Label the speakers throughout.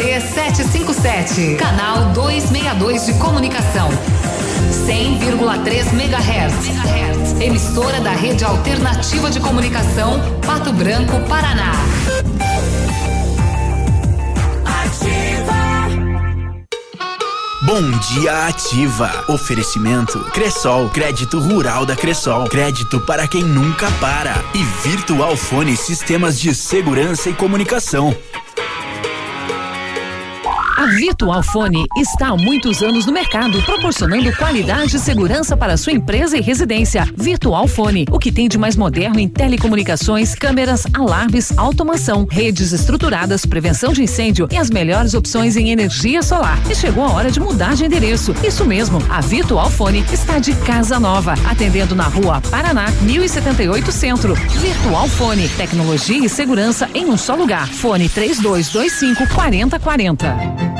Speaker 1: JC 757, canal 262 de comunicação. 100,3 MHz. Emissora da Rede Alternativa de Comunicação, Pato Branco, Paraná.
Speaker 2: Bom dia ativa. Oferecimento Cressol, crédito rural da Cressol, crédito para quem nunca para e Virtual Fone Sistemas de Segurança e Comunicação.
Speaker 3: A Virtual Fone está há muitos anos no mercado, proporcionando qualidade e segurança para sua empresa e residência. Virtual Fone, o que tem de mais moderno em telecomunicações, câmeras, alarmes, automação, redes estruturadas, prevenção de incêndio e as melhores opções em energia solar. E chegou a hora de mudar de endereço. Isso mesmo, a Virtual Fone está de casa nova, atendendo na rua Paraná, 1078 Centro. Virtual Fone, tecnologia e segurança em um só lugar. Fone 3225 4040.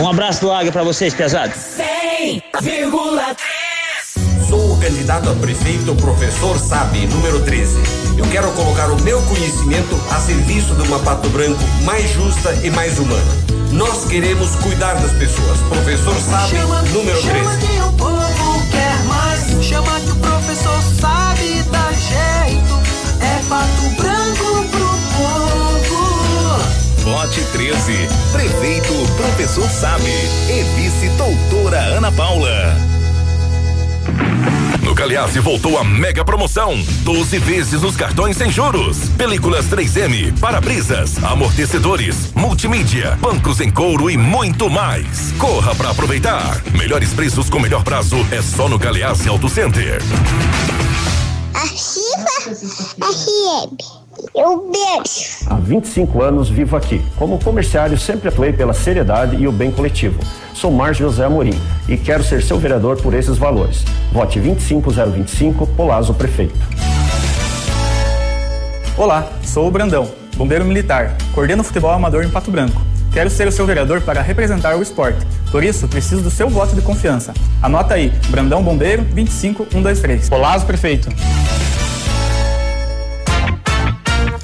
Speaker 4: Um abraço do Águia para vocês, pesados.
Speaker 5: 100,3 Sou o candidato a prefeito, professor Sabe, número 13. Eu quero colocar o meu conhecimento a serviço de uma Pato Branco mais justa e mais humana. Nós queremos cuidar das pessoas. Professor Sabe, chama, número 13.
Speaker 6: Chama que o povo quer mais. Chama que o professor sabe dar jeito. É Pato Branco
Speaker 7: Vote 13. Prefeito Professor Sabe. E vice doutora Ana Paula. No Calhaço voltou a mega promoção. 12 vezes os cartões sem juros. Películas 3M, para-brisas, amortecedores, multimídia, bancos em couro e muito mais. Corra para aproveitar. Melhores preços com melhor prazo é só no Galeazzi Auto Center.
Speaker 8: Ativa FM. Eu beijo.
Speaker 9: Há 25 anos vivo aqui. Como comerciário, sempre atuei pela seriedade e o bem coletivo. Sou Márcio José Amorim e quero ser seu vereador por esses valores. Vote 25025, Polazo Prefeito.
Speaker 10: Olá, sou o Brandão, bombeiro militar, coordeno futebol amador em Pato Branco. Quero ser o seu vereador para representar o esporte. Por isso, preciso do seu voto de confiança. Anota aí, Brandão Bombeiro 25123. Polazo Prefeito.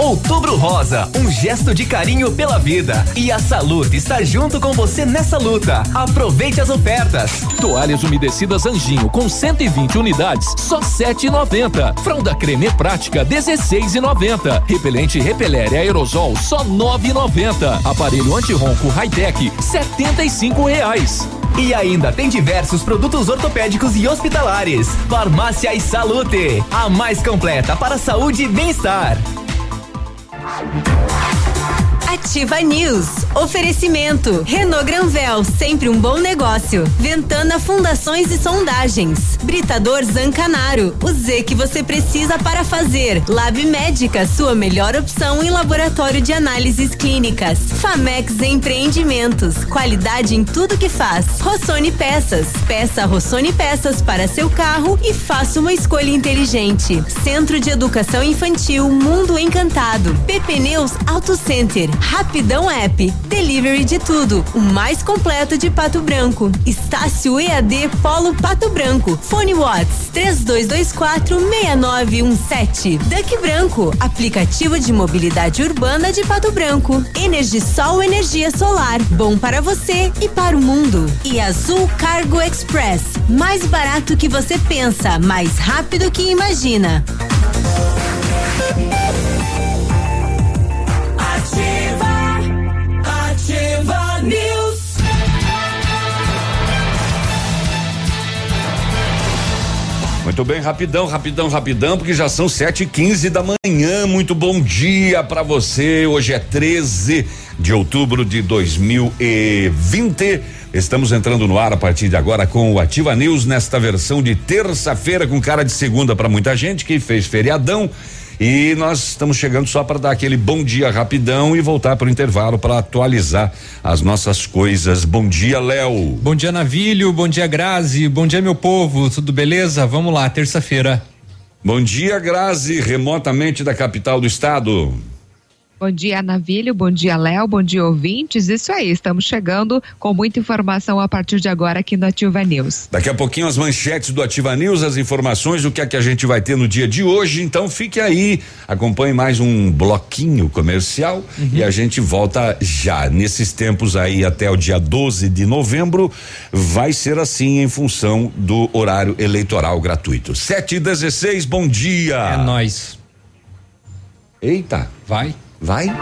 Speaker 11: Outubro Rosa, um gesto de carinho pela vida. E a Salute está junto com você nessa luta. Aproveite as ofertas.
Speaker 12: Toalhas umedecidas Anjinho com 120 unidades, só 7,90. Fralda creme prática 16,90. Repelente Repeler aerosol só 9,90. Aparelho antirronco Hightech 75 reais.
Speaker 11: E ainda tem diversos produtos ortopédicos e hospitalares. Farmácia e Salute, a mais completa para saúde e bem-estar. Bye.
Speaker 13: Ativa News. Oferecimento. Renault Granvel, sempre um bom negócio. Ventana Fundações e Sondagens. Britador Zancanaro. O Z que você precisa para fazer. Lab Médica, sua melhor opção em laboratório de análises clínicas. Famex Empreendimentos. Qualidade em tudo que faz. Rossoni Peças. Peça Rossoni Peças para seu carro e faça uma escolha inteligente. Centro de Educação Infantil Mundo Encantado. PP Neus Auto Center. Rapidão App. Delivery de tudo. O mais completo de Pato Branco. Estácio EAD Polo Pato Branco. Fone Watts 3224 6917. Duck Branco. Aplicativo de mobilidade urbana de Pato Branco. Energisol Energia Solar. Bom para você e para o mundo. E Azul Cargo Express. Mais barato que você pensa, mais rápido que imagina.
Speaker 14: Muito
Speaker 15: bem, rapidão, rapidão, rapidão, porque já são sete e quinze da manhã. Muito bom dia para você. Hoje é 13 de outubro de 2020. Estamos entrando no ar a partir de agora com o Ativa News nesta versão de terça-feira com cara de segunda para muita gente que fez feriadão. E nós estamos chegando só para dar aquele bom dia rapidão e voltar para o intervalo para atualizar as nossas coisas. Bom dia, Léo.
Speaker 16: Bom dia, Navilho. Bom dia, Grazi. Bom dia, meu povo. Tudo beleza? Vamos lá, terça-feira.
Speaker 15: Bom dia, Grazi, remotamente da capital do estado.
Speaker 17: Bom dia, Navilho. Bom dia, Léo. Bom dia, ouvintes. Isso aí, estamos chegando com muita informação a partir de agora aqui no Ativa News.
Speaker 15: Daqui a pouquinho as manchetes do Ativa News, as informações do que é que a gente vai ter no dia de hoje. Então fique aí, acompanhe mais um bloquinho comercial uhum. e a gente volta já. Nesses tempos aí até o dia 12 de novembro, vai ser assim em função do horário eleitoral gratuito. 7 e 16 bom dia.
Speaker 16: É nós.
Speaker 15: Eita.
Speaker 16: Vai.
Speaker 15: Vai.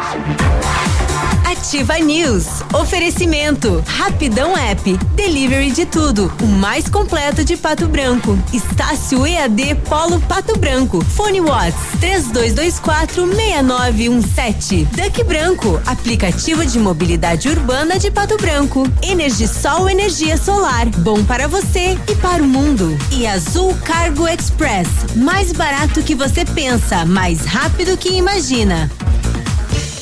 Speaker 13: Ativa News. Oferecimento. Rapidão App. Delivery de tudo. O mais completo de Pato Branco. Estácio EAD Polo Pato Branco. Fone Watts. 3224 6917. Duck Branco. Aplicativo de mobilidade urbana de Pato Branco. Energisol Energia Solar. Bom para você e para o mundo. E Azul Cargo Express. Mais barato que você pensa. Mais rápido que imagina.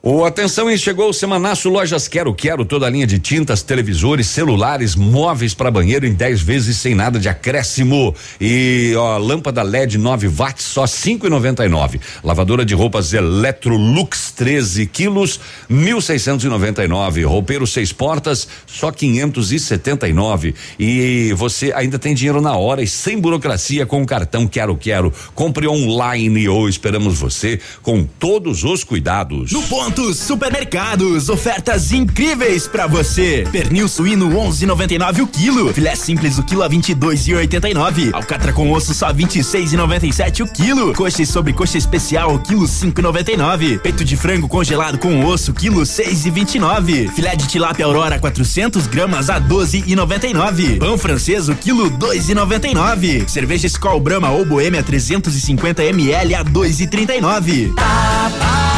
Speaker 15: O atenção, chegou o semanaço Lojas Quero Quero, toda a linha de tintas, televisores, celulares, móveis para banheiro em 10 vezes sem nada de acréscimo. E ó, lâmpada LED 9 watts só 5,99. Lavadora de roupas Electrolux 13 quilos 1.699. Roupeiro seis portas só 579. E você ainda tem dinheiro na hora e sem burocracia com o cartão Quero Quero. Compre online ou esperamos você com todos os cuidados.
Speaker 2: No Pontos Supermercados, ofertas incríveis para você. Pernil suíno 11,99 o quilo. Filé simples o quilo a 22,89. Alcatra com osso só 26,97 o quilo. Coxa e sobrecoxa especial o quilo 5,99. Peito de frango congelado com osso quilo 6,29. Filé de tilápia aurora 400 gramas a 12,99. Pão francês o quilo 2,99. Cerveja Skol Brahma ou Boêmia 350 ml a 2,39. Tá, tá.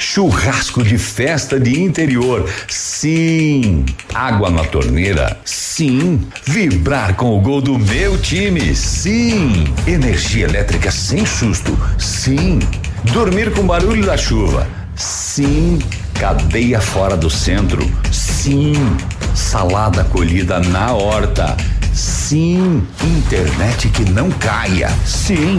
Speaker 15: Churrasco de festa de interior. Sim. Água na torneira. Sim. Vibrar com o gol do meu time. Sim. Energia elétrica sem susto. Sim. Dormir com barulho da chuva. Sim. Cadeia fora do centro. Sim. Salada colhida na horta. Sim. Internet que não caia. Sim.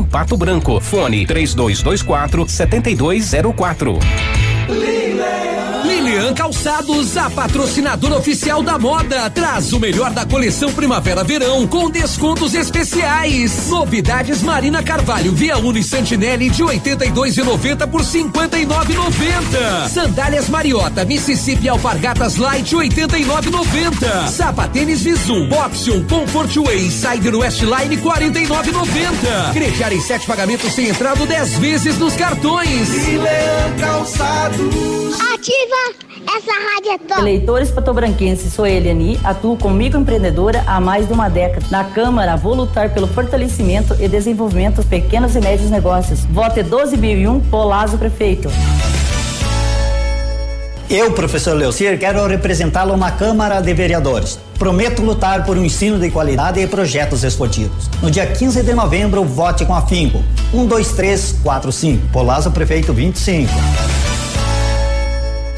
Speaker 18: Pato Branco. Fone 3224 7204.
Speaker 7: Lilian Calçados, a patrocinadora oficial da moda, traz o melhor da coleção Primavera-Verão com descontos especiais. Novidades Marina Carvalho, Via Uno e Santinelli de 82,90 por 59,90. Sandálias Mariota, Mississippi Alpargatas Light 89,90. Sapatênis Visum, Option, Comfort Way, Sider Westline 49,90. Crediar em sete pagamentos sem entrada 10 vezes nos cartões.
Speaker 19: Lilian Calçados.
Speaker 8: Ativa essa rádio é top.
Speaker 20: Eleitores patobranquenses, sou Eliani, atuo como microempreendedora há mais de uma década. Na Câmara, vou lutar pelo fortalecimento e desenvolvimento dos pequenos e médios negócios. Vote 12.001, Polazo Prefeito.
Speaker 21: Eu, professor Leocir, quero representá-lo na Câmara de Vereadores. Prometo lutar por um ensino de qualidade e projetos esportivos. No dia 15 de novembro, vote com afinco. 1, 2, 3, 4, 5. Polazo Prefeito 25.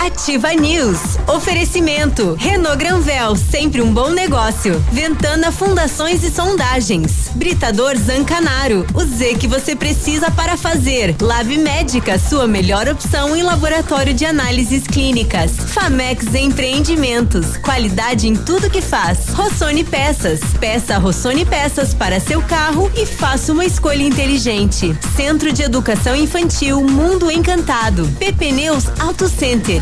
Speaker 13: Ativa News. Oferecimento. Renault Granvel, sempre um bom negócio. Ventana Fundações e Sondagens. Britador Zancanaro. O Z que você precisa para fazer. Lab Médica, sua melhor opção em laboratório de análises clínicas. Famex Empreendimentos. Qualidade em tudo que faz. Rossoni Peças. Peça Rossoni Peças para seu carro e faça uma escolha inteligente. Centro de Educação Infantil Mundo Encantado. PP Neus Auto Center.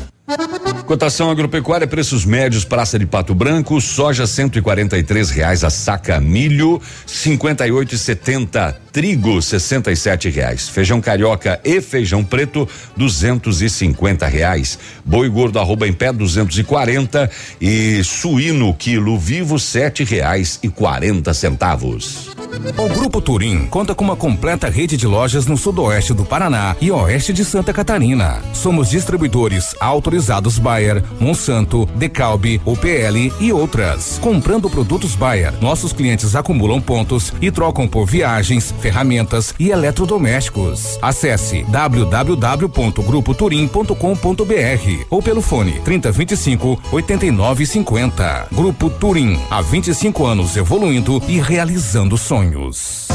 Speaker 15: Cotação agropecuária, preços médios, Praça de Pato Branco, soja cento e quarenta e três reais a saca, milho cinquenta e oito e setenta, trigo sessenta e sete reais, feijão carioca e feijão preto duzentos e cinquenta reais, boi gordo arroba em pé duzentos e quarenta e suíno quilo vivo sete reais e quarenta centavos.
Speaker 22: O Grupo Turim conta com uma completa rede de lojas no sudoeste do Paraná e oeste de Santa Catarina. Somos distribuidores autorizados Bayer, Monsanto, Decalbe, UPL e outras. Comprando produtos Bayer, nossos clientes acumulam pontos e trocam por viagens, ferramentas e eletrodomésticos. Acesse www.grupoturim.com.br ou pelo fone 3025 8950. Grupo Turim, há 25 anos evoluindo e realizando sonhos.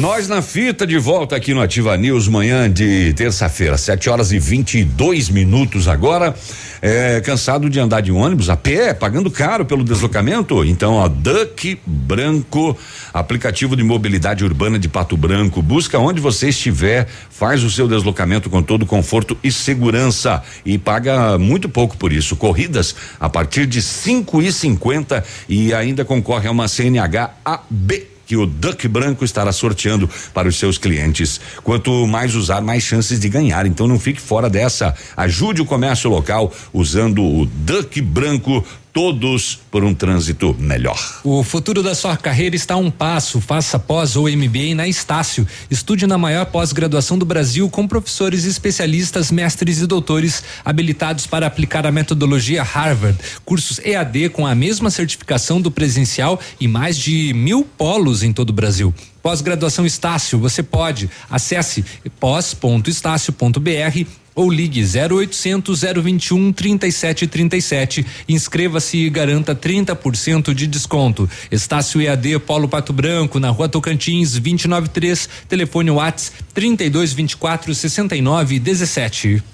Speaker 15: Nós na fita de volta aqui no Ativa News, manhã de terça-feira, 7 horas e 22 minutos agora. É, cansado de andar de ônibus a pé, pagando caro pelo deslocamento? Então, ó, Duck Branco, aplicativo de mobilidade urbana de Pato Branco. Busca onde você estiver, faz o seu deslocamento com todo conforto e segurança e paga muito pouco por isso. Corridas a partir de cinco e cinquenta e ainda concorre a uma CNH AB que o Duck Branco estará sorteando para os seus clientes. Quanto mais usar, mais chances de ganhar. Então não fique fora dessa. Ajude o comércio local usando o Duck Branco todos por um trânsito melhor.
Speaker 16: O futuro da sua carreira está a um passo. Faça pós ou MBA na Estácio. Estude na maior pós-graduação do Brasil com professores especialistas, mestres e doutores habilitados para aplicar a metodologia Harvard. Cursos EAD com a mesma certificação do presencial e mais de mil polos em todo o Brasil. Pós-graduação Estácio, você pode. Acesse pós.estácio.br ou ligue 0800 021 3737. Inscreva-se e garanta 30% de desconto. Estácio EAD Polo Pato Branco, na Rua Tocantins, 293, telefone Whats 3224 6917.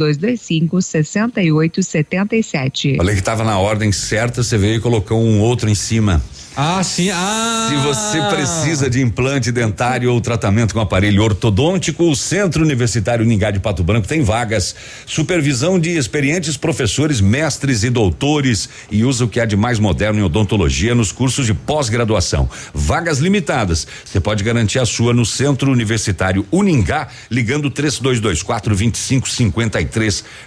Speaker 17: 3225 6877.
Speaker 15: Falei que estava na ordem certa, você veio e colocou um outro em cima.
Speaker 16: Ah, sim. Ah.
Speaker 15: Se você precisa de implante dentário ou tratamento com aparelho ortodôntico, o Centro Universitário Ningá de Pato Branco tem vagas. Supervisão de experientes professores, mestres e doutores e usa o que há de mais moderno em odontologia nos cursos de pós-graduação. Vagas limitadas. Você pode garantir a sua no Centro Universitário Uningá, ligando 3224 2553.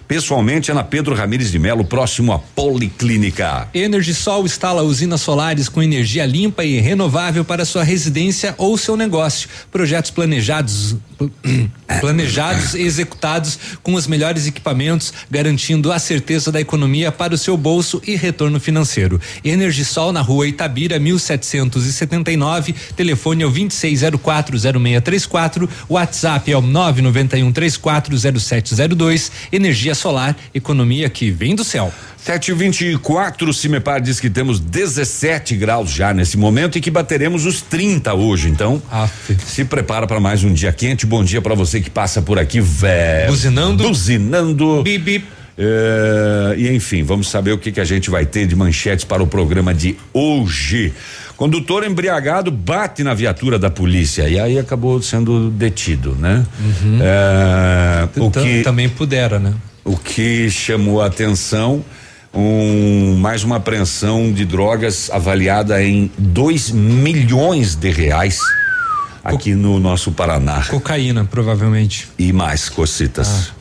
Speaker 15: Pessoalmente é na Pedro Ramires de Melo, próximo à Policlínica.
Speaker 16: Energisol instala usinas solares com energia limpa e renovável para sua residência ou seu negócio. Projetos planejados planejados e executados com os melhores equipamentos, garantindo a certeza da economia para o seu bolso e retorno financeiro. Energisol na rua Itabira, 1779, telefone é o 26040634, WhatsApp é o 991340702. Energia solar, economia que vem do céu.
Speaker 15: 724, Cimepar diz que temos 17 graus já nesse momento e que bateremos os 30 hoje. Então,
Speaker 16: Aff.
Speaker 15: se prepara para mais um dia quente. Bom dia para você que passa por aqui, velho.
Speaker 16: Buzinando.
Speaker 15: Buzinando.
Speaker 16: Bip.
Speaker 15: É, e enfim, vamos saber o que, que a gente vai ter de manchetes para o programa de hoje. Condutor embriagado bate na viatura da polícia e aí acabou sendo detido, né?
Speaker 16: Uhum.
Speaker 15: É, o
Speaker 16: Tam-
Speaker 15: que
Speaker 16: Também pudera, né?
Speaker 15: o que chamou a atenção um, mais uma apreensão de drogas avaliada em 2 milhões de reais aqui no nosso Paraná.
Speaker 16: Cocaína, provavelmente.
Speaker 15: E mais cocitas.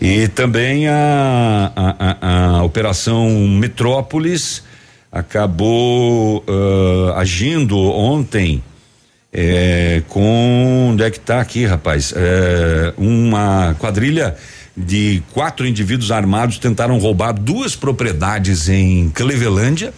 Speaker 15: E também a, a, a- a Operação Metrópolis acabou ah, agindo ontem é, com. Onde é que tá aqui, rapaz? É, uma quadrilha de quatro indivíduos armados tentaram roubar duas propriedades em Clevelândia.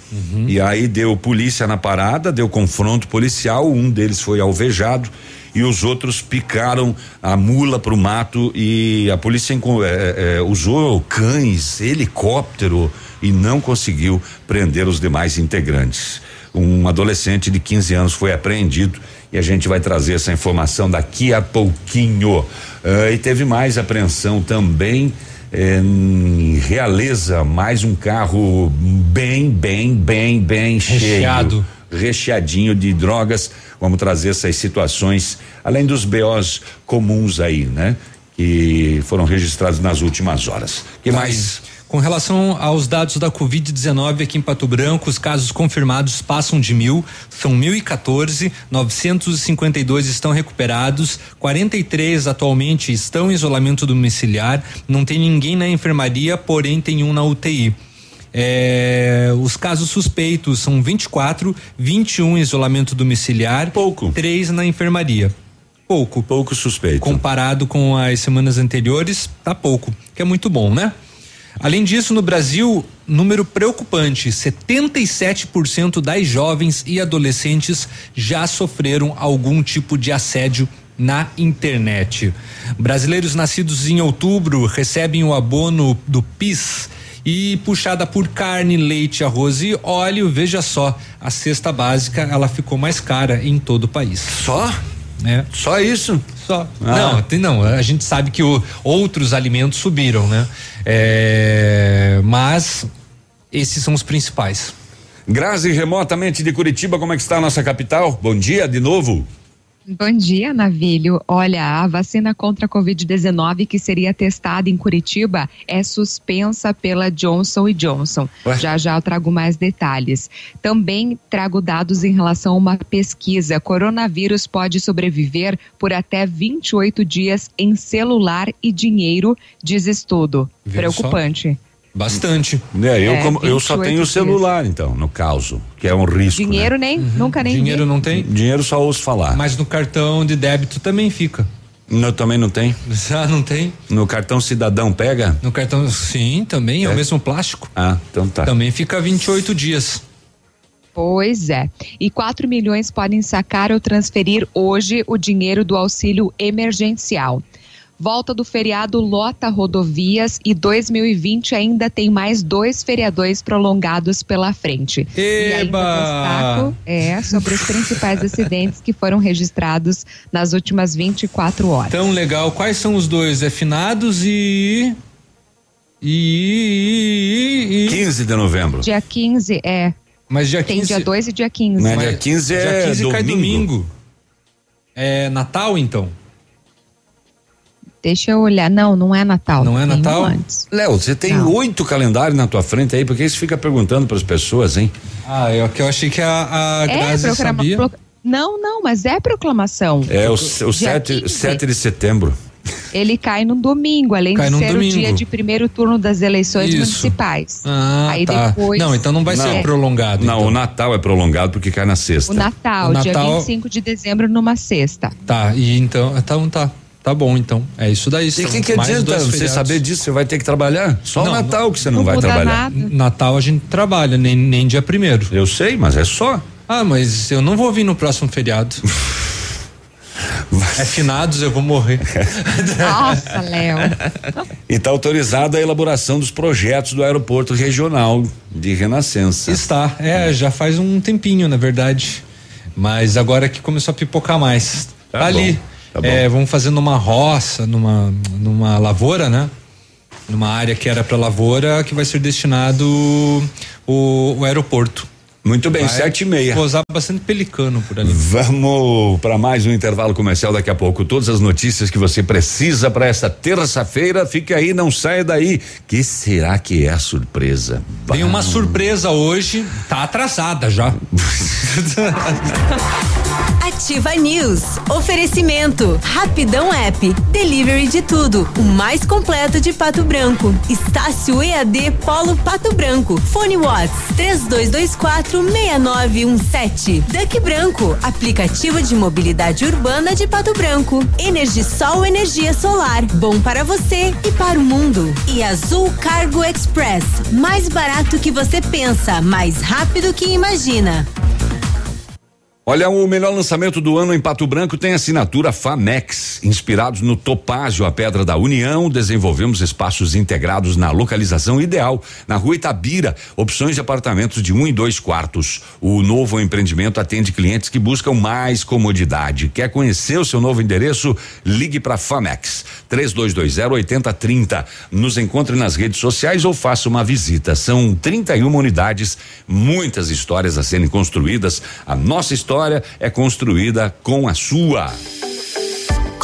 Speaker 15: E aí deu polícia na parada, deu confronto policial. Um deles foi alvejado e os outros picaram a mula pro mato e a polícia enco- é, é, usou cães, helicóptero e não conseguiu prender os demais integrantes. Um adolescente de 15 anos foi apreendido e a gente vai trazer essa informação daqui a pouquinho. Ah, e teve mais apreensão também eh, em Realeza, mais um carro bem, bem, bem, bem
Speaker 16: Recheado.
Speaker 15: cheio recheadinho de drogas. Vamos trazer essas situações, além dos BOs comuns aí, né? Que foram registrados nas últimas horas. Que
Speaker 16: Tá
Speaker 15: mais?
Speaker 16: aí. Com relação aos dados da Covid-19 aqui em Pato Branco, os casos confirmados passam de mil, são 1.014, 952 estão recuperados, 43 atualmente estão em isolamento domiciliar, não tem ninguém na enfermaria, porém tem um na UTI. É, os casos suspeitos são 24, 21 em isolamento domiciliar,
Speaker 15: pouco,
Speaker 16: três na enfermaria. Pouco.
Speaker 15: Pouco suspeito.
Speaker 16: Comparado com as semanas anteriores, tá pouco, que é muito bom, né? Além disso, no Brasil, número preocupante: 77% das jovens e adolescentes já sofreram algum tipo de assédio na internet. Brasileiros nascidos em outubro recebem o abono do PIS e puxada por carne, leite, arroz e óleo, veja só, a cesta básica ela ficou mais cara em todo o país.
Speaker 15: Só?
Speaker 16: É.
Speaker 15: Só isso?
Speaker 16: Só.
Speaker 15: Ah.
Speaker 16: Não, tem, não, a gente sabe que o, outros alimentos subiram, né? É, mas esses são os principais.
Speaker 15: Grazi, remotamente de Curitiba, como é que está a nossa capital? Bom dia de novo.
Speaker 17: Bom dia, Navilho. Olha, a vacina contra a Covid-19 que seria testada em Curitiba é suspensa pela Johnson Johnson.
Speaker 15: Ué?
Speaker 17: Já já eu trago mais detalhes. Também trago dados em relação a uma pesquisa. Coronavírus pode sobreviver por até 28 dias em celular e dinheiro, diz estudo.
Speaker 16: Viram só? Bastante.
Speaker 15: É, eu,
Speaker 17: É,
Speaker 15: como- eu só
Speaker 17: 28
Speaker 15: tenho o
Speaker 17: dias.
Speaker 15: celular, então, no caso, que é um risco.
Speaker 17: Dinheiro nem, nunca nem
Speaker 16: Dinheiro
Speaker 17: vi.
Speaker 16: não tem?
Speaker 15: Dinheiro só ouço falar.
Speaker 16: Mas no cartão de débito também fica.
Speaker 15: Eu também não tem.
Speaker 16: Já não tem?
Speaker 15: No cartão cidadão pega?
Speaker 16: No cartão, sim, também é, o mesmo plástico.
Speaker 15: Ah, então tá.
Speaker 16: Também fica 28 dias.
Speaker 17: Pois é. E 4 milhões podem sacar ou transferir hoje o dinheiro do auxílio emergencial. Volta do feriado lota rodovias e 2020 ainda tem mais dois feriadões prolongados pela frente. E ainda
Speaker 16: Eba!
Speaker 17: destaco é sobre os principais acidentes que foram registrados nas últimas 24 horas.
Speaker 16: Tão legal. Quais são os dois? É finados e. E. e, e, e
Speaker 15: 15 de novembro.
Speaker 17: Dia 15 é.
Speaker 16: Mas dia
Speaker 17: Tem
Speaker 16: 15
Speaker 17: dia 2 e dia 15.
Speaker 15: Né, dia 15 é
Speaker 16: dia 15 cai
Speaker 15: domingo.
Speaker 16: domingo. É Natal, então?
Speaker 17: Deixa eu olhar. Não, não é Natal.
Speaker 16: Não é Natal?
Speaker 15: Léo, você tem
Speaker 17: Não.
Speaker 15: oito calendários na tua frente aí, porque você fica perguntando para as pessoas, hein?
Speaker 16: Ah, eu, que eu achei que a, a
Speaker 17: É,
Speaker 16: Grazi
Speaker 17: programa,
Speaker 16: sabia.
Speaker 17: pro- Não, não, mas é proclamação.
Speaker 15: É o, o 7,
Speaker 17: 15.
Speaker 15: 7 de setembro.
Speaker 17: Ele cai no domingo, além
Speaker 16: Cai
Speaker 17: de ser
Speaker 16: domingo.
Speaker 17: o dia de primeiro turno das eleições
Speaker 16: Isso.
Speaker 17: municipais.
Speaker 16: Ah,
Speaker 17: Aí
Speaker 16: tá.
Speaker 17: depois.
Speaker 16: Não, então não vai ser
Speaker 17: É,
Speaker 16: prolongado.
Speaker 15: Não,
Speaker 16: então.
Speaker 15: o Natal é prolongado porque cai na sexta.
Speaker 17: O Natal,
Speaker 16: O
Speaker 17: dia
Speaker 16: Natal-
Speaker 17: 25 de dezembro, numa sexta.
Speaker 16: Tá, e então. Então tá. Tá bom, então. É isso daí.
Speaker 15: E o que, que adianta você saber disso? Você vai ter que trabalhar? Só
Speaker 16: Não,
Speaker 15: o Natal que você não,
Speaker 17: não
Speaker 15: vai trabalhar.
Speaker 17: nada.
Speaker 16: Natal a gente trabalha, nem, nem dia primeiro.
Speaker 15: Eu sei, mas é só.
Speaker 16: Ah, mas eu não vou vir no próximo feriado. é finados, eu vou morrer.
Speaker 17: Nossa, Léo.
Speaker 15: E está autorizada a elaboração dos projetos do aeroporto regional de Renascença.
Speaker 16: Está, é, já faz um tempinho, na verdade. Mas agora que começou a pipocar mais.
Speaker 15: Tá
Speaker 16: Tá, ali.
Speaker 15: bom, tá.
Speaker 16: É, vamos fazer numa roça, numa, numa lavoura, né? numa área que era para lavoura, que vai ser destinado o, o aeroporto.
Speaker 15: Muito bem, sete e meia.
Speaker 16: Posar bastante pelicano por ali.
Speaker 15: Vamos para mais um intervalo comercial daqui a pouco. Todas as notícias que você precisa para esta terça-feira, fique aí, não saia daí. Que será que é a surpresa?
Speaker 16: Tem uma surpresa hoje, tá atrasada já.
Speaker 13: Ativa News. Oferecimento. Rapidão App. Delivery de tudo. O mais completo de Pato Branco. Estácio EAD Polo Pato Branco. Fone Watts. 3224 6917. Duck Branco. Aplicativo de mobilidade urbana de Pato Branco. Energisol Energia Solar. Bom para você e para o mundo. E Azul Cargo Express. Mais barato que você pensa. Mais rápido que imagina.
Speaker 15: Olha, o melhor lançamento do ano em Pato Branco tem assinatura Famex. Inspirados no Topázio, a Pedra da União, desenvolvemos espaços integrados na localização ideal, na rua Itabira, opções de apartamentos de um e dois quartos. O novo empreendimento atende clientes que buscam mais comodidade. Quer conhecer o seu novo endereço? Ligue para Famex 3220 8030. Nos encontre nas redes sociais ou faça uma visita. São 31 unidades, muitas histórias a serem construídas. A nossa história história é construída com a sua.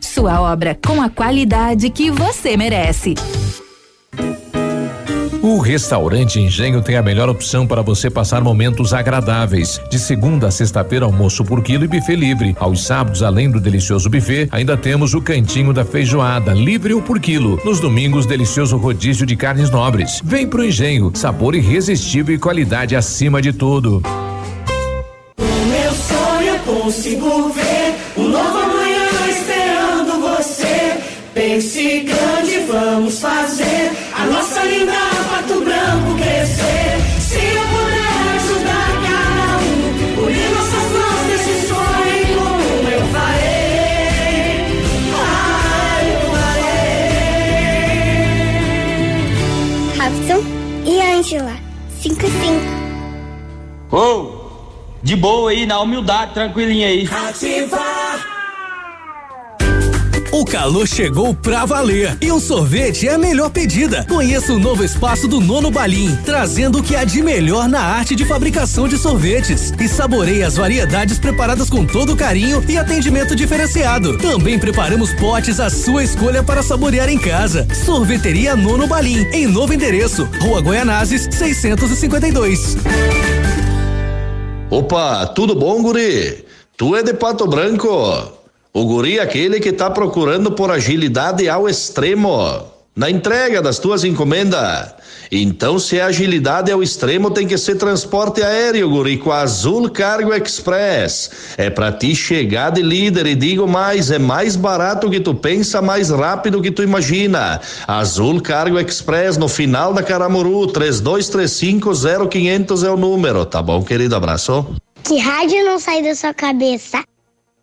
Speaker 23: Sua obra com a qualidade que você merece.
Speaker 7: O restaurante Engenho tem a melhor opção para você passar momentos agradáveis. De segunda a sexta-feira, almoço por quilo e buffet livre. Aos sábados, além do delicioso buffet, ainda temos o cantinho da feijoada, livre ou por quilo. Nos domingos, delicioso rodízio de carnes nobres. Vem pro Engenho, sabor irresistível e qualidade acima de tudo.
Speaker 24: O meu sonho consigo ver Pense grande, vamos fazer a nossa linda Pato Branco crescer. Se eu puder ajudar cada um, unir nossas mãos nesse sonho, como eu farei. Ah, eu farei.
Speaker 25: Robson e Ângela. 5 5.
Speaker 26: Ô, de boa aí, na humildade, tranquilinha aí.
Speaker 27: O calor chegou pra valer e o sorvete é a melhor pedida. Conheça o novo espaço do Nono Balim, trazendo o que há de melhor na arte de fabricação de sorvetes. E saboreie as variedades preparadas com todo carinho e atendimento diferenciado. Também preparamos potes à sua escolha para saborear em casa. Sorveteria Nono Balim, em novo endereço, Rua Goianazes, 652.
Speaker 28: Opa, tudo bom, guri? Tu é de Pato Branco? O guri é aquele que tá procurando por agilidade ao extremo na entrega das tuas encomendas. Então, se a agilidade é ao extremo, tem que ser transporte aéreo, guri, com a Azul Cargo Express. É pra ti chegar de líder e digo mais, é mais barato que tu pensa, mais rápido que tu imagina. Azul Cargo Express no final da Caramuru, 32350500 é o número, tá bom, querido? Abraço.
Speaker 25: Que rádio não sai da sua cabeça?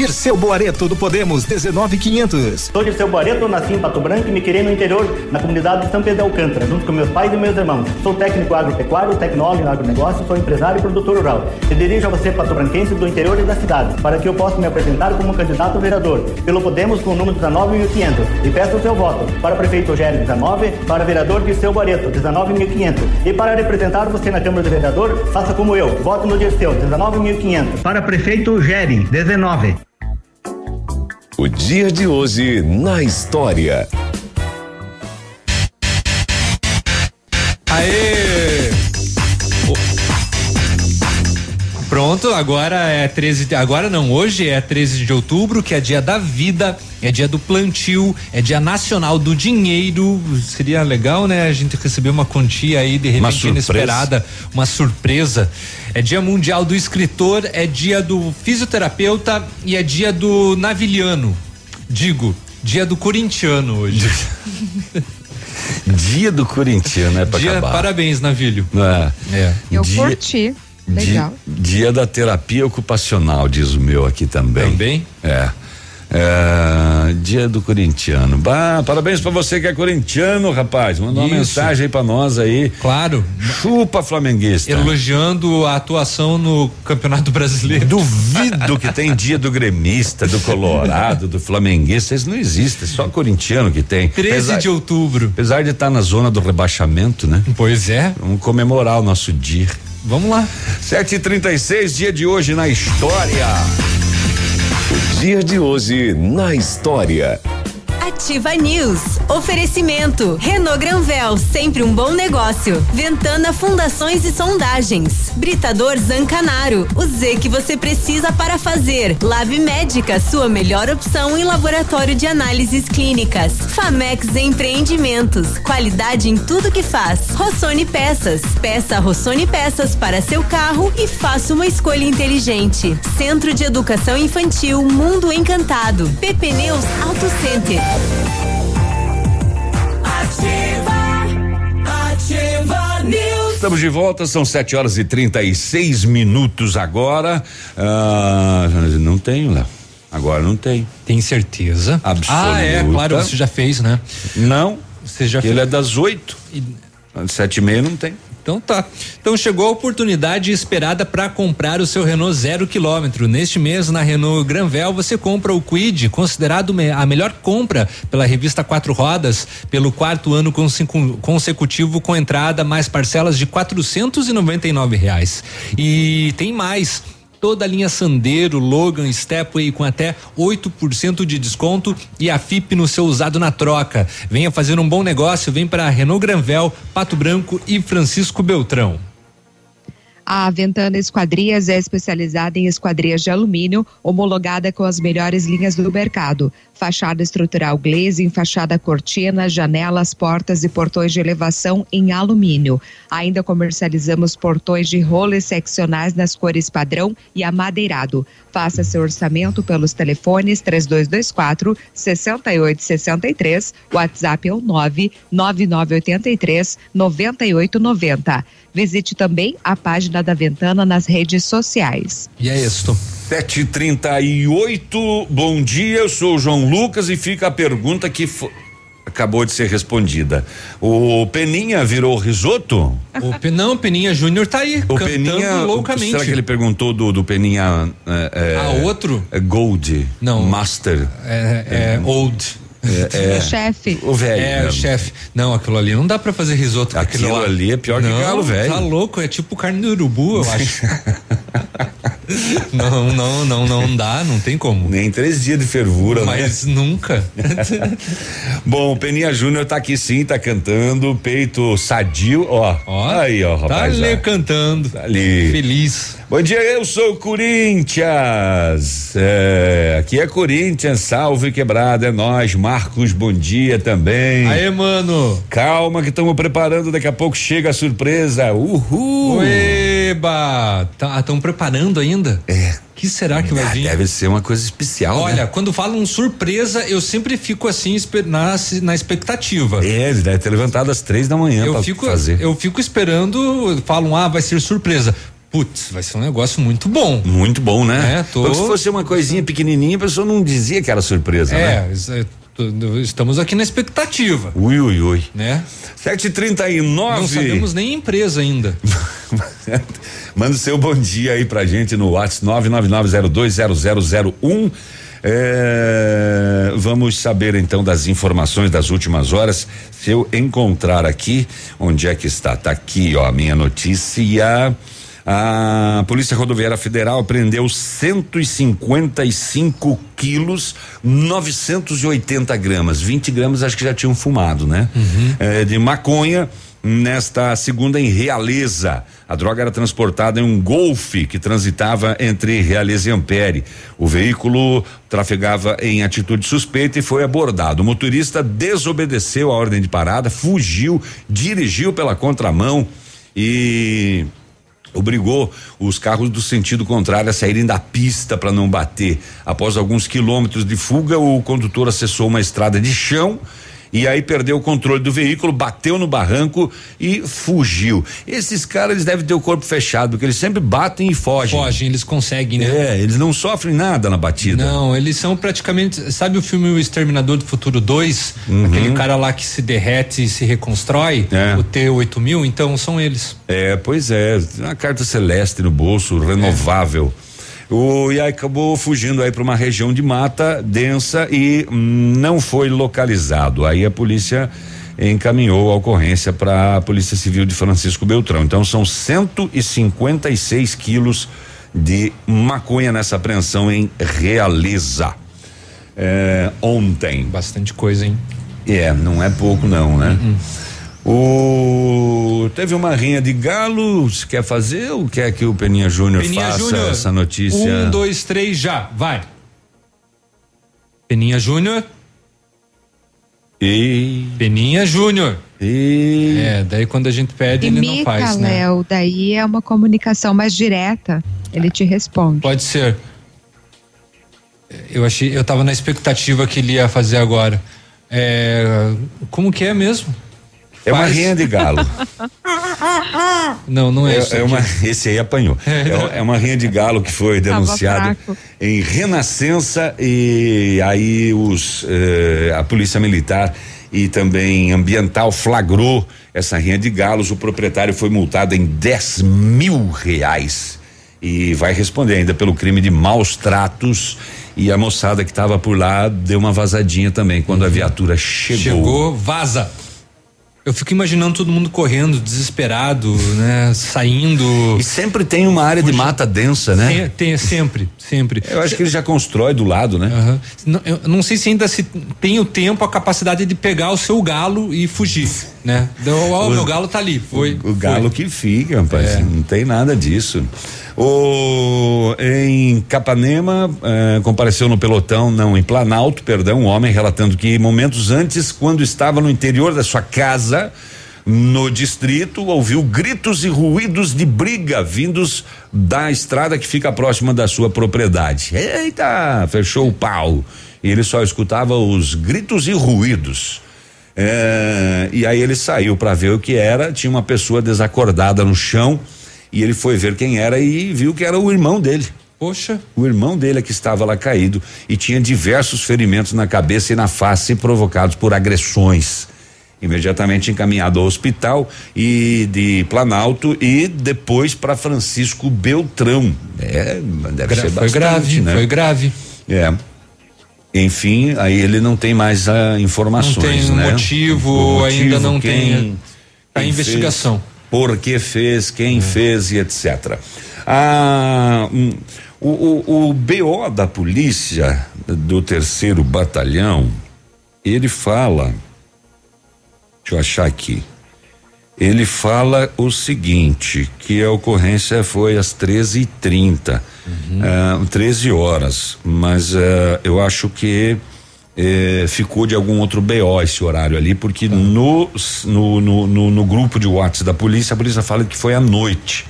Speaker 2: Dirceu Boareto do Podemos 19500.
Speaker 21: Sou Dirceu Boareto, nasci em Pato Branco e me criei no interior, na comunidade de São Pedro de Alcântara, junto com meus pais e meus irmãos. Sou técnico agropecuário, tecnólogo em agronegócio, sou empresário e produtor rural. E dirijo a você, patobranquense do interior e da cidade, para que eu possa me apresentar como candidato a vereador, pelo Podemos com o número 19500. E peço o seu voto para prefeito Rogério 19, para vereador Dirceu Boareto 19500. E para representar você na Câmara de Vereador, faça como eu, voto no Dirceu 19500. Para prefeito Gere 19.
Speaker 22: O dia de hoje na história.
Speaker 16: Aê! Pronto, agora é 13 de, agora não, hoje é 13 de outubro, que é dia da vida, é dia do plantio, é dia nacional do dinheiro. Seria legal, né, a gente receber uma quantia aí de repente
Speaker 15: surpresa.
Speaker 16: inesperada, uma surpresa. É dia mundial do escritor, é dia do fisioterapeuta e é dia do navilhano. Digo, dia do corintiano hoje.
Speaker 15: Dia do corintiano, é pra
Speaker 16: dia,
Speaker 15: acabar.
Speaker 16: parabéns, navilho.
Speaker 15: É.
Speaker 16: É.
Speaker 17: Eu
Speaker 15: Dia-
Speaker 17: curti. Legal.
Speaker 15: Dia, dia da terapia ocupacional, diz o meu aqui também.
Speaker 16: Também?
Speaker 15: É. É, dia do corintiano. Bah, parabéns pra você que é corintiano, rapaz. Mandou uma mensagem aí pra nós aí.
Speaker 16: Claro.
Speaker 15: Chupa flamenguista.
Speaker 16: Elogiando a atuação no Campeonato Brasileiro.
Speaker 15: Duvido que tem dia do gremista, do colorado, do flamenguista. Isso não existe, é só corintiano que tem.
Speaker 16: 13 de outubro.
Speaker 15: Apesar de estar na zona do rebaixamento, né?
Speaker 16: Pois é.
Speaker 15: Vamos comemorar o nosso dia.
Speaker 16: Vamos lá.
Speaker 15: 7h36, dia de hoje na história.
Speaker 22: O dia de hoje na história.
Speaker 13: Ativa News. Oferecimento. Renault Granvel, sempre um bom negócio. Ventana Fundações e Sondagens. Britador Zancanaro. O Z que você precisa para fazer. Lab Médica, sua melhor opção em laboratório de análises clínicas. Famex Empreendimentos. Qualidade em tudo que faz. Rossoni Peças. Peça Rossoni Peças para seu carro e faça uma escolha inteligente. Centro de Educação Infantil Mundo Encantado. PP Neus Auto Center.
Speaker 15: Estamos de volta, são 7 horas e 36 minutos agora. Ah, não tenho, Léo. Agora não tem.
Speaker 16: Tem certeza?
Speaker 15: Absoluta.
Speaker 16: Ah, é, claro, você já fez, né?
Speaker 15: Não.
Speaker 16: Você já
Speaker 15: Ele
Speaker 16: fez.
Speaker 15: é das 8. Sete e meia não tem.
Speaker 16: Então tá. Então chegou a oportunidade esperada para comprar o seu Renault zero quilômetro. Neste mês, na Renault Granvel, você compra o Quid, considerado a melhor compra pela revista Quatro Rodas, pelo quarto ano conse- consecutivo com entrada mais parcelas de quatrocentos e noventa e nove reais. E tem mais. Toda a linha Sandero, Logan, Stepway com até 8% de desconto e a FIP no seu usado na troca. Venha fazer um bom negócio, vem para Renault Granvel, Pato Branco e Francisco Beltrão.
Speaker 17: A Ventana Esquadrias é especializada em esquadrias de alumínio, homologada com as melhores linhas do mercado. Fachada estrutural glazing, fachada cortina, janelas, portas e portões de elevação em alumínio. Ainda comercializamos portões de roller seccionais nas cores padrão e amadeirado. Faça seu orçamento pelos telefones 3224 6863, WhatsApp é o 99983 9890. Visite também a página da Ventana nas redes sociais.
Speaker 16: E é isso.
Speaker 15: 7h38, bom dia, eu sou o João Lucas e fica a pergunta que fo- acabou de ser respondida. O Peninha virou risoto?
Speaker 16: O Pe- não, o Peninha Júnior tá aí,
Speaker 15: O
Speaker 16: cantando
Speaker 15: Peninha,
Speaker 16: loucamente.
Speaker 15: será que ele perguntou do, do Peninha é, é,
Speaker 16: Ah, outro?
Speaker 15: é Gold,
Speaker 16: Não.
Speaker 15: Master.
Speaker 16: É, é old.
Speaker 15: É, é.
Speaker 17: O chefe.
Speaker 15: O velho.
Speaker 16: É,
Speaker 15: né?
Speaker 16: o chefe. Não, aquilo ali não dá pra fazer risoto com
Speaker 15: Aquilo
Speaker 16: lá.
Speaker 15: ali é pior que
Speaker 16: não,
Speaker 15: galo velho.
Speaker 16: Tá louco, é tipo carne de urubu, eu acho. não, não, não, não dá, não tem como.
Speaker 15: Nem três dias de fervura, né?
Speaker 16: Mas nunca.
Speaker 15: Bom, o Peninha Júnior tá aqui sim, tá cantando, peito sadio, ó.
Speaker 16: Ó,
Speaker 15: aí, ó,
Speaker 16: Tá
Speaker 15: rapaz.
Speaker 16: ali
Speaker 15: ó.
Speaker 16: cantando.
Speaker 15: Tá ali.
Speaker 16: Feliz.
Speaker 15: Bom dia, eu sou o Corinthians. É, aqui é Corinthians, salve quebrada, é nós. Marcos, bom dia também.
Speaker 16: Aê, mano.
Speaker 15: Calma que estamos preparando, daqui a pouco chega a surpresa. Uhul.
Speaker 16: Eba! Estão preparando ainda?
Speaker 15: É.
Speaker 16: que será que vai vir?
Speaker 15: Deve ser uma coisa especial,
Speaker 16: Olha,
Speaker 15: né?
Speaker 16: quando falam surpresa, eu sempre fico assim na, na expectativa.
Speaker 15: É, ele deve ter levantado às três da manhã
Speaker 16: eu
Speaker 15: pra
Speaker 16: fico,
Speaker 15: fazer.
Speaker 16: eu fico esperando, falam, ah, vai ser surpresa. Putz, vai ser um negócio muito bom.
Speaker 15: Muito bom, né?
Speaker 16: É, tô-
Speaker 15: Porque se fosse uma coisinha pequenininha, a pessoa não dizia que era surpresa,
Speaker 16: É,
Speaker 15: né?
Speaker 16: é, estamos aqui na expectativa,
Speaker 15: Ui, ui, ui.
Speaker 16: né?
Speaker 15: 7h39.
Speaker 16: Não sabemos nem empresa ainda.
Speaker 15: Manda o seu bom dia aí pra gente no WhatsApp 999020001. É, vamos saber então das informações das últimas horas. Se eu encontrar aqui, onde é que está? Tá aqui, ó, a minha notícia. A Polícia Rodoviária Federal prendeu 155 quilos, 980 gramas. 20 gramas acho que já tinham fumado, né? É, de maconha nesta segunda em Realeza. A droga era transportada em um Golfe que transitava entre Realeza e Ampere. O veículo trafegava em atitude suspeita e foi abordado. O motorista desobedeceu a ordem de parada, fugiu, dirigiu pela contramão e obrigou os carros do sentido contrário a saírem da pista para não bater. Após alguns quilômetros de fuga, o condutor acessou uma estrada de chão e aí perdeu o controle do veículo, bateu no barranco e fugiu. Esses caras eles devem ter o corpo fechado, porque eles sempre batem e fogem.
Speaker 16: Fogem, eles conseguem, né?
Speaker 15: É, eles não sofrem nada na batida.
Speaker 16: Não, eles são praticamente. Sabe o filme O Exterminador do Futuro 2?
Speaker 15: Uhum.
Speaker 16: Aquele cara lá que se derrete e se reconstrói,
Speaker 15: É.
Speaker 16: o T-8000, então são eles.
Speaker 15: É, pois é, uma carta celeste no bolso, renovável. O, e aí acabou fugindo aí para uma região de mata densa e hum, não foi localizado. Aí a polícia encaminhou a ocorrência para a Polícia Civil de Francisco Beltrão. Então são 156 quilos de maconha nessa apreensão em Realeza. É, ontem.
Speaker 16: Bastante coisa, hein?
Speaker 15: É, não é pouco não, né? O teve uma rinha de galo, você quer fazer ou quer que o Peninha Júnior faça
Speaker 16: Júnior.
Speaker 15: essa notícia?
Speaker 16: Um, dois, três, já, vai. Peninha Júnior.
Speaker 15: E.
Speaker 16: Peninha Júnior.
Speaker 15: E.
Speaker 16: É, daí quando a gente pede, ele não
Speaker 17: Imita,
Speaker 16: faz, né?
Speaker 17: Léo, daí é uma comunicação mais direta. Ele te responde.
Speaker 16: Pode ser. Eu achei, eu tava na expectativa que ele ia fazer agora. É, como que é mesmo?
Speaker 15: É uma rinha de galo.
Speaker 16: Não, não é, isso.
Speaker 15: é uma, esse aí apanhou. É, é uma rinha de galo que foi denunciada em Renascença e aí os eh, a polícia militar e também ambiental flagrou essa rinha de galos. O proprietário foi multado em 10 mil reais e vai responder ainda pelo crime de maus tratos. E a moçada que estava por lá deu uma vazadinha também quando a viatura chegou.
Speaker 16: Chegou, vaza. Eu fico imaginando todo mundo correndo, desesperado, né? Saindo.
Speaker 15: E sempre tem uma área de mata densa, né?
Speaker 16: Tem, tem sempre, sempre.
Speaker 15: Eu acho que ele já constrói do lado, né?
Speaker 16: Aham. Não, eu não sei se ainda se tem o tempo, a capacidade de pegar o seu galo e fugir, né? Então, ó, o
Speaker 15: O-
Speaker 16: meu galo tá ali, foi.
Speaker 15: O galo que fica, rapaz.
Speaker 16: É.
Speaker 15: Não tem nada disso. O, em Capanema, eh, compareceu no pelotão, não, em Planalto, perdão, um homem relatando que momentos antes, quando estava no interior da sua casa, no distrito, ouviu gritos e ruídos de briga vindos da estrada que fica próxima da sua propriedade. Eita, fechou o pau. E ele só escutava os gritos e ruídos. É, e aí ele saiu para ver o que era. Tinha uma pessoa desacordada no chão e ele foi ver quem era e viu que era o irmão dele.
Speaker 16: Poxa.
Speaker 15: O irmão dele é que estava lá caído e tinha diversos ferimentos na cabeça e na face provocados por agressões. Imediatamente encaminhado ao hospital e de Planalto e depois para Francisco Beltrão. É, deve
Speaker 16: Gra-
Speaker 15: ser
Speaker 16: foi
Speaker 15: bastante,
Speaker 16: grave,
Speaker 15: né?
Speaker 16: foi grave.
Speaker 15: É. Enfim, aí ele não tem mais ah, informações,
Speaker 16: Não tem
Speaker 15: né?
Speaker 16: motivo, ainda não tem,
Speaker 15: quem,
Speaker 16: a
Speaker 15: quem
Speaker 16: investigação.
Speaker 15: fez, por que fez, quem fez e etc. Ah, hum, o, o, o BO da polícia do terceiro batalhão, ele fala, deixa eu achar aqui. Ele fala o seguinte, que a ocorrência foi às 13 e 30 ah, 13 horas, mas ah, eu acho que eh, ficou de algum outro BO esse horário ali, porque no, no, no, no, no grupo de WhatsApp da polícia, a polícia fala que foi à noite.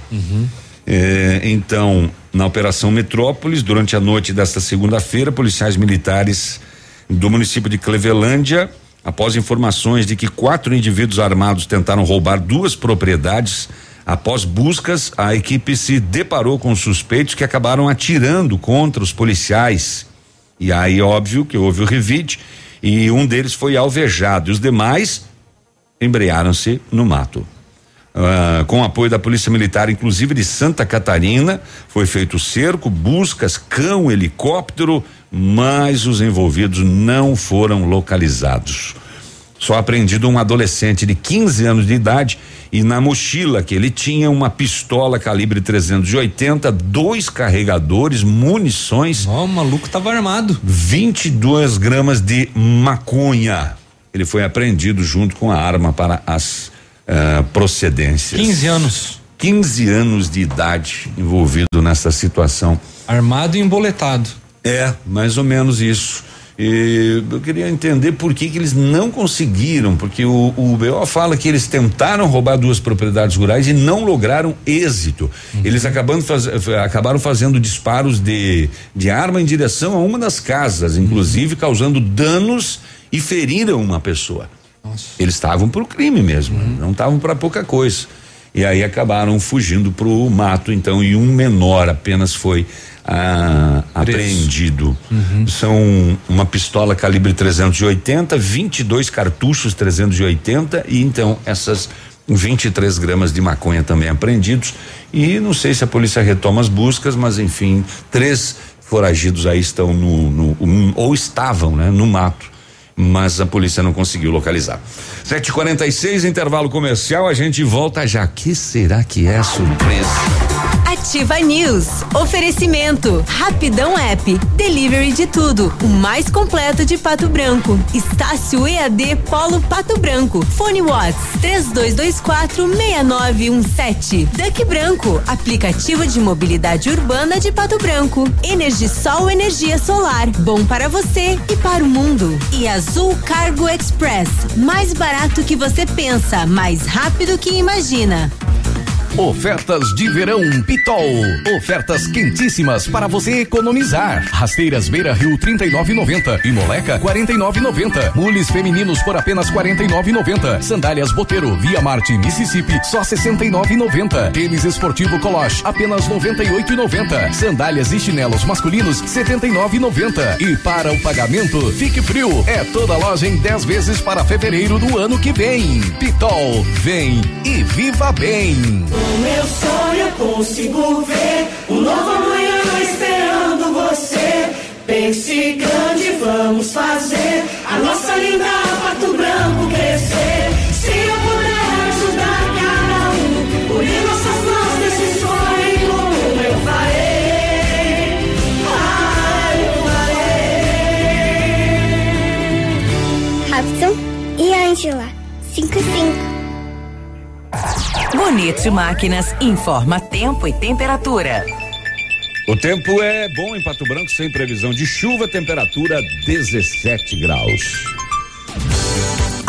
Speaker 15: É, então, na Operação Metrópolis, durante a noite desta segunda-feira, policiais militares do município de Clevelândia, após informações de que quatro indivíduos armados tentaram roubar duas propriedades, após buscas, a equipe se deparou com suspeitos que acabaram atirando contra os policiais. E aí, óbvio que houve o revide e um deles foi alvejado. E os demais embrearam-se no mato. Ah, com o apoio da Polícia Militar, inclusive de Santa Catarina, foi feito cerco, buscas, cão, helicóptero, mas os envolvidos não foram localizados. Só apreendido um adolescente de 15 anos de idade e na mochila que ele tinha uma pistola calibre 380, dois carregadores, munições.
Speaker 16: Ó, o maluco tava armado.
Speaker 15: 22 gramas de maconha. Ele foi apreendido junto com a arma para as uh, procedências.
Speaker 16: 15 anos.
Speaker 15: 15 anos de idade envolvido nessa situação.
Speaker 16: Armado e emboletado.
Speaker 15: É, mais ou menos isso. E eu queria entender por que, que eles não conseguiram, porque o, o BO fala que eles tentaram roubar duas propriedades rurais e não lograram êxito. Uhum. Eles acabando faz, acabaram fazendo disparos de, de arma em direção a uma das casas, inclusive uhum. causando danos e feriram uma pessoa. Nossa. Eles estavam para o crime mesmo, uhum. não estavam para pouca coisa. E aí acabaram fugindo para o mato, então, e um menor apenas foi ah, apreendido. Uhum. São uma pistola calibre 380, 22 cartuchos 380 e então essas 23 gramas de maconha também apreendidos. E não sei se a polícia retoma as buscas, mas enfim, três foragidos aí estão no, no um, ou estavam, né, no mato mas a polícia não conseguiu localizar. 7:46 intervalo comercial, a gente volta já. Que será que é surpresa?
Speaker 13: Ativa News. Oferecimento. Rapidão App. Delivery de tudo. O mais completo de Pato Branco. Estácio EAD Polo Pato Branco. Fone Watts. 3224 6917. Duck Branco. Aplicativo de mobilidade urbana de Pato Branco. Energisol energia solar. Bom para você e para o mundo. E Azul Cargo Express. Mais barato que você pensa, mais rápido que imagina.
Speaker 7: Ofertas de verão Pitol. Ofertas quentíssimas para você economizar. Rasteiras Beira Rio 39,90 e Moleca 49,90. Mules femininos por apenas 49,90. Sandálias Boteiro Via Marte Mississippi só 69,90. Tênis esportivo Coloche apenas 98,90. Sandálias e chinelos masculinos 79,90. E para o pagamento, fique frio. É toda loja em 10 vezes para fevereiro do ano que vem. Pitol, vem e viva bem.
Speaker 19: O meu sonho consigo ver um novo amanhã esperando você. Pense grande, vamos fazer a nossa linda Pato Branco crescer. Se eu puder ajudar cada um, unir nossas mãos nesse sonho, como eu farei. Ah, eu
Speaker 25: farei. Robson e Angela, 55.
Speaker 13: Bonito Máquinas informa tempo e temperatura.
Speaker 15: O tempo é bom em Pato Branco, sem previsão de chuva, temperatura 17 graus.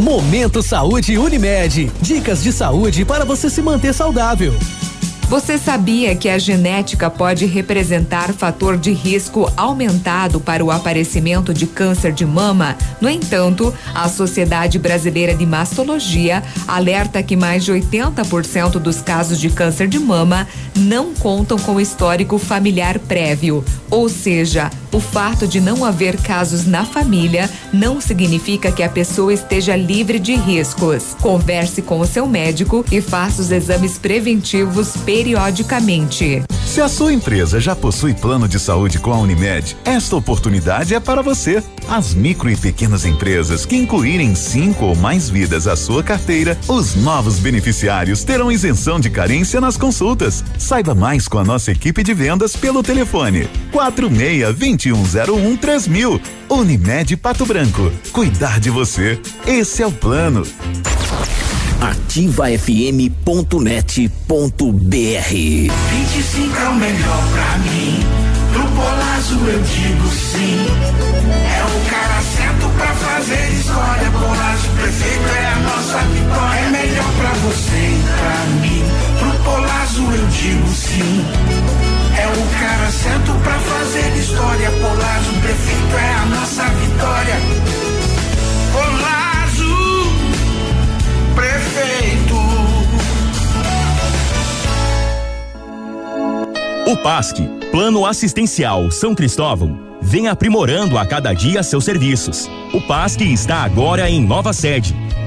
Speaker 27: Momento Saúde Unimed. Dicas de saúde para você se manter saudável.
Speaker 17: Você sabia que a genética pode representar fator de risco aumentado para o aparecimento de câncer de mama? No entanto, a Sociedade Brasileira de Mastologia alerta que mais de 80% dos casos de câncer de mama não contam com histórico familiar prévio. Ou seja, o fato de não haver casos na família não significa que a pessoa esteja livre de riscos. Converse com o seu médico e faça os exames preventivos periodicamente.
Speaker 29: Se a sua empresa já possui plano de saúde com a Unimed, esta oportunidade é para você. As micro e pequenas empresas que incluírem cinco ou mais vidas à sua carteira, os novos beneficiários terão isenção de carência nas consultas. Saiba mais com a nossa equipe de vendas pelo telefone 46 2101 3000. Unimed Pato Branco. Cuidar de você. Esse é o plano
Speaker 30: ativafm.net.br
Speaker 19: 25 é o melhor pra mim. Pro Polazo eu digo sim. É o cara certo pra fazer história. Polazo prefeito é a nossa vitória. É melhor pra você e pra mim. Pro Polazo eu digo sim o cara certo pra fazer história. Polazo, prefeito é a nossa vitória. Polazo, prefeito.
Speaker 31: O PASC, Plano Assistencial São Cristóvão, vem aprimorando a cada dia seus serviços. O PASC está agora em nova sede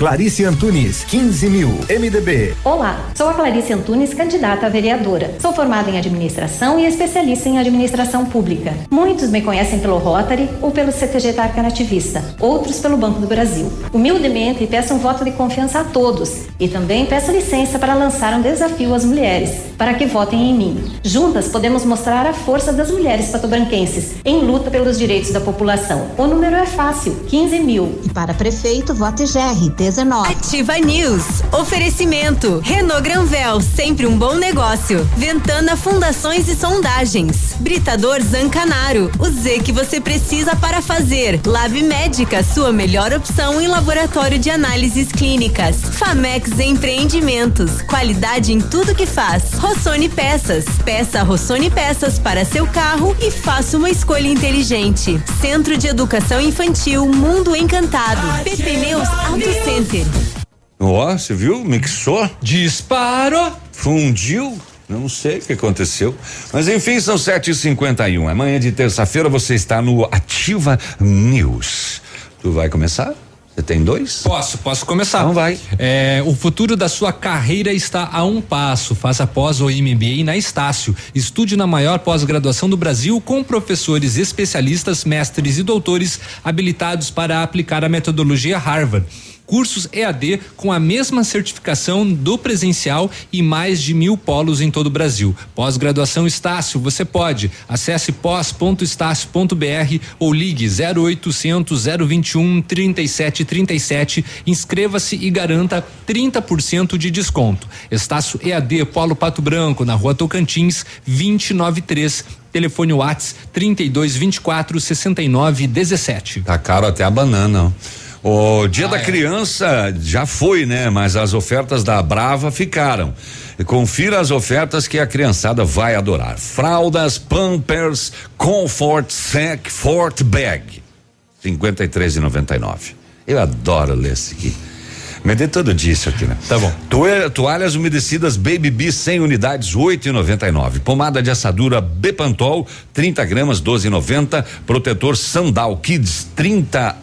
Speaker 32: Clarice Antunes, 15 mil, MDB.
Speaker 33: Olá, sou a Clarice Antunes, candidata a vereadora. Sou formada em administração e especialista em administração pública. Muitos me conhecem pelo Rotary ou pelo CTG Tarca Nativista, outros pelo Banco do Brasil. Humildemente peço um voto de confiança a todos e também peço licença para lançar um desafio às mulheres, para que votem em mim. Juntas podemos mostrar a força das mulheres patobranquenses em luta pelos direitos da população. O número é fácil, 15 mil.
Speaker 34: E para prefeito, vote GR 19.
Speaker 13: Ativa News. Oferecimento. Renault Granvel, sempre um bom negócio. Ventana Fundações e Sondagens. Britador Zancanaro. O Z que você precisa para fazer. Lab Médica, sua melhor opção em laboratório de análises clínicas. Famex Empreendimentos. Qualidade em tudo que faz. Rossoni Peças. Peça Rossoni Peças para seu carro e faça uma escolha inteligente. Centro de Educação Infantil Mundo Encantado. PP Neus Auto
Speaker 15: Ó, você viu? Mixou?
Speaker 16: Disparou!
Speaker 15: Fundiu? Não sei o que aconteceu. Mas enfim, são 7h51. Amanhã de terça-feira você está no Ativa News. Tu vai começar? Você tem dois?
Speaker 16: Posso, posso começar.
Speaker 15: Então vai.
Speaker 16: É, o futuro da sua carreira está a um passo. Faça pós ou MBA na Estácio. Estude na maior pós-graduação do Brasil com professores especialistas, mestres e doutores habilitados para aplicar a metodologia Harvard cursos EAD com a mesma certificação do presencial e mais de mil polos em todo o Brasil. Pós-graduação Estácio, você pode. Acesse pós.estácio.br ou ligue 0800 021 3737. Inscreva-se e garanta 30% de desconto. Estácio EAD Polo Pato Branco, na rua Tocantins, 293. Telefone Whats 32 24 69 17.
Speaker 15: Tá caro até a banana. ó. O dia ah, da é. criança já foi, né? Mas as ofertas da Brava ficaram. Confira as ofertas que a criançada vai adorar. Fraldas, Pampers, Comfort Sec Fort Bag, 53,99. Eu adoro ler esse aqui. Me dê todo dia isso aqui, né?
Speaker 16: Tá bom.
Speaker 15: Toalha, toalhas umedecidas Baby Bee 100 unidades, 8,99. Pomada de assadura Bepantol, 30 gramas, 12,90. Protetor Sandal Kids 30,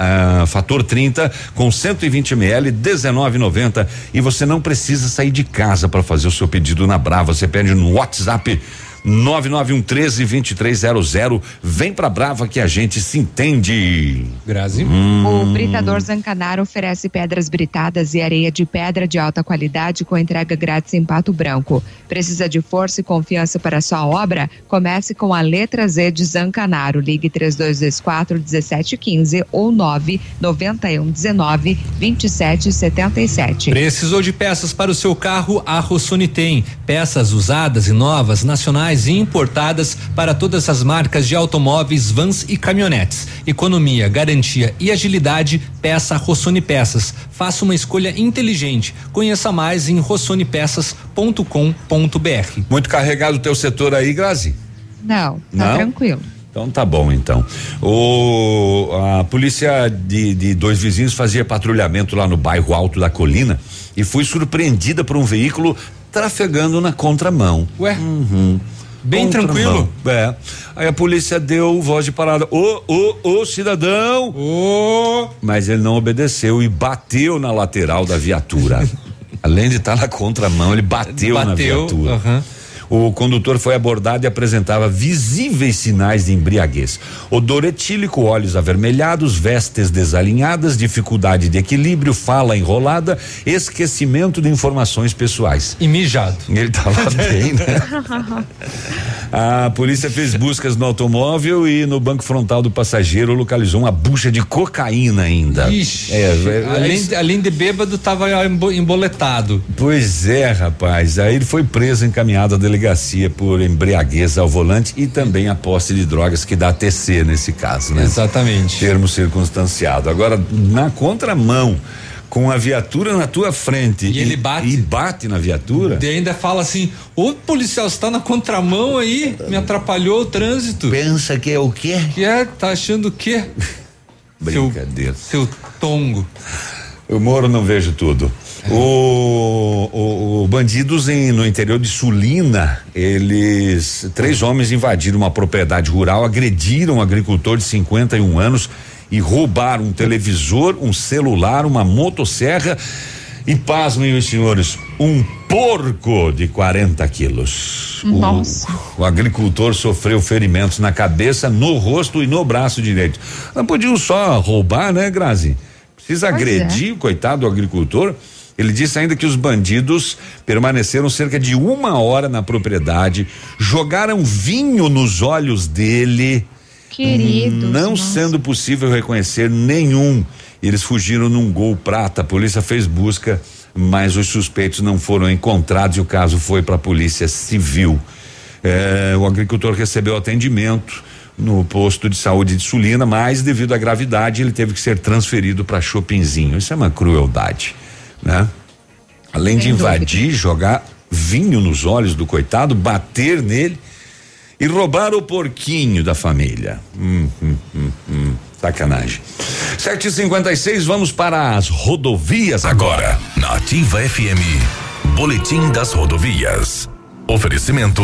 Speaker 15: uh, fator 30, com 120 ml, 19,90. E você não precisa sair de casa para fazer o seu pedido na Brava. Você pede no WhatsApp 991132300. Vem pra Brava que a gente se entende.
Speaker 16: Grazi.
Speaker 17: Hum. O Britador Zancanaro oferece pedras britadas e areia de pedra de alta qualidade com entrega grátis em Pato Branco. Precisa de força e confiança para sua obra? Comece com a letra Z de Zancanaro. Ligue 3224 1715 ou 99119 2777.
Speaker 16: Precisou de peças para o seu carro? A Rossoni tem. Peças usadas e novas, nacionais nacionais e importadas para todas as marcas de automóveis, vans e caminhonetes. Economia, garantia e agilidade, peça Rossoni Peças. Faça uma escolha inteligente. Conheça mais em rossonepeças.com.br.
Speaker 15: Muito carregado o teu setor aí, Grazi?
Speaker 17: Não, tá Não? tranquilo.
Speaker 15: Então tá bom então. O a polícia de, de dois vizinhos fazia patrulhamento lá no bairro Alto da Colina e foi surpreendida por um veículo trafegando na contramão.
Speaker 16: Ué?
Speaker 15: Uhum.
Speaker 16: Bem tranquilo.
Speaker 15: É. Aí a polícia deu voz de parada. Ô, ô, ô, cidadão!
Speaker 16: Ô!
Speaker 15: Mas ele não obedeceu e bateu na lateral da viatura. Além de estar tá na contramão, ele bateu, bateu na viatura. Uhum. O condutor foi abordado e apresentava visíveis sinais de embriaguez. Odor etílico, olhos avermelhados, vestes desalinhadas, dificuldade de equilíbrio, fala enrolada, esquecimento de informações pessoais.
Speaker 16: E mijado.
Speaker 15: Ele estava bem, né? A polícia fez buscas no automóvel e no banco frontal do passageiro localizou uma bucha de cocaína ainda.
Speaker 16: Ixi, é, é, além, além de bêbado, estava emboletado.
Speaker 15: Pois é, rapaz. Aí ele foi preso, encaminhado à delegacia delegacia por embriaguez ao volante e também a posse de drogas que dá TC nesse caso, né?
Speaker 16: Exatamente.
Speaker 15: Termo circunstanciado. Agora, na contramão, com a viatura na tua frente
Speaker 16: E ele bate.
Speaker 15: e bate na viatura.
Speaker 16: E ainda fala assim: Ô policial, você tá na contramão aí, me atrapalhou o trânsito.
Speaker 15: Pensa que é o quê?
Speaker 16: Que é? Tá achando o quê?
Speaker 15: Brincadeira.
Speaker 16: Seu, seu tongo.
Speaker 15: Eu moro, não vejo tudo. O, o, o bandidos em, no interior de Sulina, eles três homens invadiram uma propriedade rural, agrediram um agricultor de 51 anos e roubaram um televisor, um celular, uma motosserra e pasmem os senhores, um porco de 40 quilos. O-
Speaker 35: Nossa.
Speaker 15: O, agricultor sofreu ferimentos na cabeça, no rosto e no braço direito. Não podiam só roubar, né, Grazi? Precisa
Speaker 35: Pois
Speaker 15: agredir o coitado do agricultor. Ele disse ainda que os bandidos permaneceram cerca de uma hora na propriedade, jogaram vinho nos olhos dele.
Speaker 35: Queridos,
Speaker 15: Não
Speaker 35: nossa.
Speaker 15: sendo possível reconhecer nenhum. Eles fugiram num gol prata. A polícia fez busca, mas os suspeitos não foram encontrados e o caso foi para a polícia civil. Eh, o agricultor recebeu atendimento no posto de saúde de Sulina, mas devido à gravidade ele teve que ser transferido para Chopinzinho. Isso é uma crueldade, né? Além de
Speaker 35: dúvida.
Speaker 15: invadir, jogar vinho nos olhos do coitado, bater nele e roubar o porquinho da família. Hum, hum, hum, hum. Sacanagem. 7h56, vamos para as rodovias agora.
Speaker 36: Na Ativa FM, Boletim das Rodovias. Oferecimento: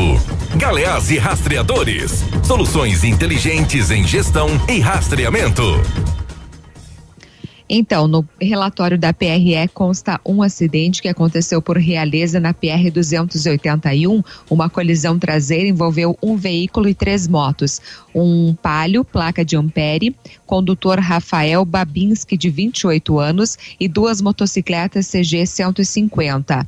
Speaker 36: Galeás e Rastreadores. Soluções inteligentes em gestão e rastreamento.
Speaker 17: Então, no relatório da PRE consta um acidente que aconteceu por Realeza na PR 281. Uma colisão traseira envolveu um veículo e três motos. Um palio, placa de Ampere, condutor Rafael Babinski, de 28 anos, e duas motocicletas CG 150.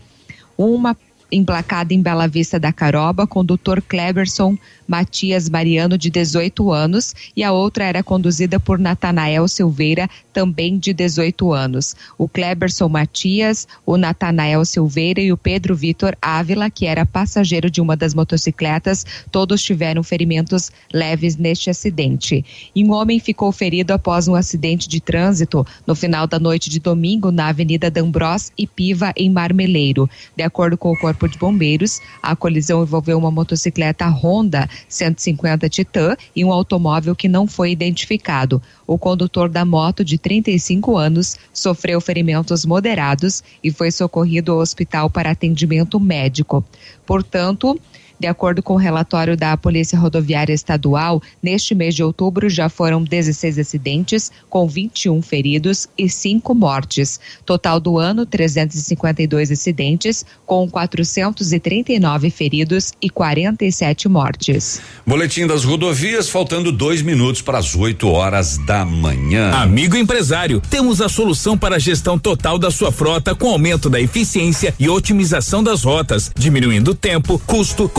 Speaker 17: Uma emplacada em Bela Vista da Caroba, condutor Cleberson Matias Mariano, de 18 anos, e a outra era conduzida por Natanael Silveira, também de 18 anos. O Cleberson Matias, o Natanael Silveira e o Pedro Vitor Ávila, que era passageiro de uma das motocicletas, todos tiveram ferimentos leves neste acidente. E um homem ficou ferido após um acidente de trânsito no final da noite de domingo na Avenida D'Ambrós e Piva, em Marmeleiro. De acordo com o Corpo de Bombeiros, a colisão envolveu uma motocicleta Honda 150 Titan e um automóvel que não foi identificado. O condutor da moto, de 35 anos, sofreu ferimentos moderados e foi socorrido ao hospital para atendimento médico. Portanto, de acordo com o relatório da Polícia Rodoviária Estadual, neste mês de outubro já foram 16 acidentes, com 21 feridos e 5 mortes. Total do ano, 352 acidentes, com 439 feridos e 47 mortes.
Speaker 15: Boletim das rodovias, faltando dois minutos para as 8 horas da manhã.
Speaker 7: Amigo empresário, temos a solução para a gestão total da sua frota com aumento da eficiência e otimização das rotas, diminuindo tempo, custo,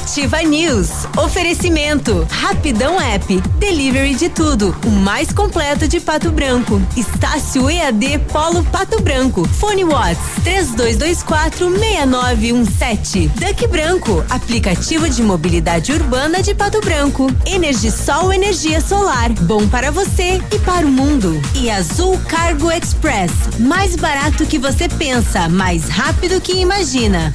Speaker 13: Ativa News. Oferecimento. Rapidão App. Delivery de tudo. O mais completo de Pato Branco. Estácio EAD Polo Pato Branco. Fone Watts 3224 6917. Duck Branco. Aplicativo de mobilidade urbana de Pato Branco. Energisol energia solar. Bom para você e para o mundo. E Azul Cargo Express. Mais barato que você pensa, mais rápido que imagina.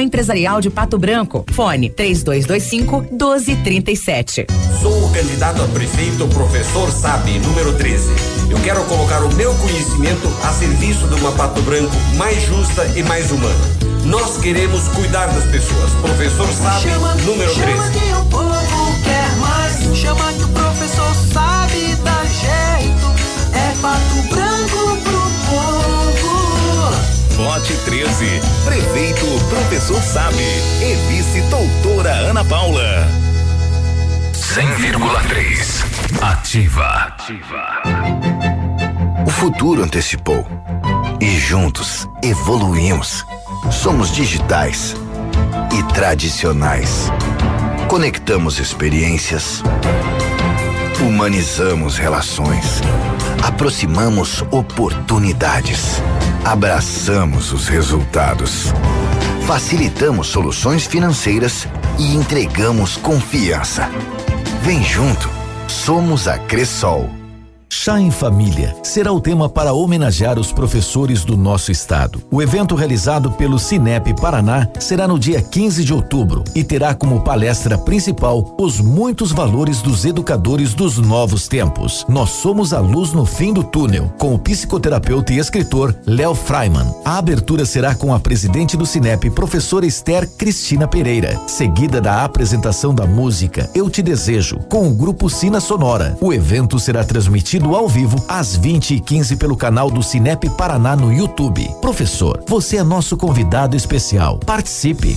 Speaker 37: Empresarial de Pato Branco. Fone 3225 1237.
Speaker 6: Sou o candidato a prefeito, professor Sabe, número 13. Eu quero colocar o meu conhecimento a serviço de uma Pato Branco mais justa e mais humana. Nós queremos cuidar das pessoas. Professor Sabe,
Speaker 38: Chama,
Speaker 6: número 13.
Speaker 38: chama que o povo quer mais. Chama que o professor sabe dar jeito. É pato branco
Speaker 39: Vote 13. Prefeito Professor Sabe. E vice doutora Ana Paula.
Speaker 40: 100,3. Ativa.
Speaker 41: O futuro antecipou. E juntos evoluímos. Somos digitais e tradicionais. Conectamos experiências. Humanizamos relações. Aproximamos oportunidades. Abraçamos os resultados. Facilitamos soluções financeiras e entregamos confiança. Vem junto. Somos a Cressol.
Speaker 42: Chá em Família será o tema para homenagear os professores do nosso estado. O evento realizado pelo Cinep Paraná será no dia 15 de outubro e terá como palestra principal os muitos valores dos educadores dos novos tempos. Nós somos a luz no fim do túnel, com o psicoterapeuta e escritor Léo Freiman. A abertura será com a presidente do Cinep, professora Esther Cristina Pereira, seguida da apresentação da música Eu Te Desejo, com o grupo Sina Sonora. O evento será transmitido ao vivo às 20 e 15 pelo canal do Cinep Paraná no YouTube. Professor, você é nosso convidado especial. Participe.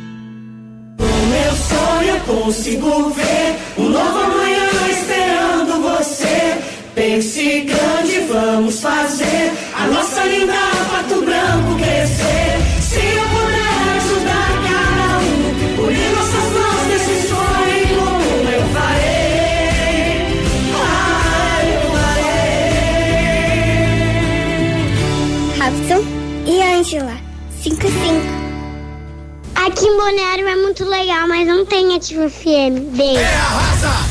Speaker 38: Meu sonho eu consigo ver um novo amanhã esperando você. Pense grande, vamos fazer a nossa linda Pato Branco crescer.
Speaker 25: Muito legal, mas não tem Ativa FM. Beijo.
Speaker 7: Arrasador!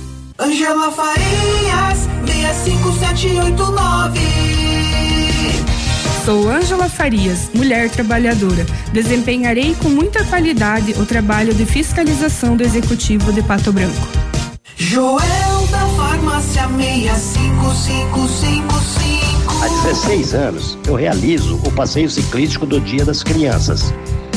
Speaker 38: Angela Farias, 65789.
Speaker 43: Sou Ângela Farias, mulher trabalhadora. Desempenharei com muita qualidade o trabalho de fiscalização do Executivo de Pato Branco.
Speaker 38: Joel da farmácia 65555.
Speaker 44: Há 16 anos eu realizo o passeio ciclístico do Dia das Crianças.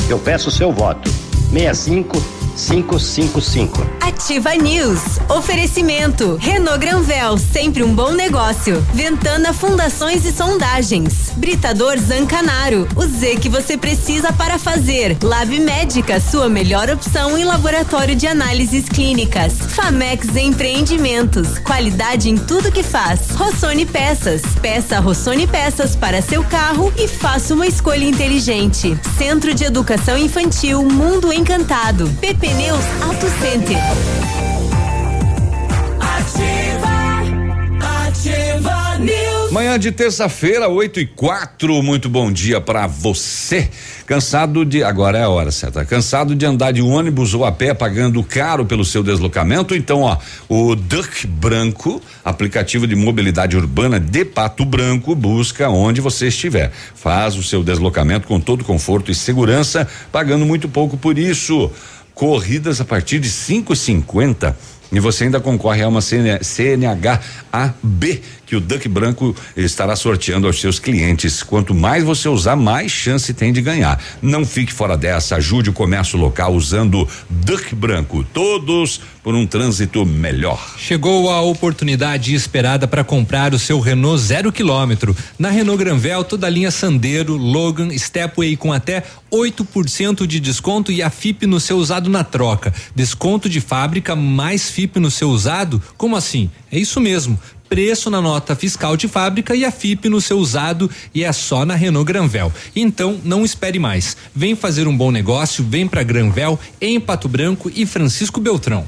Speaker 44: Eu peço seu voto. 65 555.
Speaker 13: Ativa News. Oferecimento. Renault Granvel, sempre um bom negócio. Ventana Fundações e Sondagens. Britador Zancanaro. O Z que você precisa para fazer. Lab Médica, sua melhor opção em laboratório de análises clínicas. Famex Empreendimentos. Qualidade em tudo que faz. Rossoni Peças. Peça Rossoni Peças para seu carro e faça uma escolha inteligente. Centro de Educação Infantil Mundo Encantado. PP Neus Auto Center.
Speaker 19: Ativa, ativa News.
Speaker 15: Manhã de terça-feira, 8 e quatro. Muito bom dia para você. Cansado de. Agora é a hora certa. Cansado de andar de ônibus ou a pé pagando caro pelo seu deslocamento? Então, ó, o Duck Branco, aplicativo de mobilidade urbana de Pato Branco, busca onde você estiver. Faz o seu deslocamento com todo conforto e segurança, pagando muito pouco por isso. Corridas a partir de 5,50 e você ainda concorre a uma CN, CNH AB que o Duck Branco estará sorteando aos seus clientes. Quanto mais você usar, mais chance tem de ganhar. Não fique fora dessa. Ajude o comércio local usando Duck Branco. Todos por um trânsito melhor.
Speaker 16: Chegou a oportunidade esperada para comprar o seu Renault zero quilômetro. Na Renault Granvel, toda a linha Sandero, Logan, Stepway com até 8% de desconto e a FIP no seu usado na troca. Desconto de fábrica mais FIP no seu usado? Como assim? É isso mesmo preço na nota fiscal de fábrica e a FIP no seu usado e é só na Renault Granvel. Então, não espere mais. Vem fazer um bom negócio, vem para Granvel, em Pato Branco e Francisco Beltrão.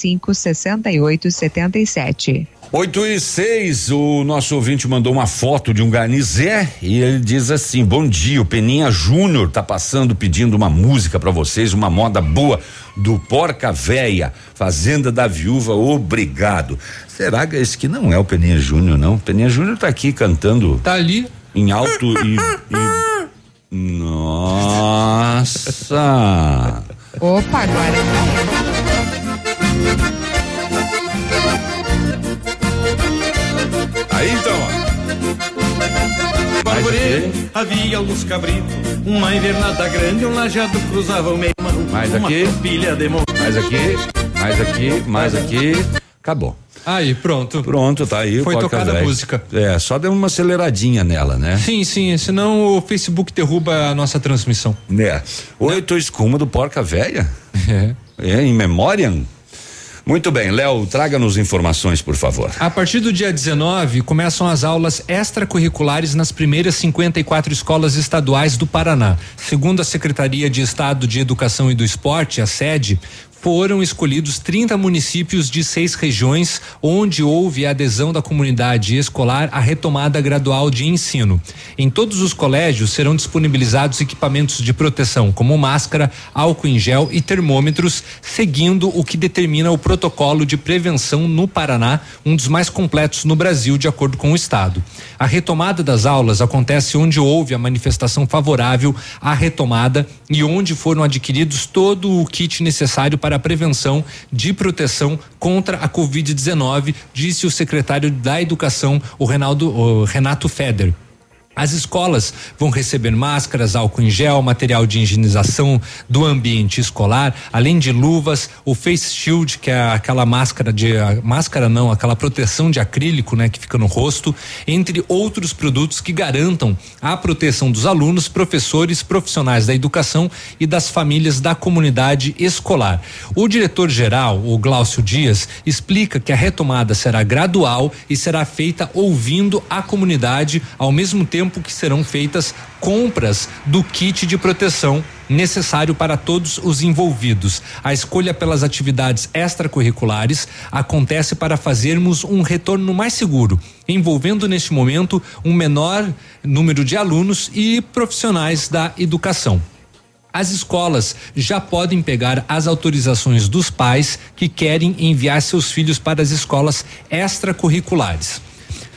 Speaker 17: 6877.
Speaker 15: 8 e 6, o nosso ouvinte mandou uma foto de um garnizé e ele diz assim: Bom dia, o Peninha Júnior tá passando pedindo uma música para vocês, uma moda boa do Porca Véia, Fazenda da Viúva, obrigado. Será que esse que não é o Peninha Júnior, não? O Peninha Júnior tá aqui cantando.
Speaker 16: Tá ali.
Speaker 15: Em alto e. e... Nossa!
Speaker 17: Opa, agora.
Speaker 15: Aí então,
Speaker 45: Barburi, havia alguns cabritos, uma invernada grande, um lajado cruzava o meio mão.
Speaker 15: Mais
Speaker 45: uma
Speaker 15: aqui.
Speaker 45: pilha de mão.
Speaker 15: Mais aqui, mais aqui, mais aqui. Acabou.
Speaker 16: Aí, pronto.
Speaker 15: Pronto, tá aí.
Speaker 16: Foi tocada a música.
Speaker 15: É, só deu uma aceleradinha nela, né?
Speaker 16: Sim, sim, senão o Facebook derruba a nossa transmissão.
Speaker 15: É. Oito escuma do Porca Véia?
Speaker 16: É.
Speaker 15: É, em memória? Muito bem, Léo, traga-nos informações, por favor.
Speaker 16: A partir do dia 19, começam as aulas extracurriculares nas primeiras 54 escolas estaduais do Paraná. Segundo a Secretaria de Estado de Educação e do Esporte, a sede, foram escolhidos 30 municípios de seis regiões onde houve a adesão da comunidade escolar à retomada gradual de ensino. Em todos os colégios serão disponibilizados equipamentos de proteção, como máscara, álcool em gel e termômetros, seguindo o que determina o protocolo de prevenção no Paraná, um dos mais completos no Brasil, de acordo com o Estado. A retomada das aulas acontece onde houve a manifestação favorável à retomada e onde foram adquiridos todo o kit necessário para a prevenção de proteção contra a Covid-19, disse o secretário da Educação, o, o Renato Feder. As escolas vão receber máscaras, álcool em gel, material de higienização do ambiente escolar, além de luvas, o face shield, que é aquela máscara de máscara não, aquela proteção de acrílico, né, que fica no rosto, entre outros produtos que garantam a proteção dos alunos, professores, profissionais da educação e das famílias da comunidade escolar. O diretor geral, o Glaucio Dias, explica que a retomada será gradual e será feita ouvindo a comunidade ao mesmo tempo que serão feitas compras do kit de proteção necessário para todos os envolvidos. A escolha pelas atividades extracurriculares acontece para fazermos um retorno mais seguro, envolvendo neste momento um menor número de alunos e profissionais da educação. As escolas já podem pegar as autorizações dos pais que querem enviar seus filhos para as escolas extracurriculares.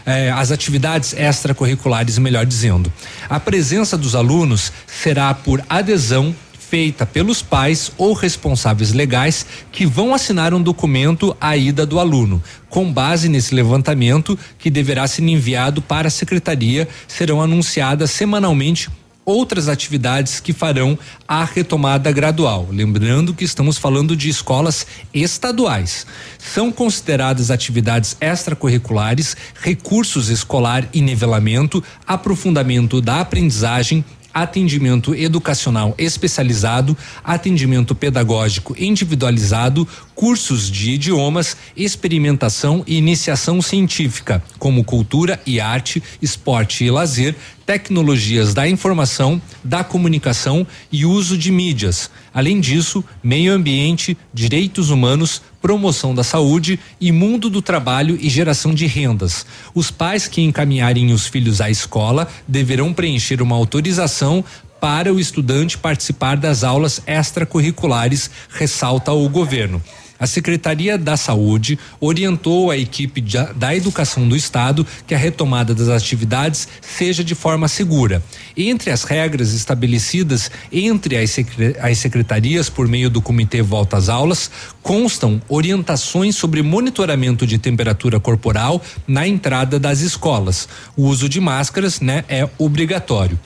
Speaker 16: Eh, as atividades extracurriculares, melhor dizendo. A presença dos alunos será por adesão feita pelos pais ou responsáveis legais que vão assinar um documento à ida do aluno. Com base nesse levantamento, que deverá ser enviado para a secretaria, serão anunciadas semanalmente outras atividades que farão a retomada gradual. Lembrando que estamos falando de escolas estaduais. São consideradas atividades extracurriculares, recursos escolar e nivelamento, aprofundamento da aprendizagem, atendimento educacional especializado, atendimento pedagógico individualizado, cursos de idiomas, experimentação e iniciação científica, como cultura e arte, esporte e lazer, tecnologias da informação, da comunicação e uso de mídias. Além disso, meio ambiente, direitos humanos, promoção da saúde e mundo do trabalho e geração de rendas. Os pais que encaminharem os filhos à escola deverão preencher uma autorização para o estudante participar das aulas extracurriculares, ressalta o governo. A Secretaria da Saúde orientou a equipe de, da Educação do Estado que a retomada das atividades seja de forma segura. Entre as regras estabelecidas entre as, as secretarias por meio do Comitê Volta às Aulas, constam orientações sobre monitoramento de temperatura corporal na entrada das escolas. O uso de máscaras, né, é obrigatório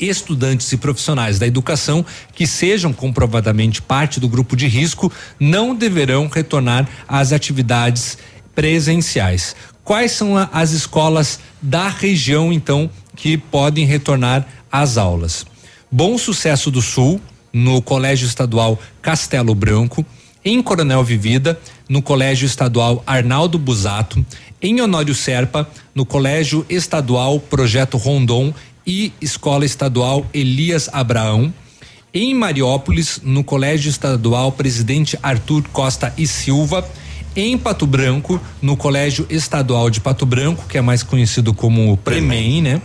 Speaker 16: estudantes e profissionais da educação que sejam comprovadamente parte do grupo de risco não deverão retornar às atividades presenciais. Quais são a, as escolas da região, então, que podem retornar às aulas? Bom Sucesso do Sul, no Colégio Estadual Castelo Branco, em Coronel Vivida, no Colégio Estadual Arnaldo Busato, em Honório Serpa, no Colégio Estadual Projeto Rondon e Escola Estadual Elias Abraão. Em Mariópolis, no Colégio Estadual Presidente Arthur Costa e Silva. Em Pato Branco, no Colégio Estadual de Pato Branco, que é mais conhecido como Premem, né?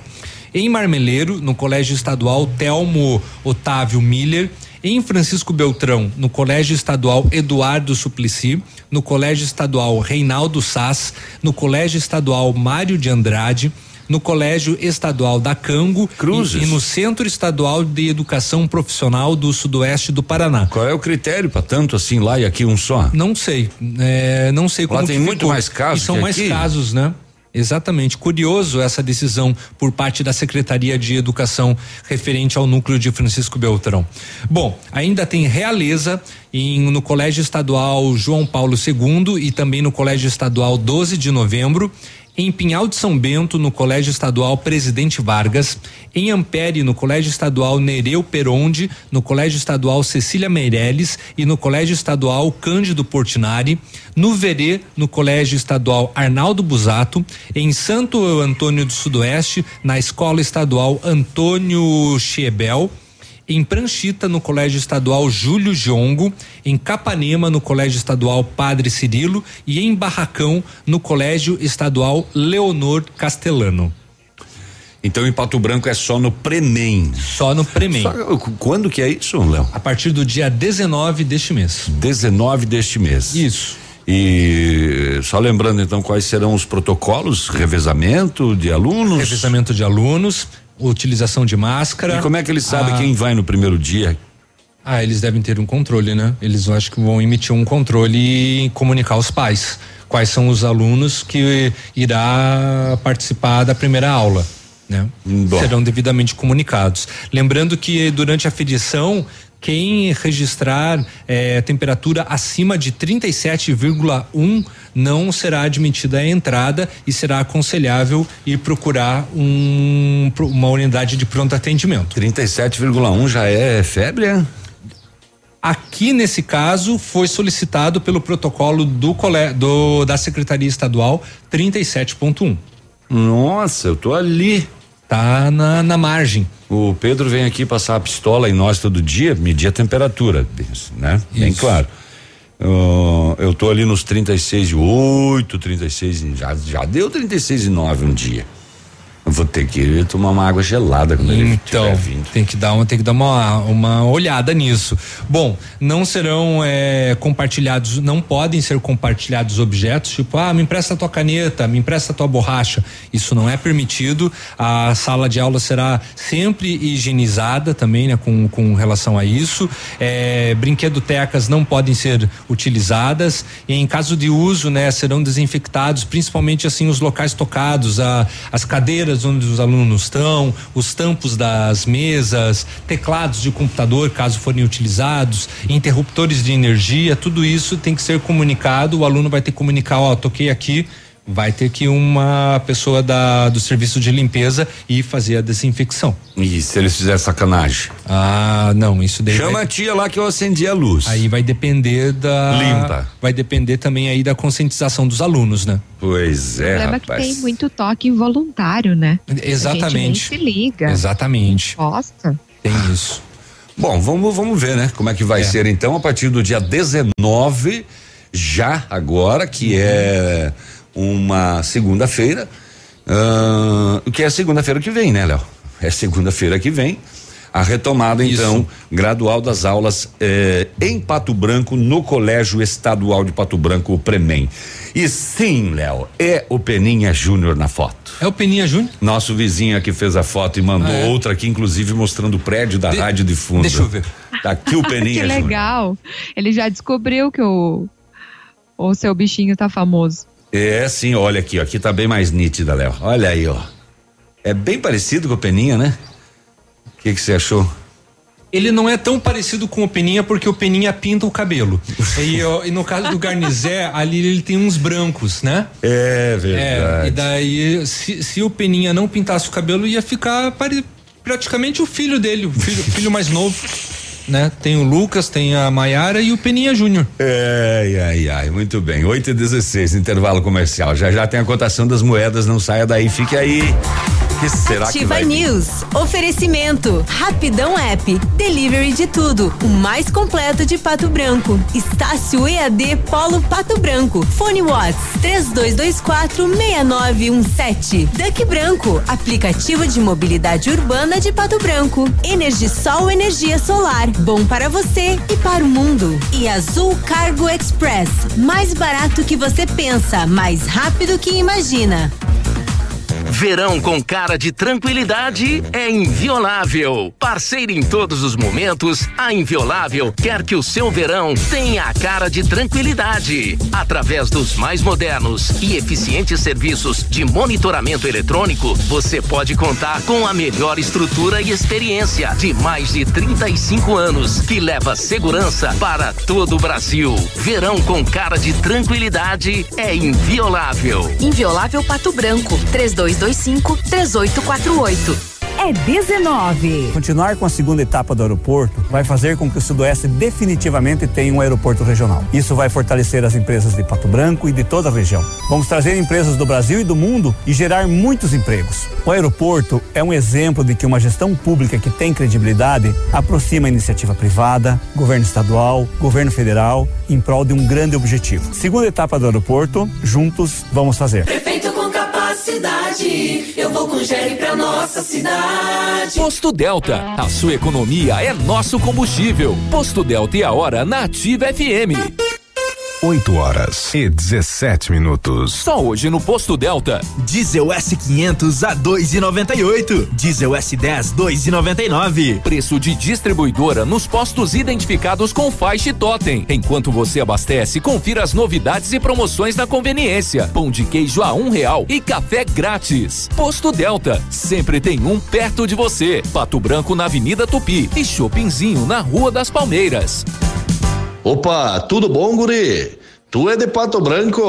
Speaker 16: Em Marmeleiro, no Colégio Estadual Telmo Otávio Miller. Em Francisco Beltrão, no Colégio Estadual Eduardo Suplicy, no Colégio Estadual Reinaldo Sass, no Colégio Estadual Mário de Andrade, no Colégio Estadual da Cango. E, e, no Centro Estadual de Educação Profissional do Sudoeste do Paraná.
Speaker 15: Qual é o critério para tanto assim lá e aqui um só?
Speaker 16: Não sei, é, não sei como
Speaker 15: lá tem muito mais casos.
Speaker 16: E são mais
Speaker 15: aqui.
Speaker 16: casos, né? Exatamente. Curioso essa decisão por parte da Secretaria de Educação referente ao núcleo de Francisco Beltrão. Bom, ainda tem Realeza em, no Colégio Estadual João Paulo II e também no Colégio Estadual 12 de Novembro em Pinhal de São Bento, no Colégio Estadual Presidente Vargas, em Ampere, no Colégio Estadual Nereu Peronde, no Colégio Estadual Cecília Meirelles e no Colégio Estadual Cândido Portinari, no Verê, no Colégio Estadual Arnaldo Busato, em Santo Antônio do Sudoeste, na Escola Estadual Antônio Chiebel, em Pranchita, no Colégio Estadual Júlio Giongo, em Capanema, no Colégio Estadual Padre Cirilo e em Barracão, no Colégio Estadual Leonor Castelano.
Speaker 15: Então em Pato Branco é só no Prenem.
Speaker 16: Só no Prenem. Só,
Speaker 15: quando que é isso, Léo?
Speaker 16: A partir do dia 19 deste mês.
Speaker 15: 19 deste mês.
Speaker 16: Isso.
Speaker 15: E só lembrando então quais serão os protocolos, revezamento de alunos?
Speaker 16: Revezamento de alunos, utilização de máscara.
Speaker 15: E como é que eles sabem ah, quem vai no primeiro dia?
Speaker 16: Ah, eles devem ter um controle, né? Eles eu acho que vão emitir um controle e comunicar aos pais quais são os alunos que irá participar da primeira aula. Né? Serão devidamente comunicados. Lembrando que durante a fedição quem registrar eh, temperatura acima de 37,1 não será admitida a entrada e será aconselhável ir procurar um, uma unidade de pronto atendimento.
Speaker 15: 37,1 já é febre? É?
Speaker 16: Aqui nesse caso foi solicitado pelo protocolo do, do da Secretaria Estadual 37.1.
Speaker 15: Nossa, eu tô ali.
Speaker 16: Tá na, na margem.
Speaker 15: O Pedro vem aqui passar a pistola em nós todo dia, medir a temperatura, né? Isso. Bem claro. Uh, eu tô ali nos 36 e 8, 36 já já deu 36 e 9 um dia. Eu vou ter que tomar uma água gelada quando ele
Speaker 16: Então, tem que dar uma, tem que dar uma, uma olhada nisso. Bom, não serão é, compartilhados, não podem ser compartilhados objetos, tipo, ah, me empresta a tua caneta, me empresta a tua borracha. Isso não é permitido. A sala de aula será sempre higienizada também, né, com, com relação a isso. É, brinquedotecas não podem ser utilizadas. E em caso de uso, né, serão desinfectados, principalmente assim os locais tocados, a, as cadeiras onde os alunos estão, os tampos das mesas, teclados de computador, caso forem utilizados, interruptores de energia, tudo isso tem que ser comunicado. O aluno vai ter que comunicar, ó, toquei aqui, vai ter que uma pessoa da, do serviço de limpeza ir fazer a desinfecção.
Speaker 15: E se eles fizerem sacanagem?
Speaker 16: Ah, não, isso daí.
Speaker 15: Chama
Speaker 16: vai,
Speaker 15: a tia lá que eu acendi a luz.
Speaker 16: Aí vai depender da.
Speaker 15: Limpa.
Speaker 16: Vai depender também aí da conscientização dos alunos, né?
Speaker 15: Pois é.
Speaker 17: o problema
Speaker 15: rapaz.
Speaker 17: é que tem muito toque involuntário, né?
Speaker 16: Exatamente.
Speaker 17: A gente nem se liga.
Speaker 16: Exatamente.
Speaker 17: Posta.
Speaker 16: Tem isso.
Speaker 15: Bom, vamos, vamos ver, né? Como é que vai
Speaker 16: É.
Speaker 15: ser então a partir do dia 19, já agora, que é uma segunda-feira. ah, que é segunda-feira que vem, né, Léo? É segunda-feira que vem. A retomada, então, gradual das aulas eh, em Pato Branco, no Colégio Estadual de Pato Branco, o Premem. E sim, Léo, é o Peninha Júnior na foto.
Speaker 16: É o Peninha Júnior?
Speaker 15: Nosso vizinho aqui fez a foto e mandou
Speaker 16: Ah, é?
Speaker 15: outra aqui, inclusive mostrando o prédio da rádio de fundo.
Speaker 16: deixa eu ver.
Speaker 15: Tá aqui o Peninha
Speaker 17: que
Speaker 15: Júnior.
Speaker 17: legal. Ele já descobriu que o, o seu bichinho tá famoso.
Speaker 15: É, sim, olha aqui, ó, aqui tá bem mais nítida, Léo. Olha aí, ó. É bem parecido com o Peninha, né? O que você achou?
Speaker 16: Ele não é tão parecido com o Peninha porque o Peninha pinta o cabelo. e, ó, e no caso do Garnizé, ali ele tem uns brancos, né?
Speaker 15: É
Speaker 16: É, e daí, se, se o Peninha não pintasse o cabelo, ia ficar pare- praticamente o filho dele, o filho, filho mais novo. Né? Tem o Lucas, tem a Maiara e o Peninha Júnior.
Speaker 15: Ai, ai, ai, muito bem. 8 e 16 intervalo comercial. Já já tem a cotação das moedas, não saia daí, fique aí. Que será que
Speaker 13: Ativa
Speaker 15: vai vir?
Speaker 13: News. Oferecimento. Rapidão App. Delivery de tudo. O mais completo de Pato Branco. Estácio EAD Polo Pato Branco. Fone Watts 32246917. Duck Branco. Aplicativo de mobilidade urbana de Pato Branco. Energisol Energia Solar. Bom para você e para o mundo. E Azul Cargo Express. Mais barato que você pensa, mais rápido que imagina.
Speaker 46: Verão com cara de tranquilidade é inviolável. Parceira em todos os momentos, a Inviolável quer que o seu verão tenha a cara de tranquilidade. Através dos mais modernos e eficientes serviços de monitoramento eletrônico, você pode contar com a melhor estrutura e experiência de mais de 35 anos, que leva segurança para todo o Brasil. Verão com cara de tranquilidade é inviolável.
Speaker 3: Inviolável Pato Branco, 3225-3848. É 19.
Speaker 47: Continuar com a segunda etapa do aeroporto vai fazer com que o Sudoeste definitivamente tenha um aeroporto regional. Isso vai fortalecer as empresas de Pato Branco e de toda a região. Vamos trazer empresas do Brasil e do mundo e gerar muitos empregos. O aeroporto é um exemplo de que uma gestão pública que tem credibilidade aproxima a iniciativa privada, governo estadual, governo federal, em prol de um grande objetivo. Segunda etapa do aeroporto, juntos vamos fazer.
Speaker 19: Prefeito com capacidade, eu vou com Jerry pra nossa cidade.
Speaker 7: Posto Delta, a sua economia é nosso combustível. Posto Delta e a hora na Ativa FM.
Speaker 41: 8 horas e 17 minutos.
Speaker 7: Só hoje no Posto Delta.
Speaker 2: Diesel S500 a 2,98. Diesel S10 2,99.
Speaker 7: Preço de distribuidora nos postos identificados com faixa e totem. Enquanto você abastece, confira as novidades e promoções na conveniência. Pão de queijo a um real e café grátis. Posto Delta, sempre tem um perto de você. Pato Branco na Avenida Tupi e Shoppingzinho na Rua das Palmeiras.
Speaker 28: Opa, tudo bom, guri? Tu é de Pato Branco?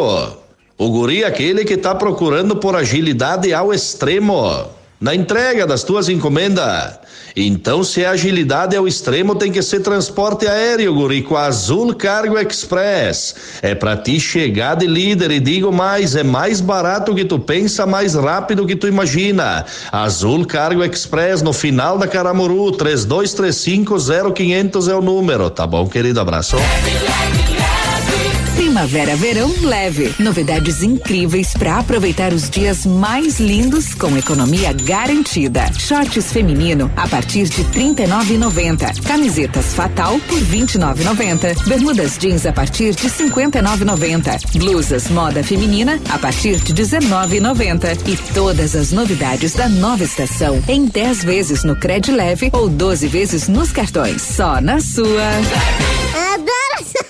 Speaker 28: O guri é aquele que tá procurando por agilidade ao extremo na entrega das tuas encomendas. Então, se a agilidade ao extremo, tem que ser transporte aéreo, guri, com a Azul Cargo Express. É pra ti chegar de líder e digo mais, é mais barato que tu pensa, mais rápido que tu imagina. Azul Cargo Express no final da Caramuru, 32350500 é o número, tá bom, querido? Abraço.
Speaker 1: Primavera Verão Leve. Novidades incríveis para aproveitar os dias mais lindos com economia garantida. Shorts feminino a partir de R$ 39,90. Camisetas Fatal por R$ 29,90. Bermudas jeans a partir de R$ 59,90. Blusas moda feminina a partir de R$ 19,90. E todas as novidades da nova estação em 10 vezes no Cred Leve ou 12 vezes nos cartões. Só na sua.
Speaker 25: Adoro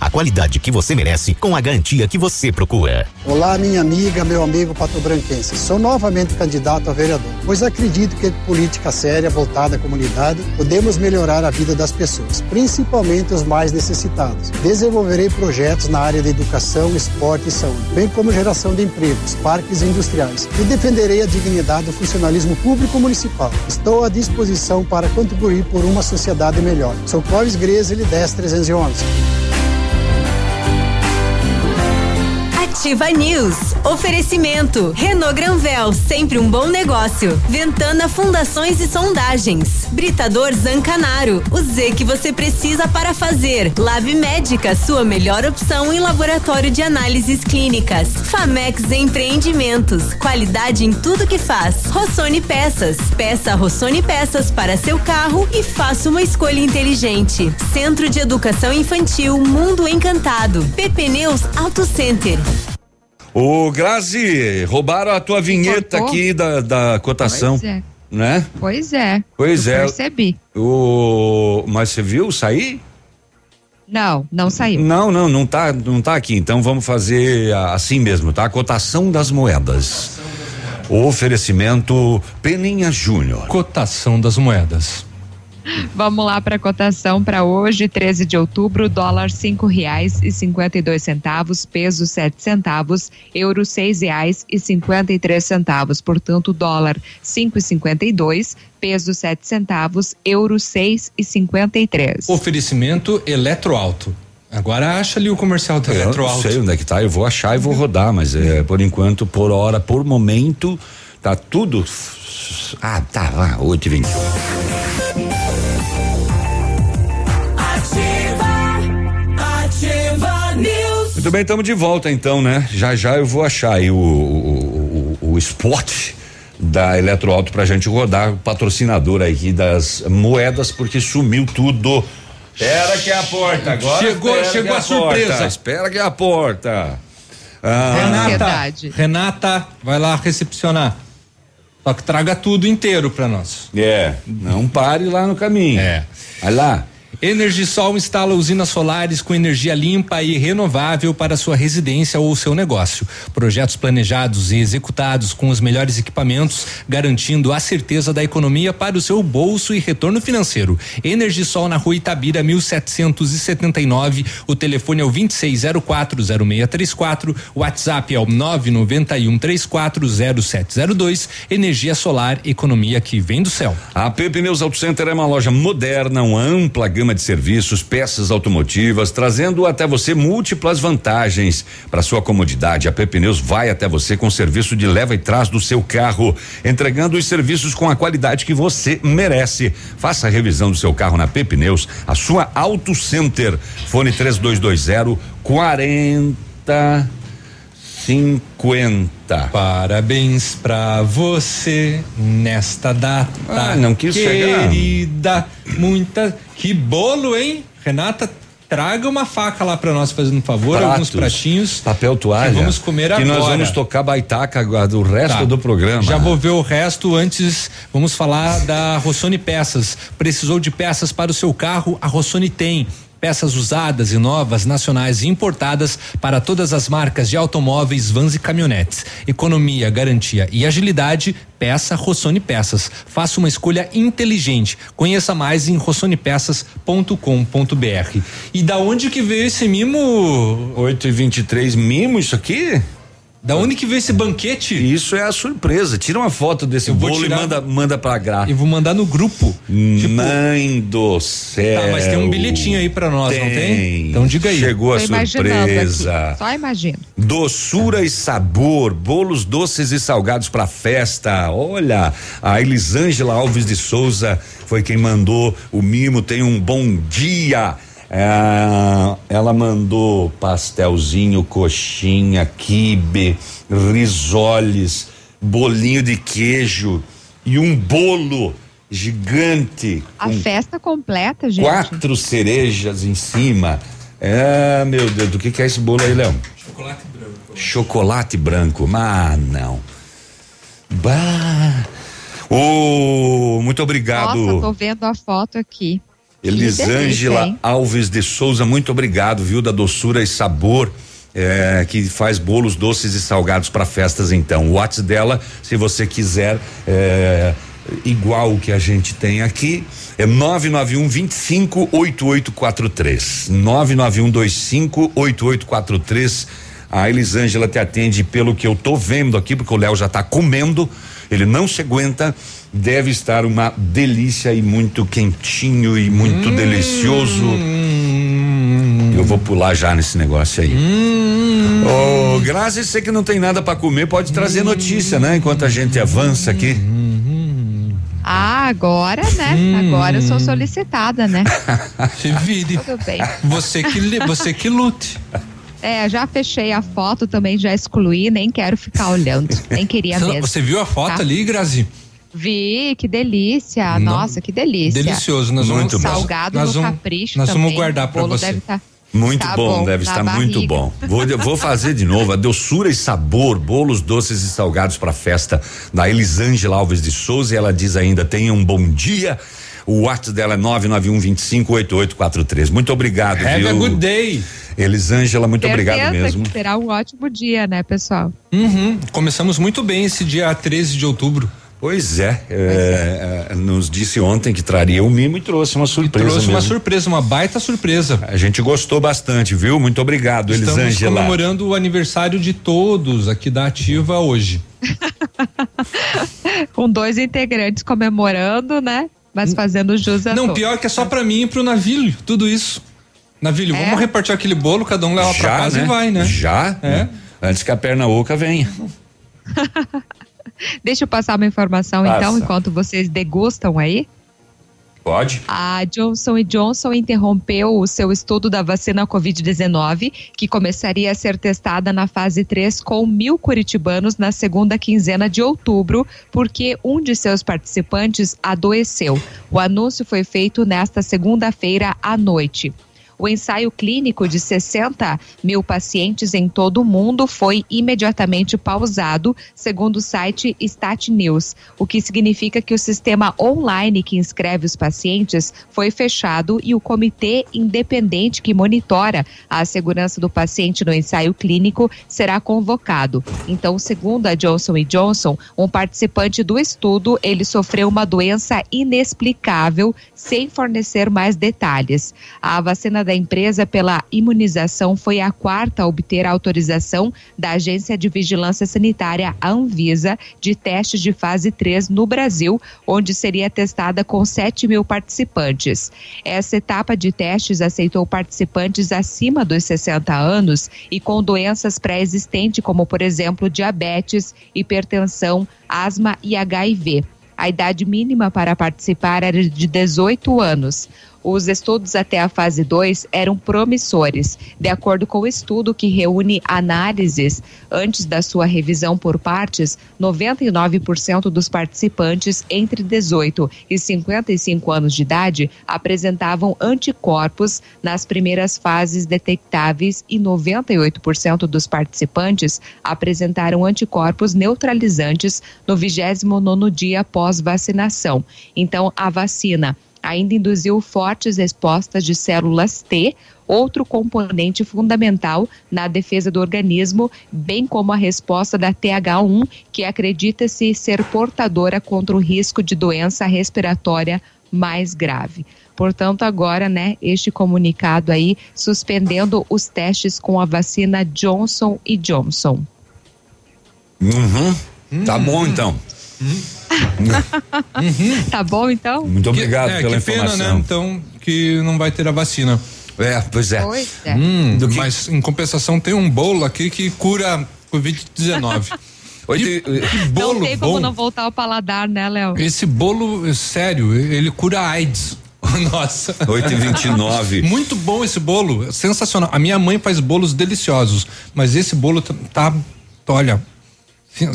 Speaker 48: a qualidade que você merece com a garantia que você procura.
Speaker 49: Olá, minha amiga, meu amigo patobranquense. Sou novamente candidato a vereador, pois acredito que política séria voltada à comunidade podemos melhorar a vida das pessoas, principalmente os mais necessitados. Desenvolverei projetos na área de educação, esporte e saúde, bem como geração de empregos, parques industriais e defenderei a dignidade do funcionalismo público municipal. Estou à disposição para contribuir por uma sociedade melhor. Sou Clóvis Grezeli, 10311.
Speaker 13: Ativa News. Oferecimento. Renault Granvel, sempre um bom negócio. Ventana Fundações e Sondagens. Britador Zancanaro. O Z que você precisa para fazer. Lab Médica, sua melhor opção em laboratório de análises clínicas. Famex Empreendimentos. Qualidade em tudo que faz. Rossoni Peças. Peça Rossoni Peças para seu carro e faça uma escolha inteligente. Centro de Educação Infantil Mundo Encantado. PP Neus Auto Center.
Speaker 15: Ô, Grazi, roubaram a tua vinheta
Speaker 17: Cortou?
Speaker 15: aqui da, da cotação.
Speaker 17: Pois é.
Speaker 15: Né?
Speaker 17: Pois é.
Speaker 15: Pois
Speaker 17: eu
Speaker 15: é.
Speaker 17: Percebi.
Speaker 15: O, mas você viu sair?
Speaker 17: Não, não saiu.
Speaker 15: Não, não, não tá, não tá aqui. Então vamos fazer assim mesmo, tá? A cotação das moedas. O oferecimento Peninha Júnior.
Speaker 16: Cotação das moedas.
Speaker 17: Vamos lá para a cotação para hoje, 13 de outubro, dólar cinco reais e cinquenta e dois centavos, peso sete centavos, euro seis reais e cinquenta e três centavos, portanto dólar cinco e cinquenta e dois, peso sete centavos, euro seis e cinquenta e três.
Speaker 16: Oferecimento Eletroalto. Agora acha ali o comercial da
Speaker 15: Eu não
Speaker 16: Eletroalto.
Speaker 15: sei onde é que tá, eu vou achar e vou rodar, mas é, por enquanto, por hora, por momento, tá tudo. Ah, tá, lá, 8 e 20 Muito bem, estamos de volta então, né? Já já eu vou achar aí o, o, o, o spot da Eletroauto pra gente rodar, o patrocinador aqui das moedas, porque sumiu tudo. Espera que é a porta agora.
Speaker 16: Chegou- chegou
Speaker 15: é
Speaker 16: a surpresa.
Speaker 15: porta, espera que é a porta. Ah,
Speaker 16: Renata, Renata, vai lá recepcionar. Só que traga tudo inteiro para nós.
Speaker 15: É, não pare lá no caminho.
Speaker 16: É.
Speaker 15: Vai lá.
Speaker 16: Energisol instala usinas solares com energia limpa e renovável para sua residência ou seu negócio. Projetos planejados e executados com os melhores equipamentos, garantindo a certeza da economia para o seu bolso e retorno financeiro. Energisol na rua Itabira, 1779. O telefone é o 26040634. O WhatsApp é o 991340702. Energia solar, economia que vem do céu.
Speaker 15: A P Pneus Auto Center é uma loja moderna, uma ampla gama de serviços, peças automotivas, trazendo até você múltiplas vantagens para sua comodidade. A P Pneus vai até você com serviço de leva e trás do seu carro, entregando os serviços com a qualidade que você merece. Faça a revisão do seu carro na P Pneus, a sua Auto Center. Fone 3220 40 50.
Speaker 16: Parabéns pra você nesta data.
Speaker 15: Ah, não quis chegar.
Speaker 16: Querida, muita. Que bolo, hein? Renata, traga uma faca lá pra nós, fazendo um favor,
Speaker 15: Pratos,
Speaker 16: alguns pratinhos.
Speaker 15: Papel toalha.
Speaker 16: Que vamos comer
Speaker 15: que
Speaker 16: agora.
Speaker 15: nós vamos tocar baitaca agora do resto
Speaker 16: Tá.
Speaker 15: do programa.
Speaker 16: Já vou ver o resto. Antes, vamos falar da Rossoni Peças. Precisou de peças para o seu carro? A Rossoni tem. Peças usadas e novas, nacionais e importadas para todas as marcas de automóveis, vans e caminhonetes. Economia, garantia e agilidade. Peça Rossoni Peças. Faça uma escolha inteligente. Conheça mais em rossonepeças.com.br. E da onde que veio esse mimo?
Speaker 15: 8 e 23 mimo isso aqui?
Speaker 16: Da onde que veio esse banquete?
Speaker 15: Isso é a surpresa. Tira uma foto desse bolo e manda, manda pra Gra.
Speaker 16: Eu vou mandar no grupo.
Speaker 15: Tipo, Mãe do céu.
Speaker 16: Tá, mas tem um bilhetinho aí pra nós,
Speaker 15: tem.
Speaker 16: não tem? Então diga aí.
Speaker 15: Chegou a
Speaker 17: Tô
Speaker 15: surpresa.
Speaker 17: Só imagino.
Speaker 15: Doçura e sabor, bolos doces e salgados pra festa. Olha, a Elisângela Alves de Souza foi quem mandou o mimo. Tem um bom dia. É, ela mandou pastelzinho, coxinha, quibe, risoles, bolinho de queijo e um bolo gigante
Speaker 17: A festa completa, gente.
Speaker 15: quatro cerejas em cima. É, meu Deus, do que, que é esse bolo aí, Léo?
Speaker 16: Chocolate branco.
Speaker 15: Chocolate branco, mas não. Bah. Ô, muito obrigado.
Speaker 17: Nossa, tô vendo a foto aqui.
Speaker 15: Elisângela? Alves de Souza, muito obrigado, viu, da doçura e sabor. é, que faz bolos doces e salgados para festas então. O WhatsApp dela, se você quiser, é, igual o que a gente tem aqui, é 991 25 8843. 991 25 8843. A Elisângela te atende pelo que eu tô vendo aqui, porque o Léo já tá comendo, ele não se aguenta. Deve estar uma delícia e muito quentinho e muito delicioso. Eu vou pular já nesse negócio aí. Ô, Grazi, você que não tem nada para comer, pode trazer notícia, né? Enquanto a gente avança aqui.
Speaker 17: Ah, agora, né? Agora eu sou solicitada, né?
Speaker 16: Se vire.
Speaker 17: Tudo bem.
Speaker 16: Você que, li- você que lute.
Speaker 17: É, já fechei a foto também, já excluí, nem quero ficar olhando. Nem queria
Speaker 16: Você-
Speaker 17: mesmo.
Speaker 16: Você viu a foto
Speaker 17: Tá?
Speaker 16: ali, Grazi?
Speaker 17: Vi, que delícia.
Speaker 16: Não.
Speaker 17: Nossa, que delícia.
Speaker 16: Delicioso. Nós vamos,
Speaker 15: Muito bom.
Speaker 17: Salgado
Speaker 16: nós
Speaker 17: no
Speaker 16: vamos,
Speaker 17: capricho
Speaker 16: Nós vamos
Speaker 17: também.
Speaker 16: guardar
Speaker 17: O
Speaker 16: pra
Speaker 17: bolo
Speaker 16: você.
Speaker 17: deve tá-
Speaker 15: Muito
Speaker 17: tá
Speaker 15: bom, deve
Speaker 17: na
Speaker 15: estar muito
Speaker 17: barriga.
Speaker 15: bom. Vou, vou fazer de novo a doçura e sabor, bolos doces e salgados para festa da Elisângela Alves de Souza. E ela diz ainda: tenha um bom dia. O WhatsApp dela é 991 25 8843. Muito obrigado,
Speaker 16: Have
Speaker 15: viu?
Speaker 16: a good day.
Speaker 15: Elisângela, muito
Speaker 17: Certeza
Speaker 15: obrigado mesmo.
Speaker 17: que será um ótimo dia, né, pessoal?
Speaker 16: Uhum. Começamos muito bem esse dia 13 de outubro.
Speaker 15: Pois é, é, é, nos disse ontem que traria o mimo e trouxe uma surpresa.
Speaker 16: Trouxe uma
Speaker 15: mesmo.
Speaker 16: surpresa, uma baita surpresa.
Speaker 15: A gente gostou bastante, viu? Muito obrigado,
Speaker 16: Estamos
Speaker 15: Elisângela.
Speaker 16: comemorando o aniversário de todos aqui da Ativa hoje.
Speaker 17: Com dois integrantes comemorando, né? Mas fazendo jus a
Speaker 16: Não,
Speaker 17: todos.
Speaker 16: pior que é só pra mim e pro Navilho, tudo isso. Navilho,
Speaker 17: É?
Speaker 16: vamos repartir aquele bolo, cada um leva pra
Speaker 15: Já,
Speaker 16: casa
Speaker 15: né?
Speaker 16: e vai, né?
Speaker 15: Já?
Speaker 16: É.
Speaker 15: Antes que a perna oca venha.
Speaker 17: Deixa eu passar uma informação,
Speaker 15: Passa.
Speaker 17: então, enquanto vocês degustam aí.
Speaker 15: Pode?
Speaker 17: A Johnson Johnson interrompeu o seu estudo da vacina Covid-19, que começaria a ser testada na fase 3 com mil curitibanos na segunda quinzena de outubro, porque um de seus participantes adoeceu. O anúncio foi feito nesta segunda-feira à noite. O ensaio clínico de 60 mil pacientes em todo o mundo foi imediatamente pausado, segundo o site Stat News, o que significa que o sistema online que inscreve os pacientes foi fechado e o comitê independente que monitora a segurança do paciente no ensaio clínico será convocado. Então, segundo a Johnson Johnson, um participante do estudo, ele sofreu uma doença inexplicável sem fornecer mais detalhes. A vacina da empresa pela imunização foi a quarta a obter autorização da Agência de Vigilância Sanitária, Anvisa, de testes de fase 3 no Brasil, onde seria testada com 7 mil participantes. Essa etapa de testes aceitou participantes acima dos 60 anos e com doenças pré-existentes, como, por exemplo, diabetes, hipertensão, asma e HIV. A idade mínima para participar era de 18 anos. Os estudos até a fase 2 eram promissores. De acordo com o estudo que reúne análises antes da sua revisão por partes, 99% dos participantes entre 18 e 55 anos de idade apresentavam anticorpos nas primeiras fases detectáveis e 98% dos participantes apresentaram anticorpos neutralizantes no 29º dia pós vacinação. Então, a vacina ainda induziu fortes respostas de células T, outro componente fundamental na defesa do organismo, bem como a resposta da TH1, que acredita-se ser portadora contra o risco de doença respiratória mais grave. Portanto, agora, né, este comunicado aí suspendendo os testes com a vacina Johnson e Johnson.
Speaker 15: Uhum. Tá bom então.
Speaker 17: Tá bom então?
Speaker 15: Muito obrigado
Speaker 16: é,
Speaker 15: pela
Speaker 16: que pena,
Speaker 15: informação.
Speaker 16: né? Então, que não vai ter a vacina.
Speaker 15: É, pois é.
Speaker 17: Pois é.
Speaker 16: Hum, Mas em compensação tem um bolo aqui que cura Covid-19. Que, que bolo
Speaker 17: não tem como
Speaker 16: bom.
Speaker 17: não voltar ao paladar, né, Léo?
Speaker 16: Esse bolo, é sério, ele cura AIDS. Nossa.
Speaker 15: 8 e 29
Speaker 16: Muito bom esse bolo, sensacional. A minha mãe faz bolos deliciosos, mas esse bolo tá, tá olha,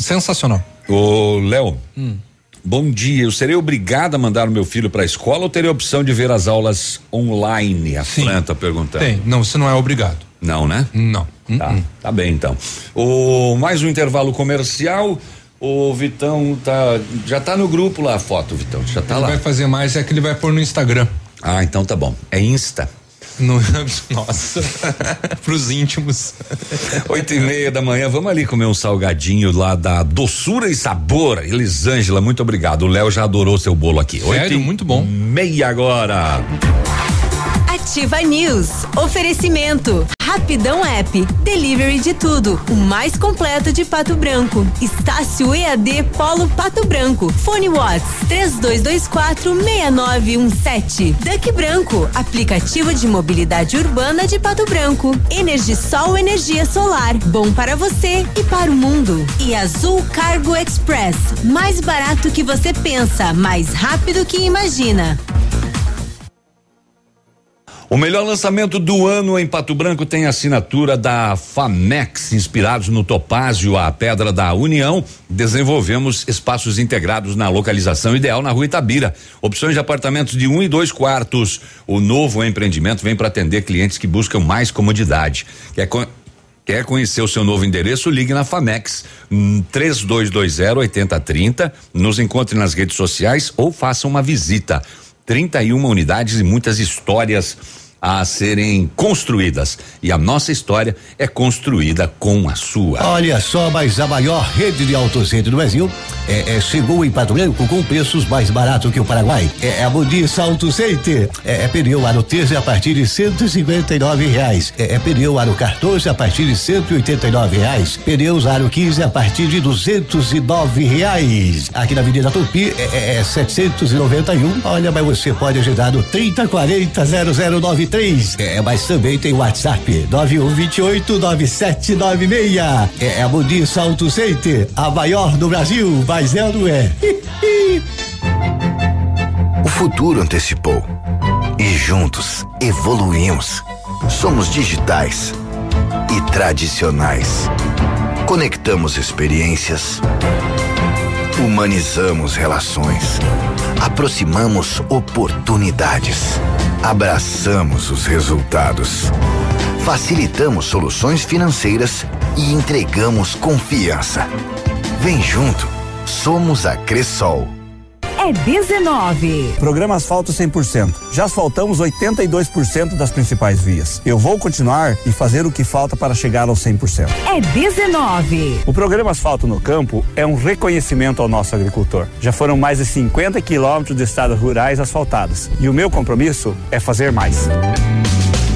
Speaker 16: sensacional.
Speaker 15: Ô, Léo.
Speaker 16: Hum.
Speaker 15: Bom dia. Eu serei obrigado a mandar o meu filho para a escola ou terei a opção de ver as aulas online? A Fran tá perguntando.
Speaker 16: Tem, não, você não é obrigado.
Speaker 15: Não, né?
Speaker 16: Não.
Speaker 15: Tá, tá bem então. O mais um intervalo comercial. O Vitão tá já tá no grupo lá a foto, Vitão, já tá
Speaker 16: ele
Speaker 15: lá.
Speaker 16: vai fazer mais, é que ele vai pôr no Instagram.
Speaker 15: Ah, então tá bom. É Insta.
Speaker 16: No, nossa, pros íntimos.
Speaker 15: Oito e meia da manhã, vamos ali comer um salgadinho lá da Doçura e Sabor. Elisângela, muito obrigado. O Léo já adorou seu bolo aqui.
Speaker 16: Sério?
Speaker 15: Oito e
Speaker 16: Muito bom.
Speaker 15: Meia agora.
Speaker 13: Ativa News. Oferecimento. Rapidão App. Delivery de tudo. O mais completo de Pato Branco. Estácio EAD Polo Pato Branco. Fone Watts 3224 6917. Duck Branco. Aplicativo de mobilidade urbana de Pato Branco. Energisol energia solar. Bom para você e para o mundo. E Azul Cargo Express. Mais barato que você pensa, mais rápido que imagina.
Speaker 15: O melhor lançamento do ano em Pato Branco tem a assinatura da Famex, inspirados no Topázio, a Pedra da União. Desenvolvemos espaços integrados na localização ideal na Rua Itabira. Opções de apartamentos de um e dois quartos. O novo empreendimento vem para atender clientes que buscam mais comodidade. Quer con- Quer conhecer o seu novo endereço? Ligue na Famex hum, 3220 8030. Nos encontre nas redes sociais ou faça uma visita. 31 unidades e muitas histórias a serem construídas. E a nossa história é construída com a sua.
Speaker 50: Olha só, mas a maior rede de autocentro do Brasil é, é, chegou em Pato Branco com preços mais baratos que o Paraguai. É, a Modis Auto Center. É, é pneu aro 13 a partir de 159 reais. É, é pneu aro 14 a partir de 189 reais. Pneus aro 15 a partir de 209 reais. Aqui na Avenida Tupi é, é, é 791. Olha, mas você pode agendar no 3040 0093. É, mas também tem WhatsApp 9128 9796. É a Modis Auto Center, a maior do Brasil, mas ela não é.
Speaker 41: O futuro antecipou. E juntos evoluímos. Somos digitais e tradicionais. Conectamos experiências. Humanizamos relações. Aproximamos oportunidades. Abraçamos os resultados. Facilitamos soluções financeiras e entregamos confiança. Vem junto. Somos a Cressol.
Speaker 1: É 19.
Speaker 47: Programa Asfalto 100%. Já asfaltamos 82% das principais vias. Eu vou continuar e fazer o que falta para chegar aos 100%.
Speaker 1: É 19.
Speaker 47: O programa Asfalto no Campo é um reconhecimento ao nosso agricultor. Já foram mais de 50 quilômetros de estradas rurais asfaltadas. E o meu compromisso é fazer mais.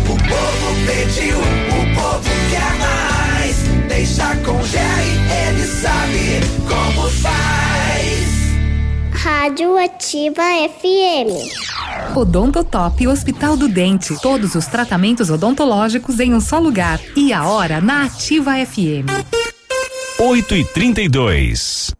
Speaker 19: O povo pediu, o povo quer
Speaker 25: Rádio Ativa FM.
Speaker 51: Odontotop Hospital do Dente. Todos os tratamentos odontológicos em um só lugar. E a hora na Ativa FM.
Speaker 7: 8 e 32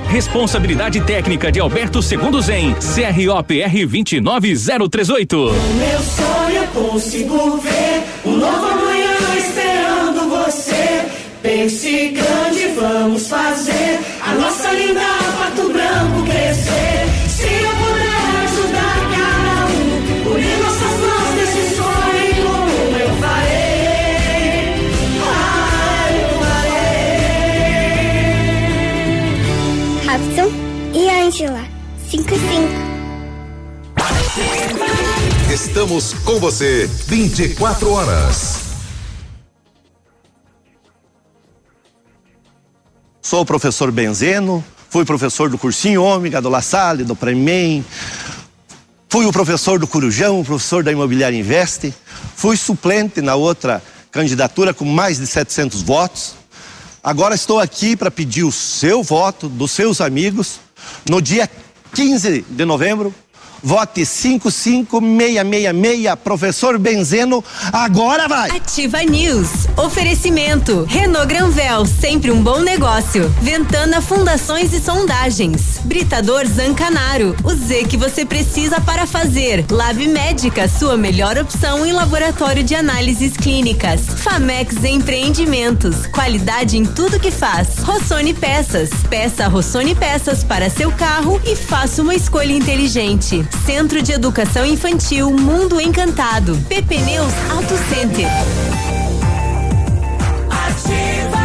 Speaker 7: Responsabilidade técnica de Alberto Segundo Zen, CROPR 29038.
Speaker 19: O meu sonho eu consigo ver um novo amanhã esperando você. Pense grande, vamos fazer a nossa linda Pato Branco crescer.
Speaker 52: Estamos com você 24 horas.
Speaker 53: Sou o professor Benzeno, fui professor do cursinho Ômega, do La Salle, do Premem, fui o professor do Corujão, o professor da Imobiliária Investe, fui suplente na outra candidatura com mais de 700 votos. Agora estou aqui para pedir o seu voto, dos seus amigos, no dia 15 de novembro. Vote 55666, professor Benzeno, agora vai!
Speaker 13: Ativa News. Oferecimento. Renault Granvel, sempre um bom negócio. Ventana Fundações e Sondagens. Britador Zancanaro. O Z que você precisa para fazer. Lab Médica, sua melhor opção em laboratório de análises clínicas. Famex Empreendimentos. Qualidade em tudo que faz. Rossoni Peças. Peça Rossoni Peças para seu carro e faça uma escolha inteligente. Centro de Educação Infantil Mundo Encantado. PP Neus Auto Center.
Speaker 19: Ativa,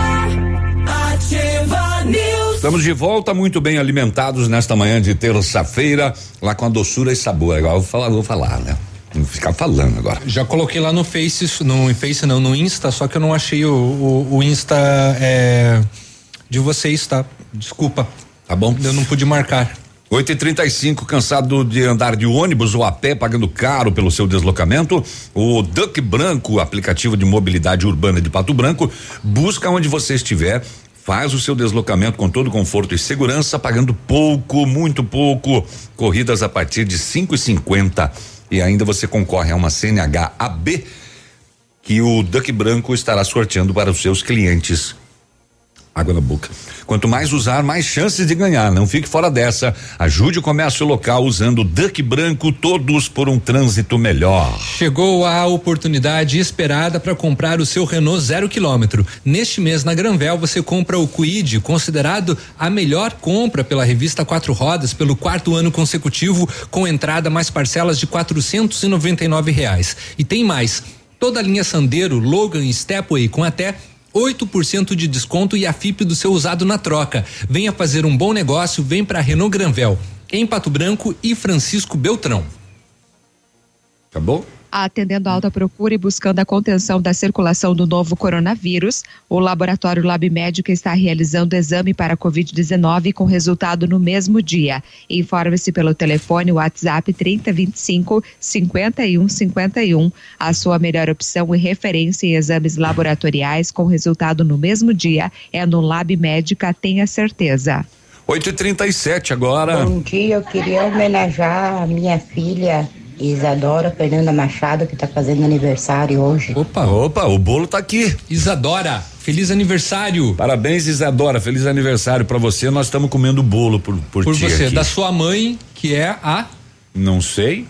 Speaker 19: ativa News.
Speaker 15: Estamos de volta, muito bem alimentados nesta manhã de terça-feira, lá com a doçura e sabor. Agora eu vou falar, vou falar, né? Vou ficar falando agora.
Speaker 16: Já coloquei lá no Face, no Face não, no Insta, só que eu não achei o, o, o Insta é, de vocês, tá? Desculpa.
Speaker 15: Tá bom.
Speaker 16: Eu não pude marcar.
Speaker 15: 8 e 35 cansado de andar de ônibus ou a pé, pagando caro pelo seu deslocamento? O Duck Branco, aplicativo de mobilidade urbana de Pato Branco, busca onde você estiver. Faz o seu deslocamento com todo conforto e segurança, pagando pouco, muito pouco. Corridas a partir de cinco e cinquenta e ainda você concorre a uma CNH AB que o Duck Branco estará sorteando para os seus clientes. Água na boca. Quanto mais usar, mais chances de ganhar. Não fique fora dessa. Ajude o comércio local usando Duck Branco, todos por um trânsito melhor.
Speaker 16: Chegou a oportunidade esperada para comprar o seu Renault zero quilômetro. Neste mês na Granvel você compra o Quid, considerado a melhor compra pela revista Quatro Rodas pelo quarto ano consecutivo, com entrada mais parcelas de quatrocentos e noventa e nove reais. E tem mais. Toda a linha Sandero, Logan e Stepway com até 8% de desconto e a FIP do seu usado na troca. Venha fazer um bom negócio, vem para Renault Granvel, em Pato Branco e Francisco Beltrão.
Speaker 15: Acabou?
Speaker 17: Atendendo a alta procura e buscando a contenção da circulação do novo coronavírus, o laboratório Lab Médica está realizando exame para a Covid-19 com resultado no mesmo dia. Informe-se pelo telefone WhatsApp 3025 5151. A sua melhor opção e referência em exames laboratoriais com resultado no mesmo dia é no Lab Médica, tenha certeza.
Speaker 15: 8 e 37 agora.
Speaker 54: Bom dia, eu queria homenagear a minha filha Isadora Fernanda Machado, que está fazendo aniversário hoje.
Speaker 16: Opa,
Speaker 15: opa, o bolo tá aqui.
Speaker 16: Isadora, feliz aniversário.
Speaker 15: Parabéns, Isadora, feliz aniversário para você. Nós estamos comendo bolo por, por,
Speaker 16: Por você,
Speaker 15: aqui.
Speaker 16: da sua mãe, que é a.
Speaker 15: Não sei.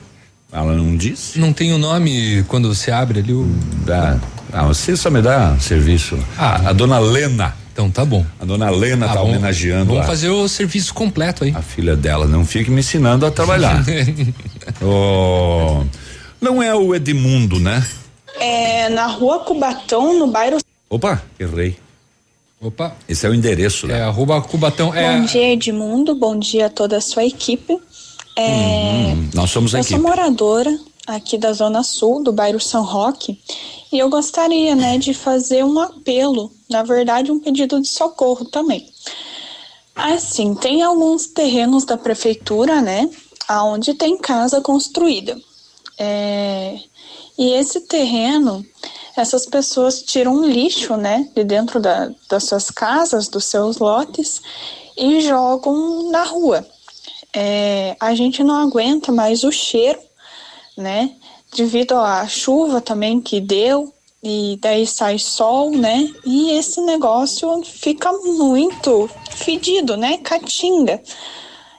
Speaker 15: Ela não disse.
Speaker 16: Não tem o nome quando você abre ali o.
Speaker 15: Dá. Ah, você só me dá serviço. Ah, a dona Lena.
Speaker 16: Então tá bom.
Speaker 15: A dona Lena
Speaker 16: Tá
Speaker 15: tá homenageando
Speaker 16: Vamos
Speaker 15: a,
Speaker 16: fazer o serviço completo aí.
Speaker 15: a filha dela. Não fique me ensinando a trabalhar. oh, não é o Edmundo, né?
Speaker 38: É na rua Cubatão, no bairro.
Speaker 15: Opa, errei.
Speaker 16: Opa.
Speaker 15: Esse é o endereço, né?
Speaker 16: É, arroba Cubatão. É,
Speaker 38: Bom dia, Edmundo. Bom dia a toda a sua equipe. É,
Speaker 15: Hum, nós somos a
Speaker 38: eu
Speaker 15: equipe.
Speaker 38: sou moradora aqui da Zona Sul, do bairro São Roque, e eu gostaria, né, de fazer um apelo, na verdade, um pedido de socorro também. Assim, tem alguns terrenos da prefeitura, né, aonde tem casa construída. É, e esse terreno, essas pessoas tiram lixo, né, de dentro da, das suas casas, dos seus lotes e jogam na rua. É, a gente não aguenta mais o cheiro, né, devido à chuva também que deu e daí sai sol, né? E esse negócio fica muito fedido, né? Catinga.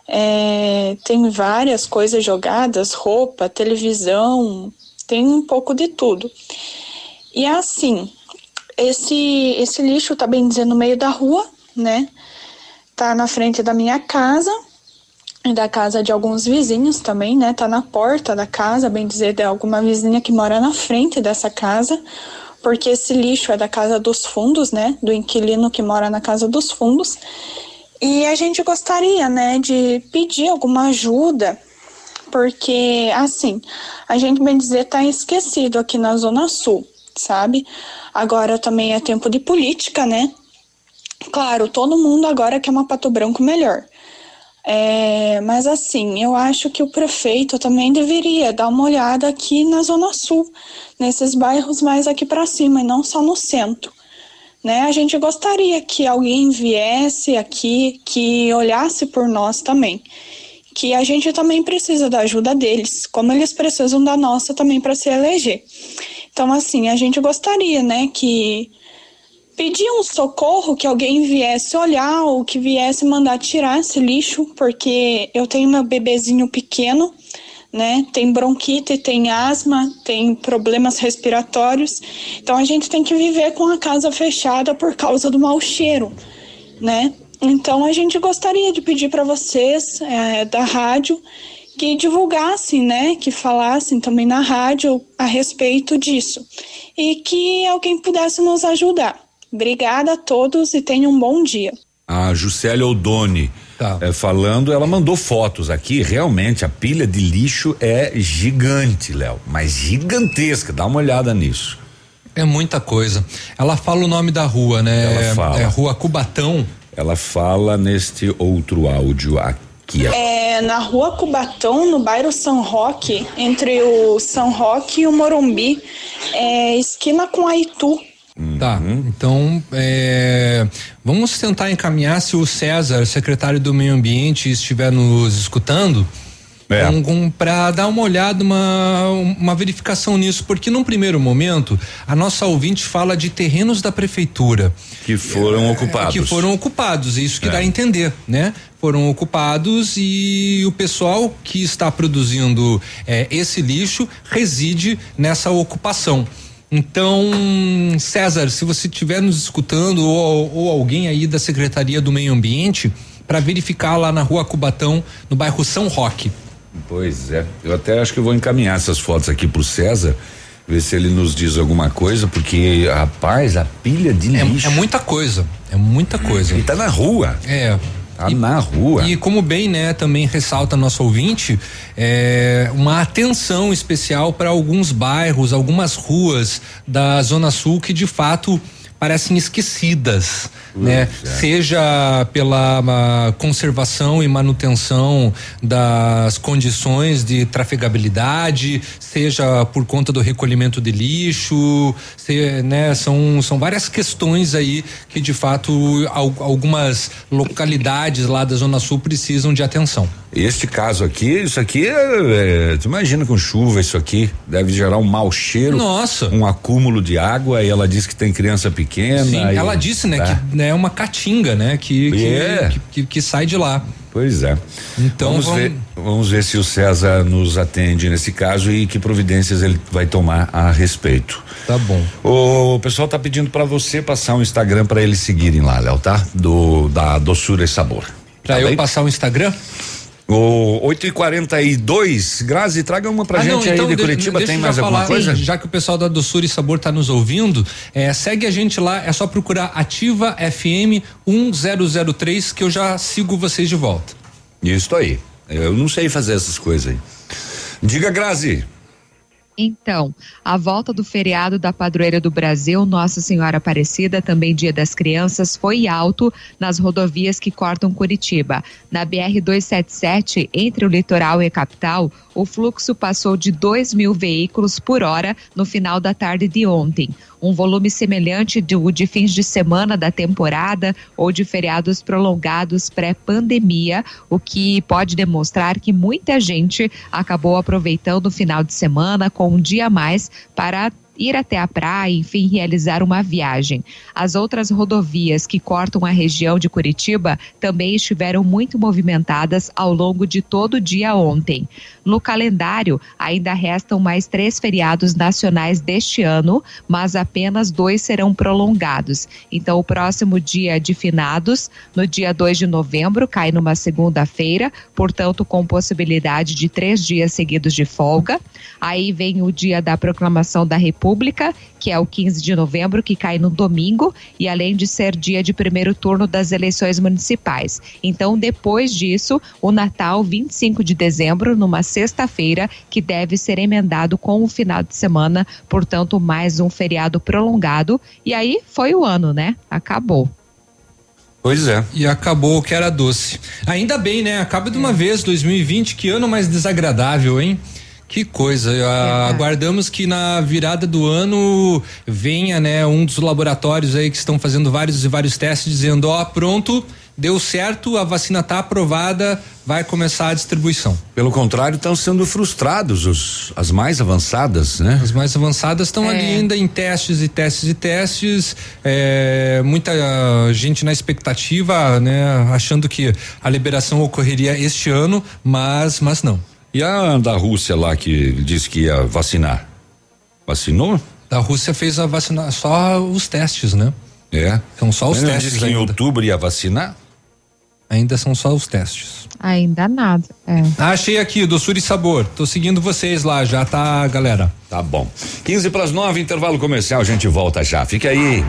Speaker 38: É, tem várias coisas jogadas, roupa, televisão, tem um pouco de tudo. E é assim, esse, esse lixo tá bem dizer no meio da rua, né? Tá na frente da minha casa da casa de alguns vizinhos também, né? Tá na porta da casa, bem dizer, de alguma vizinha que mora na frente dessa casa, porque esse lixo é da casa dos fundos, né? Do inquilino que mora na casa dos fundos. E a gente gostaria, né, de pedir alguma ajuda, porque, assim, a gente, bem dizer, tá esquecido aqui na Zona Sul, sabe? Agora também é tempo de política, né? Claro, todo mundo agora quer uma Pato Branco melhor. É, mas assim, eu acho que o prefeito também deveria dar uma olhada aqui na Zona Sul, nesses bairros mais aqui para cima, e não só no centro. Né? A gente gostaria que alguém viesse aqui, que olhasse por nós também. Que a gente também precisa da ajuda deles, como eles precisam da nossa também para se eleger. Então, assim, a gente gostaria, né, que pedir um socorro, que alguém viesse olhar ou que viesse mandar tirar esse lixo, porque eu tenho meu bebezinho pequeno, né? Tem bronquite, tem asma, tem problemas respiratórios. Então a gente tem que viver com a casa fechada por causa do mau cheiro, né? Então a gente gostaria de pedir para vocês é, da rádio que divulgassem, né, que falassem também na rádio a respeito disso e que alguém pudesse nos ajudar. Obrigada a todos e tenham um bom dia.
Speaker 15: A Juscelia Odoni
Speaker 55: Tá.
Speaker 15: é, falando, ela mandou fotos aqui. Realmente a pilha de lixo é gigante, Léo, mas gigantesca. Dá uma olhada nisso.
Speaker 16: É muita coisa. Ela fala o nome da rua, né?
Speaker 15: Ela fala.
Speaker 16: É Rua Cubatão.
Speaker 15: Ela fala neste outro áudio aqui.
Speaker 38: É na rua Cubatão, no bairro São Roque, entre o São Roque e o Morumbi, é, esquina com Aitu.
Speaker 16: Tá, então é, vamos tentar encaminhar se o César, secretário do Meio Ambiente, estiver nos escutando.
Speaker 15: É.
Speaker 16: para dar uma olhada, uma, uma verificação nisso, porque num primeiro momento a nossa ouvinte fala de terrenos da prefeitura
Speaker 15: Que foram ocupados.
Speaker 16: que foram ocupados, é isso que
Speaker 15: É.
Speaker 16: dá a entender, né? Foram ocupados e o pessoal que está produzindo eh, esse lixo reside nessa ocupação. Então, César, se você estiver nos escutando ou, ou alguém aí da Secretaria do Meio Ambiente, para verificar lá na rua Cubatão, no bairro São Roque.
Speaker 15: Pois é. Eu até acho que eu vou encaminhar essas fotos aqui pro César, ver se ele nos diz alguma coisa, porque, rapaz, a pilha de
Speaker 16: É,
Speaker 15: lixo.
Speaker 16: é muita coisa, é muita coisa.
Speaker 15: E tá na rua.
Speaker 16: É.
Speaker 15: Tá na rua.
Speaker 16: E como bem, né, também ressalta nosso ouvinte, é, uma atenção especial para alguns bairros, algumas ruas da Zona Sul que de fato parecem esquecidas, né? Seja pela ah, conservação e manutenção das condições de trafegabilidade, seja por conta do recolhimento de lixo, se- né? São, são várias questões aí que de fato al- algumas localidades lá da Zona Sul precisam de atenção.
Speaker 15: Este caso aqui, isso aqui, é, é, tu imagina com chuva isso aqui, deve gerar um mau cheiro.
Speaker 16: Nossa.
Speaker 15: Um acúmulo de água e ela diz que tem criança pequena.
Speaker 16: Sim,
Speaker 15: aí-
Speaker 16: ela disse, né,
Speaker 15: Tá.
Speaker 16: que né, é uma caatinga, né, que que,
Speaker 15: É.
Speaker 16: que, que- que sai de lá.
Speaker 15: Pois é.
Speaker 16: Então
Speaker 15: vamos,
Speaker 16: vamos-
Speaker 15: ver, vamos ver se o César nos atende nesse caso e que providências ele vai tomar a respeito.
Speaker 16: Tá bom.
Speaker 15: O pessoal tá pedindo para você passar um Instagram para eles seguirem lá, Léo, tá? Do da doçura e sabor.
Speaker 16: Pra
Speaker 15: Tá
Speaker 16: eu
Speaker 15: bem?
Speaker 16: passar o Instagram?
Speaker 15: O 8 e 42 Grazi, traga uma pra
Speaker 16: Ah,
Speaker 15: gente
Speaker 16: não,
Speaker 15: aí
Speaker 16: então
Speaker 15: de
Speaker 16: de-
Speaker 15: Curitiba. Tem mais alguma
Speaker 16: falar,
Speaker 15: coisa?
Speaker 16: Já que o pessoal da Doçura e Sabor tá nos ouvindo, é, segue a gente lá, é só procurar Ativa FM 1003 que eu já sigo vocês de volta.
Speaker 15: Isso aí. Eu não sei fazer essas coisas aí. Diga, Grazi.
Speaker 17: Então, a volta do feriado da Padroeira do Brasil, Nossa Senhora Aparecida, também Dia das Crianças, foi alto nas rodovias que cortam Curitiba. Na BR-277, entre o litoral e a capital, o fluxo passou de 2 mil veículos por hora no final da tarde de ontem. Um volume semelhante do de fins de semana da temporada ou de feriados prolongados pré-pandemia, o que pode demonstrar que muita gente acabou aproveitando o final de semana com um dia a mais para ir até a praia, enfim, realizar uma viagem. As outras rodovias que cortam a região de Curitiba também estiveram muito movimentadas ao longo de todo o dia ontem. No calendário, ainda restam mais três feriados nacionais deste ano, mas apenas dois serão prolongados. Então, o próximo dia de finados, no dia 2 de novembro, cai numa segunda-feira, portanto, com possibilidade de três dias seguidos de folga. Aí vem o dia da proclamação da República, que é o 15 de novembro, que cai no domingo, e além de ser dia de primeiro turno das eleições municipais. Então, depois disso, o Natal, 25 de dezembro, numa sexta-feira, que deve ser emendado com o final de semana, portanto, mais um feriado prolongado. E aí foi o ano, né? Acabou.
Speaker 16: Pois é. E acabou o que era doce. Ainda bem, né? Acaba de uma vez 2020, que ano mais desagradável, hein? Que coisa, é. aguardamos que na virada do ano venha, né, um dos laboratórios aí que estão fazendo vários e vários testes dizendo, ó, oh, pronto, deu certo, a vacina está aprovada, vai começar a distribuição.
Speaker 15: Pelo contrário, estão sendo frustrados os, as mais avançadas, né?
Speaker 16: As mais avançadas estão é. ali ainda em testes e testes e testes, é, muita gente na expectativa, né, achando que a liberação ocorreria este ano, mas, mas não.
Speaker 15: E a da Rússia lá que disse que ia vacinar? Vacinou?
Speaker 16: Da Rússia fez a vacina, só os testes, né?
Speaker 15: É.
Speaker 16: São só os
Speaker 15: Mas
Speaker 16: testes.
Speaker 15: Disse que
Speaker 16: ainda.
Speaker 15: em outubro ia vacinar?
Speaker 16: Ainda são só os testes.
Speaker 17: Ainda nada. É.
Speaker 16: Ah, achei aqui, doçura e sabor. Tô seguindo vocês lá, já tá, galera.
Speaker 15: Tá bom. 15 para as 9, intervalo comercial, a gente volta já. Fica aí.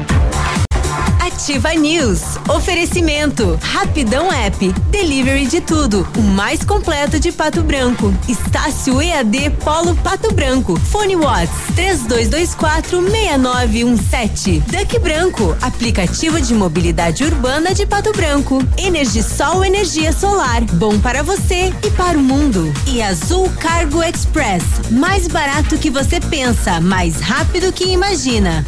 Speaker 13: Ativa News. Oferecimento. Rapidão App. Delivery de tudo. O mais completo de Pato Branco. Estácio EAD Polo Pato Branco. Fone Watts. 32246917. Duck Branco. Aplicativo de mobilidade urbana de Pato Branco. Energisol energia solar. Bom para você e para o mundo. E Azul Cargo Express. Mais barato que você pensa, mais rápido que imagina.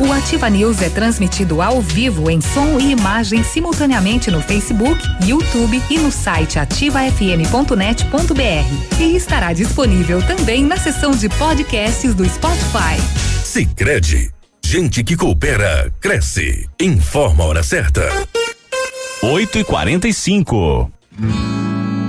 Speaker 51: O Ativa News é transmitido ao vivo em som e imagem simultaneamente no Facebook, YouTube e no site ativafm.net.br. E estará disponível também na seção de podcasts do Spotify.
Speaker 56: Sicredi, gente que coopera cresce. Informa a hora certa.
Speaker 7: 8 e 45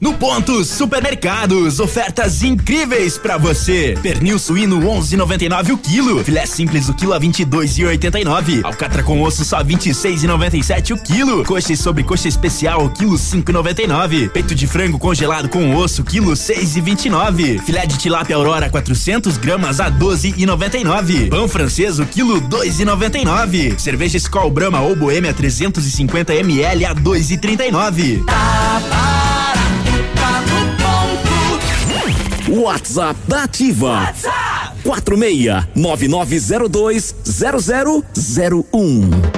Speaker 2: No Ponto Supermercados, ofertas incríveis para você. Pernil suíno 11,99 o quilo. Filé simples o quilo a 22,89. Alcatra com osso só 26,97 o quilo. Coxa e sobrecoxa especial o quilo 5,99. Peito de frango congelado com osso quilo 6,29. Filé de tilápia aurora 400 gramas a 12,99. Pão francês o quilo 2,99. Cerveja Skol Brahma ou Boêmia 350 ml a 2,39.
Speaker 57: Tá
Speaker 58: WhatsApp da Ativa. WhatsApp 46 9902 0001.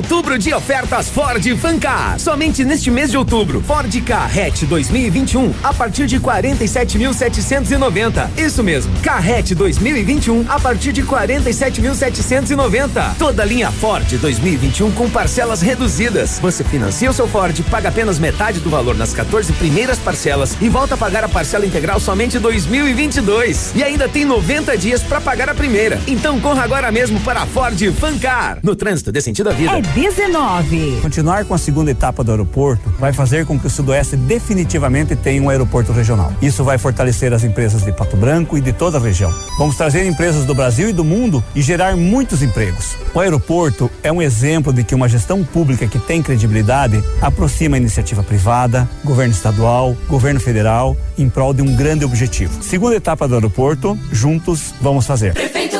Speaker 59: Outubro de ofertas Ford Fancar. Somente neste mês de outubro, Ford Carrete 2021 a partir de 47.790. Isso mesmo, Carrete 2021 a partir de 47.790. Toda linha Ford 2021 com parcelas reduzidas. Você financia o seu Ford, paga apenas metade do valor nas 14 primeiras parcelas e volta a pagar a parcela integral somente em 2022. E ainda tem 90 dias para pagar a primeira. Então corra agora mesmo para a Ford Fancar. No trânsito dê sentido à vida.
Speaker 23: É
Speaker 60: 19.
Speaker 47: Continuar com a segunda etapa do aeroporto vai fazer com que o Sudoeste definitivamente tenha um aeroporto regional. Isso vai fortalecer as empresas de Pato Branco e de toda a região. Vamos trazer empresas do Brasil e do mundo e gerar muitos empregos. O aeroporto é um exemplo de que uma gestão pública que tem credibilidade aproxima a iniciativa privada, governo estadual, governo federal, em prol de um grande objetivo. Segunda etapa do aeroporto, juntos vamos fazer.
Speaker 19: Prefeito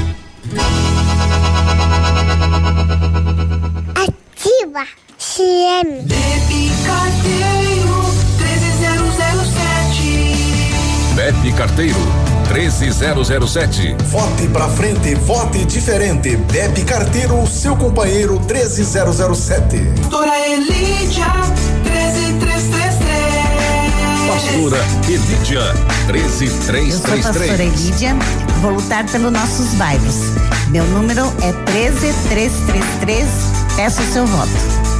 Speaker 25: Ativa CM.
Speaker 19: Carteiro 13007.
Speaker 52: Bebe Carteiro 13007.
Speaker 61: Vote pra frente, vote diferente. Bebe Carteiro, seu companheiro 13007.
Speaker 19: Doutora Elidia 13333.
Speaker 52: Pastora Elidia
Speaker 62: Eu sou pastora
Speaker 52: 13333.
Speaker 62: Elídia, vou lutar pelos nossos bairros. Meu número é 13333. Peço o seu voto.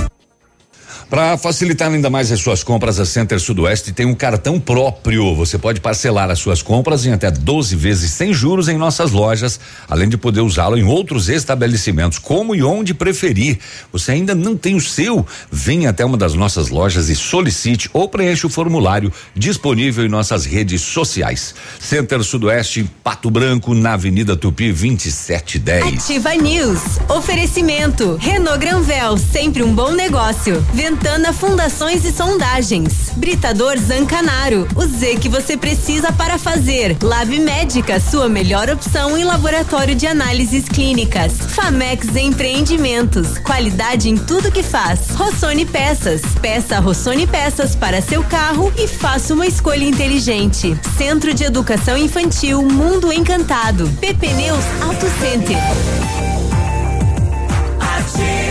Speaker 15: Para facilitar ainda mais as suas compras, a Center Sudoeste tem um cartão próprio. Você pode parcelar as suas compras em até 12 vezes sem juros em nossas lojas, além de poder usá-lo em outros estabelecimentos, como e onde preferir. Você ainda não tem o seu? Venha até uma das nossas lojas e solicite ou preencha o formulário disponível em nossas redes sociais. Center Sudoeste, Pato Branco, na Avenida Tupi 2710.
Speaker 13: Ativa News. Oferecimento. Renault Granvel, sempre um bom negócio. Ventana Fundações e Sondagens. Britador Zancanaro. O Z que você precisa para fazer. Lab Médica, sua melhor opção em laboratório de análises clínicas. Famex Empreendimentos. Qualidade em tudo que faz. Rossoni Peças. Peça Rossoni Peças para seu carro e faça uma escolha inteligente. Centro de Educação Infantil Mundo Encantado. PP Neus Auto Center.
Speaker 19: Ativa.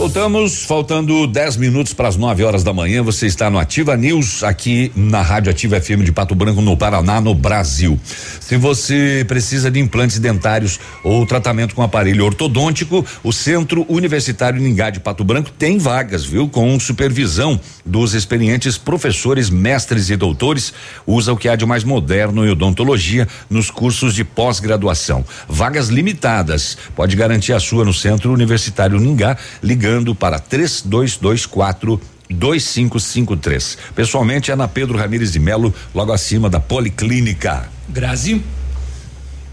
Speaker 15: Voltamos, faltando 10 minutos para as 9 horas da manhã. Você está no Ativa News, aqui na Rádio Ativa FM de Pato Branco, no Paraná, no Brasil. Se você precisa de implantes dentários ou tratamento com aparelho ortodôntico, o Centro Universitário Ningá de Pato Branco tem vagas, viu? Com supervisão dos experientes professores, mestres e doutores. Usa o que há de mais moderno em odontologia nos cursos de pós-graduação. Vagas limitadas. Pode garantir a sua no Centro Universitário Ningá, ligando para 3224 2553. Pessoalmente é na Pedro Ramires de Melo, logo acima da Policlínica.
Speaker 16: Grazi.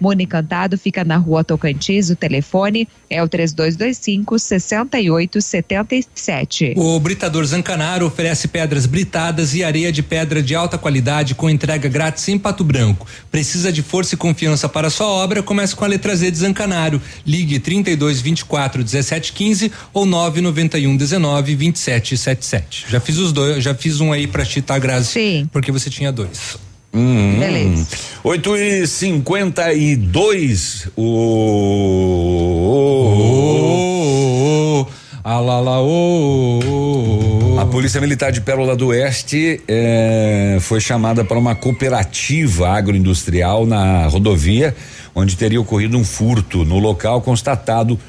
Speaker 17: Mundo Encantado fica na rua Tocantins, o telefone é o 3225 6877.
Speaker 16: O Britador Zancanaro oferece pedras britadas e areia de pedra de alta qualidade com entrega grátis em Pato Branco. Precisa de força e confiança para sua obra? Comece com a letra Z de Zancanaro. Ligue 32 24 17 15 ou 991 19 27 77. Já fiz os dois, já fiz um aí pra ti, tá, Grazi?
Speaker 17: Sim.
Speaker 16: Porque você tinha dois.
Speaker 15: Hum,
Speaker 17: Beleza.
Speaker 15: 8 e 52 o.
Speaker 16: Lá lá, ô.
Speaker 15: A Polícia Militar de Pérola do Oeste eh, foi chamada para uma cooperativa agroindustrial na rodovia, onde teria ocorrido um furto. No local, constatado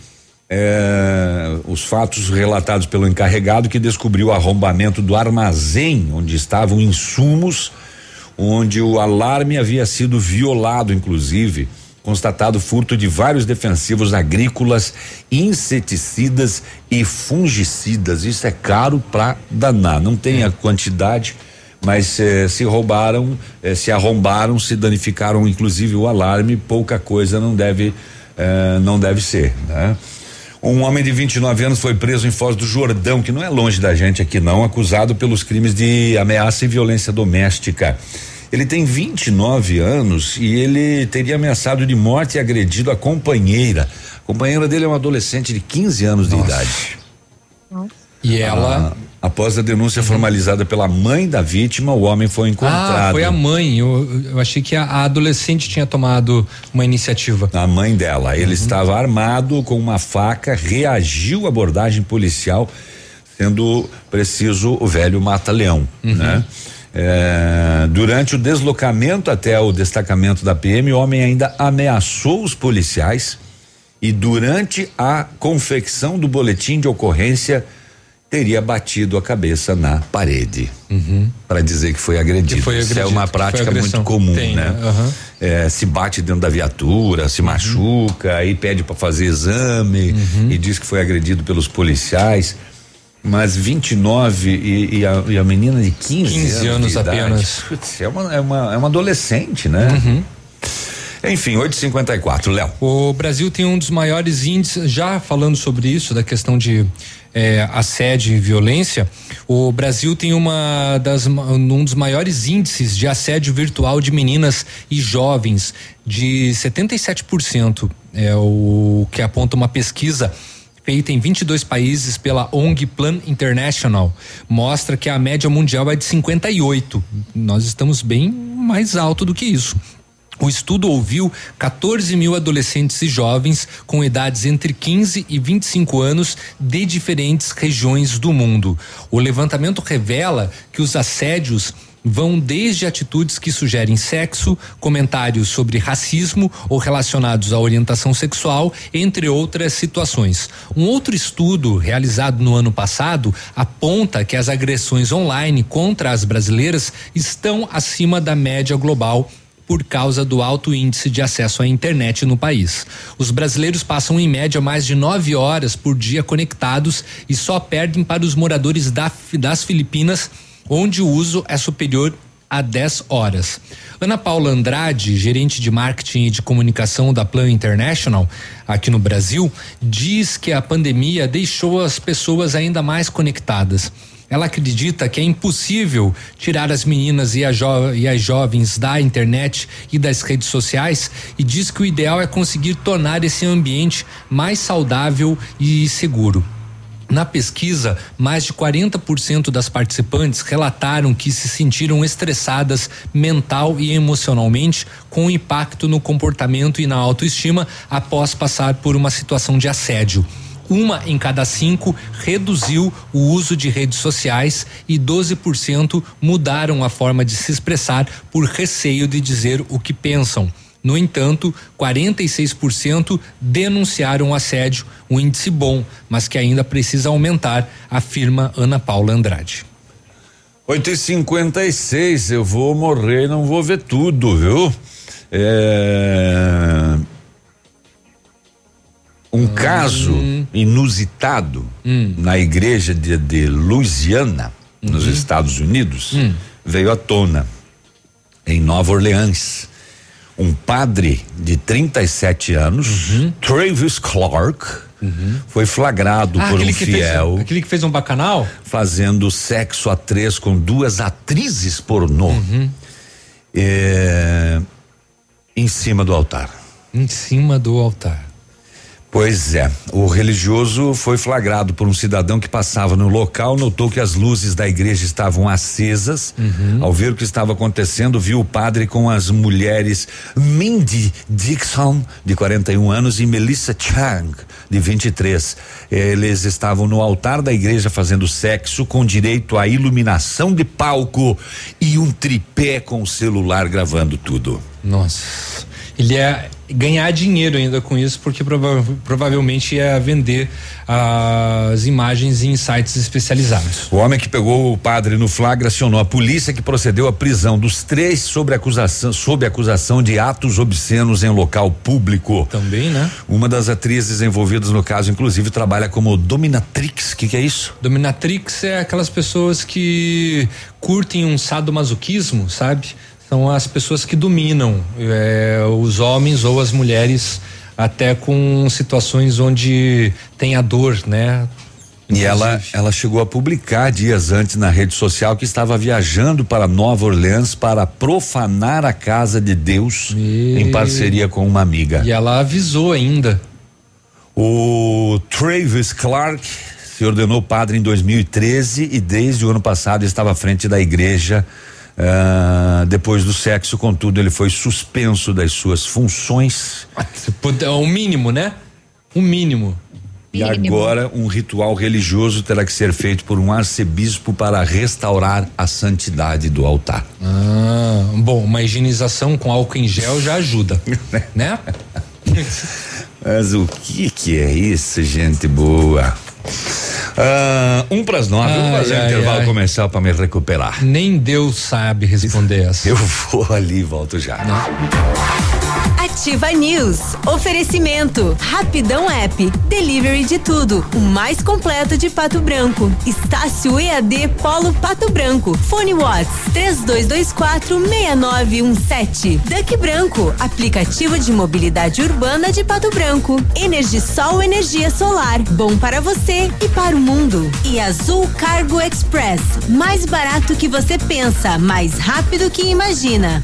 Speaker 15: eh, os fatos relatados pelo encarregado que descobriu o arrombamento do armazém onde estavam insumos, onde o alarme havia sido violado, inclusive. Constatado furto de vários defensivos agrícolas, inseticidas e fungicidas. Isso é caro pra danar. Não tem a quantidade, mas eh, se roubaram, eh, se arrombaram, se danificaram, inclusive o alarme. Pouca coisa não deve, eh, não deve ser, né? Um homem de 29 anos foi preso em Foz do Jordão, que não é longe da gente aqui não, acusado pelos crimes de ameaça e violência doméstica. Ele tem 29 anos e ele teria ameaçado de morte e agredido a companheira. A companheira dele é uma adolescente de 15 anos de idade.
Speaker 16: E ela.
Speaker 15: Ah, após a denúncia formalizada pela mãe da vítima, o homem foi encontrado.
Speaker 16: Ah, foi a mãe. Eu, eu achei que a, a adolescente tinha tomado uma iniciativa.
Speaker 15: A mãe dela. Ele estava armado com uma faca, reagiu à abordagem policial, sendo preciso o velho mata-leão, né? É, durante o deslocamento até o destacamento da PM, o homem ainda ameaçou os policiais e durante a confecção do boletim de ocorrência teria batido a cabeça na parede para dizer que foi agredido.
Speaker 16: Que foi
Speaker 15: Isso é
Speaker 16: agredido,
Speaker 15: uma prática muito comum,
Speaker 16: Tem,
Speaker 15: né?
Speaker 16: Aham.
Speaker 15: É, se bate dentro da viatura, se machuca, aí pede para fazer exame
Speaker 16: Uhum.
Speaker 15: e diz que foi agredido pelos policiais. Mas 29 e, e, a, e a menina de 15,
Speaker 16: 15 anos
Speaker 15: de idade,
Speaker 16: apenas.
Speaker 15: putz, é, uma, é, uma, é uma adolescente, né?
Speaker 16: Uhum.
Speaker 15: Enfim, 854, Léo.
Speaker 16: O Brasil tem um dos maiores índices, já falando sobre isso, da questão de eh, assédio e violência, o Brasil tem uma das, um dos maiores índices de assédio virtual de meninas e jovens, de 77%. É o que aponta uma pesquisa feita em 22 países pela ONG Plan International mostra que a média mundial é de 58. Nós estamos bem mais alto do que isso. O estudo ouviu 14 mil adolescentes e jovens com idades entre 15 e 25 anos de diferentes regiões do mundo. O levantamento revela que os assédios vão desde atitudes que sugerem sexo, comentários sobre racismo ou relacionados à orientação sexual, entre outras situações. Um outro estudo realizado no ano passado aponta que as agressões online contra as brasileiras estão acima da média global por causa do alto índice de acesso à internet no país. Os brasileiros passam em média mais de nove horas por dia conectados e só perdem para os moradores da- das Filipinas, onde o uso é superior a 10 horas. Ana Paula Andrade, gerente de marketing e de comunicação da Plan International aqui no Brasil, diz que a pandemia deixou as pessoas ainda mais conectadas. Ela acredita que é impossível tirar as meninas e, a e as jovens da internet e das redes sociais e diz que o ideal é conseguir tornar esse ambiente mais saudável e seguro. Na pesquisa, mais de 40% das participantes relataram que se sentiram estressadas mental e emocionalmente com impacto no comportamento e na autoestima após passar por uma situação de assédio. Uma em cada cinco reduziu o uso de redes sociais e 12% mudaram a forma de se expressar por receio de dizer o que pensam. No entanto, 46% denunciaram assédio, um índice bom, mas que ainda precisa aumentar, afirma Ana Paula Andrade.
Speaker 15: 8 e 56 eu vou morrer, não vou ver tudo, viu? É... Um caso inusitado na igreja de, de Louisiana, nos Estados Unidos, veio à tona em Nova Orleans. Um padre de 37 anos, Travis Clark, foi flagrado por um fiel
Speaker 16: fez, aquele que fez um bacanal?
Speaker 15: fazendo sexo a três com duas atrizes pornô
Speaker 16: Uhum.
Speaker 15: é, em cima do altar.
Speaker 16: Em cima do altar.
Speaker 15: Pois é, o religioso foi flagrado por um cidadão que passava no local, notou que as luzes da igreja estavam acesas.
Speaker 16: Uhum.
Speaker 15: Ao ver o que estava acontecendo, viu o padre com as mulheres Mindy Dixon, de 41 anos, e Melissa Chang, de 23. Eles estavam no altar da igreja fazendo sexo com direito à iluminação de palco e um tripé com o celular gravando tudo.
Speaker 16: Nossa. Ele ia ganhar dinheiro ainda com isso, porque prova provavelmente ia vender as imagens em sites especializados.
Speaker 15: O homem que pegou o padre no flagra acionou a polícia que procedeu à prisão dos três sobre acusação, sob acusação de atos obscenos em local público.
Speaker 16: Também, né?
Speaker 15: Uma das atrizes envolvidas no caso, inclusive, trabalha como dominatrix. O que, que é isso?
Speaker 16: Dominatrix é aquelas pessoas que curtem um sadomasoquismo, sabe? São as pessoas que dominam eh, os homens ou as mulheres até com situações onde tem a dor, né?
Speaker 15: E ela, ela chegou a publicar dias antes na rede social que estava viajando para Nova Orleans para profanar a casa de Deus e... em parceria com uma amiga.
Speaker 16: E ela avisou ainda.
Speaker 15: O Travis Clark se ordenou padre em 2013 e desde o ano passado estava à frente da igreja. Uh, depois do sexo, contudo, ele foi suspenso das suas funções.
Speaker 16: O um mínimo, né? O um mínimo.
Speaker 15: E agora um ritual religioso terá que ser feito por um arcebispo para restaurar a santidade do altar.
Speaker 16: Ah, bom, uma higienização com álcool em gel já ajuda, né?
Speaker 15: Mas o que que é isso, gente boa? Uh, um para as nove, ai, vamos fazer ai, um intervalo ai. comercial para me recuperar.
Speaker 16: Nem Deus sabe responder essa.
Speaker 15: Eu vou ali e volto já. Não.
Speaker 13: Ativa News. Oferecimento. Rapidão App. Delivery de tudo. O mais completo de Pato Branco. Estácio EAD Polo Pato Branco. Fone Watts. 3224 6917. Duck Branco. Aplicativo de mobilidade urbana de Pato Branco. Energisol energia solar. Bom para você e para o mundo. E Azul Cargo Express. Mais barato que você pensa, mais rápido que imagina.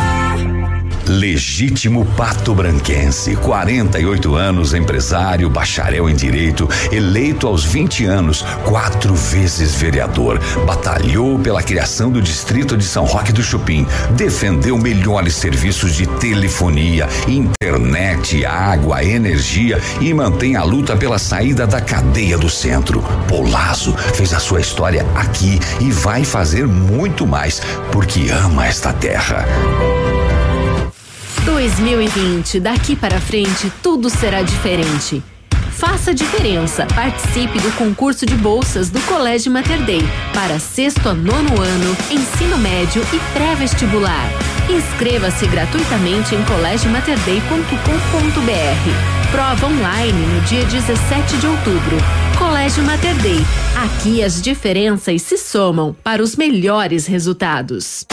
Speaker 52: Legítimo Pato Branquense, 48 anos, empresário, bacharel em direito, eleito aos 20 anos, quatro vezes vereador, batalhou pela criação do distrito de São Roque do Chupim, defendeu melhores serviços de telefonia, internet, água, energia e mantém a luta pela saída da cadeia do centro. Polazo fez a sua história aqui e vai fazer muito mais porque ama esta terra.
Speaker 23: 2020, daqui para frente, tudo será diferente. Faça diferença. Participe do concurso de bolsas do Colégio Mater Dei para sexto a nono ano, ensino médio e pré-vestibular. Inscreva-se gratuitamente em colégiomaterdei.com.br. Prova online no dia 17 de outubro. Colégio Mater Dei. Aqui as diferenças se somam para os melhores resultados.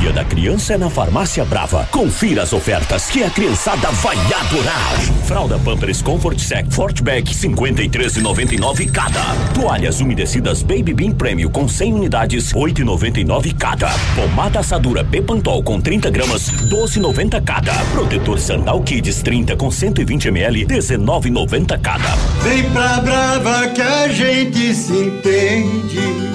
Speaker 52: Dia da Criança é na Farmácia Brava. Confira as ofertas que a criançada vai adorar. Fralda Pampers Comfort Sec Fortback 53,99 cada. Toalhas umedecidas Baby Bean Premium com 100 unidades 8,99 cada. Pomada assadura Bepantol com 30 gramas 12,90 cada. Protetor Sandal Kids 30 com 120 ml 19,90 cada.
Speaker 19: Vem pra Brava que a gente se entende.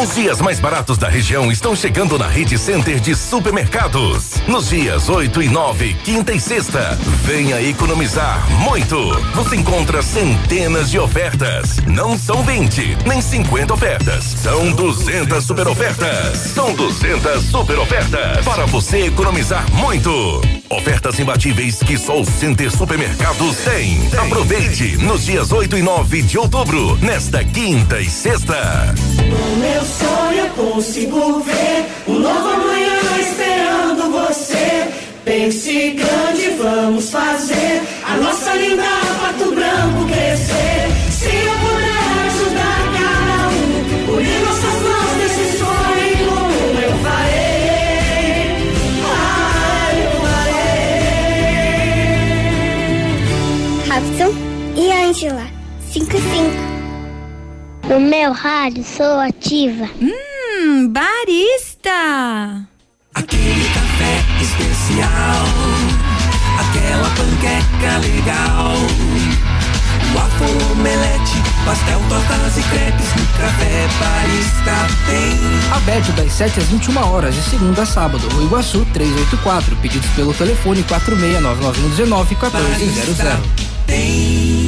Speaker 52: Os dias mais baratos da região estão chegando na Rede Center de Supermercados. Nos dias 8 e 9, quinta e sexta. Venha economizar muito. Você encontra centenas de ofertas. Não são 20, nem 50 ofertas. São 200 super ofertas. São 200 super ofertas para você economizar muito. Ofertas imbatíveis que só o Center Supermercados tem. Aproveite nos dias 8 e 9 de outubro, nesta quinta e sexta.
Speaker 19: No meu sonho consigo ver um novo amanhã esperando você. Pense grande, vamos fazer a nossa linda Pato Branco crescer. Se eu puder ajudar cada um, unir nossas mãos nesse sonho, eu farei. Ah, eu farei.
Speaker 25: Robson e Ângela, 55. No meu rádio sou ativa.
Speaker 63: Hum, barista.
Speaker 19: Aquele café especial, aquela panqueca legal. Waffle, omelete, pastel, tortas e crepes, café barista tem.
Speaker 64: Aberto das 7 às 21 horas, de segunda a sábado, no Iguaçu 384. Pedidos pelo telefone 469919 1400.
Speaker 19: Tem.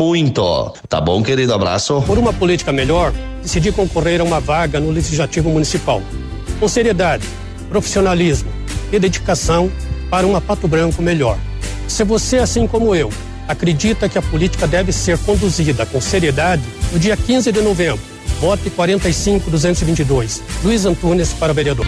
Speaker 28: muito. Tá bom, querido? Abraço.
Speaker 65: Por uma política melhor, decidi concorrer a uma vaga no Legislativo Municipal. Com seriedade, profissionalismo e dedicação para uma Pato Branco melhor. Se você, assim como eu, acredita que a política deve ser conduzida com seriedade, no dia 15 de novembro, vote 45222. Luiz Antunes para vereador.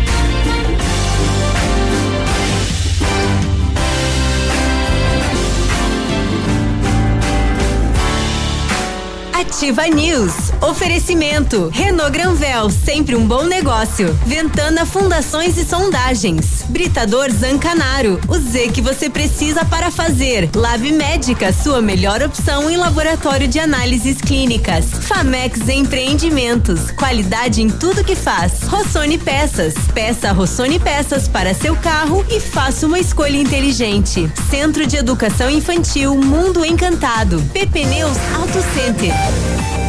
Speaker 13: Ativa News. Oferecimento. Renault Granvel, sempre um bom negócio. Ventana Fundações e Sondagens. Britador Zancanaro. O Z que você precisa para fazer. Lab Médica, sua melhor opção em laboratório de análises clínicas. Famex Empreendimentos. Qualidade em tudo que faz. Rossoni Peças. Peça Rossoni Peças para seu carro e faça uma escolha inteligente. Centro de Educação Infantil Mundo Encantado. PP Neus Auto Center.
Speaker 19: Ativa,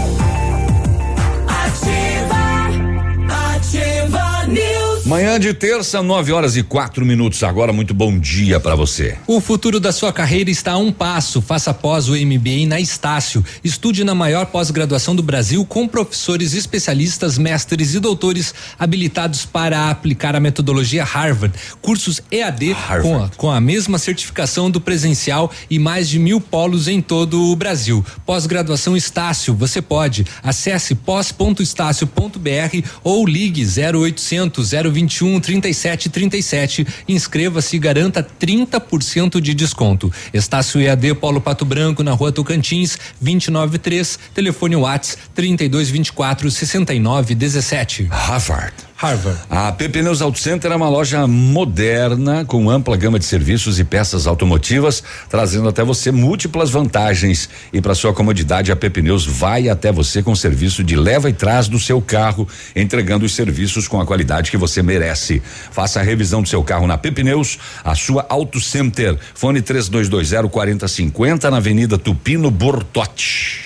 Speaker 15: Manhã de terça, 9 horas e quatro minutos. Agora, muito bom dia para você.
Speaker 16: O futuro da sua carreira está a um passo. Faça pós o MBA na Estácio. Estude na maior pós-graduação do Brasil com professores especialistas, mestres e doutores habilitados para aplicar a metodologia Harvard. Cursos EAD com a, com a mesma certificação do presencial e mais de mil polos em todo o Brasil. Pós-graduação Estácio, você pode. Acesse pós.estácio.br ou ligue 0800 021 3737. Inscreva-se e garanta 30% de desconto. Estácio EAD Polo Pato Branco na Rua Tocantins, 293, telefone Whats 3224 6917.
Speaker 15: Harvard.
Speaker 16: Harvard.
Speaker 15: A PP Neus Auto Center é uma loja moderna com ampla gama de serviços e peças automotivas, trazendo até você múltiplas vantagens. E para sua comodidade, a PP Neus vai até você com serviço de leva e trás do seu carro, entregando os serviços com a qualidade que você merece. Faça a revisão do seu carro na PP Neus, a sua Auto Center. Fone 3220 4050 na Avenida Tupino Bortote.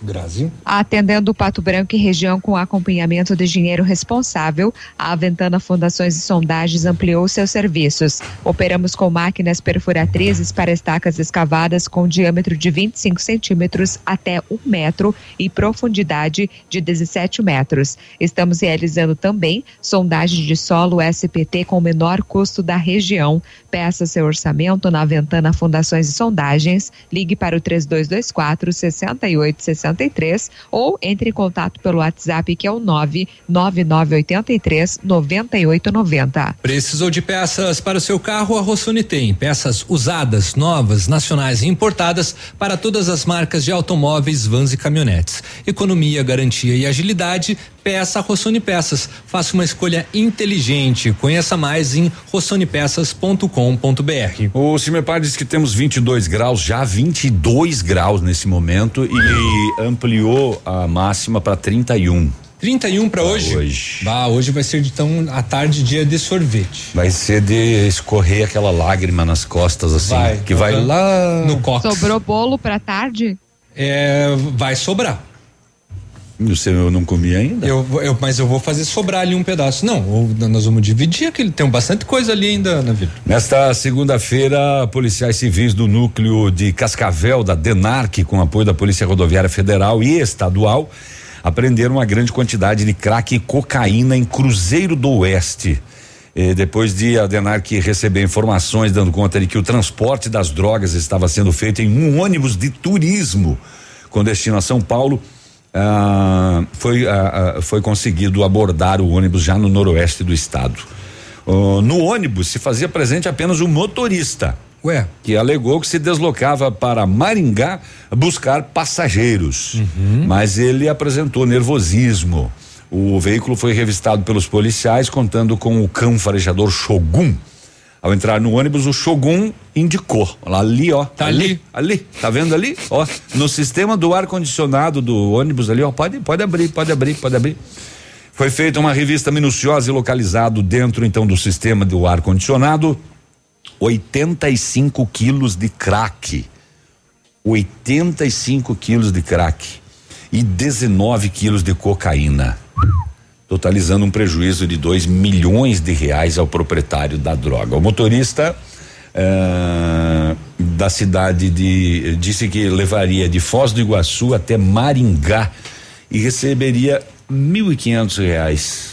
Speaker 16: Brasil.
Speaker 17: Atendendo o Pato Branco e região com acompanhamento de engenheiro responsável, a Aventana Fundações e Sondagens ampliou seus serviços. Operamos com máquinas perfuratrizes para estacas escavadas com diâmetro de 25 centímetros até um metro e profundidade de 17 metros. Estamos realizando também sondagem de solo SPT com o menor custo da região. Peça seu orçamento na Aventana Fundações e Sondagens. Ligue para o 3224 6860 63 ou entre em contato pelo WhatsApp que é o 99983 9890.
Speaker 16: Precisou de peças para o seu carro? A Rossoni tem peças usadas, novas, nacionais e importadas para todas as marcas de automóveis, vans e caminhonetes. Economia, garantia e agilidade. Peça Rossoni Peças. Faça uma escolha inteligente. Conheça mais em rossonepeças.com.br.
Speaker 15: O Cimepar diz que temos 22 graus, já 22 graus nesse momento e ampliou a máxima para 31.
Speaker 16: 31 para hoje?
Speaker 15: Hoje.
Speaker 16: Bah, hoje vai ser de tão à tarde dia de sorvete.
Speaker 15: Vai ser de escorrer aquela lágrima nas costas assim,
Speaker 16: Vai,
Speaker 15: que vai lá
Speaker 16: No cox.
Speaker 17: Sobrou bolo para tarde?
Speaker 16: É, vai sobrar.
Speaker 15: Você eu não comi ainda?
Speaker 16: Eu, eu, mas eu vou fazer sobrar ali um pedaço. Não, nós vamos dividir aquele. Tem bastante coisa ali ainda na vida.
Speaker 15: Nesta segunda-feira, policiais civis do núcleo de Cascavel, da DENARC, com apoio da Polícia Rodoviária Federal e Estadual, apreenderam uma grande quantidade de crack e cocaína em Cruzeiro do Oeste. Eh, depois de a DENARC receber informações dando conta de que o transporte das drogas estava sendo feito em um ônibus de turismo com destino a São Paulo, ah, foi, ah, ah, foi conseguido abordar o ônibus já no noroeste do estado. Oh, no ônibus se fazia presente apenas o motorista.
Speaker 16: Ué?
Speaker 15: Que alegou que se deslocava para Maringá buscar passageiros. Mas ele apresentou nervosismo. O veículo foi revistado pelos policiais, contando com o cão farejador Shogun. Ao entrar no ônibus, o Shogun indicou. Lá, ali, ó. Tá ali. Ali. Tá vendo ali? Ó. No sistema do ar-condicionado do ônibus ali, ó. Pode, pode abrir, pode abrir, pode abrir. Foi feita uma revista minuciosa e localizado dentro, então, do sistema do ar-condicionado 85 quilos de crack. 85 quilos de crack e 19 quilos de cocaína totalizando um prejuízo de 2 milhões de reais ao proprietário da droga. O motorista uh, da cidade de disse que levaria de Foz do Iguaçu até Maringá e receberia mil e quinhentos reais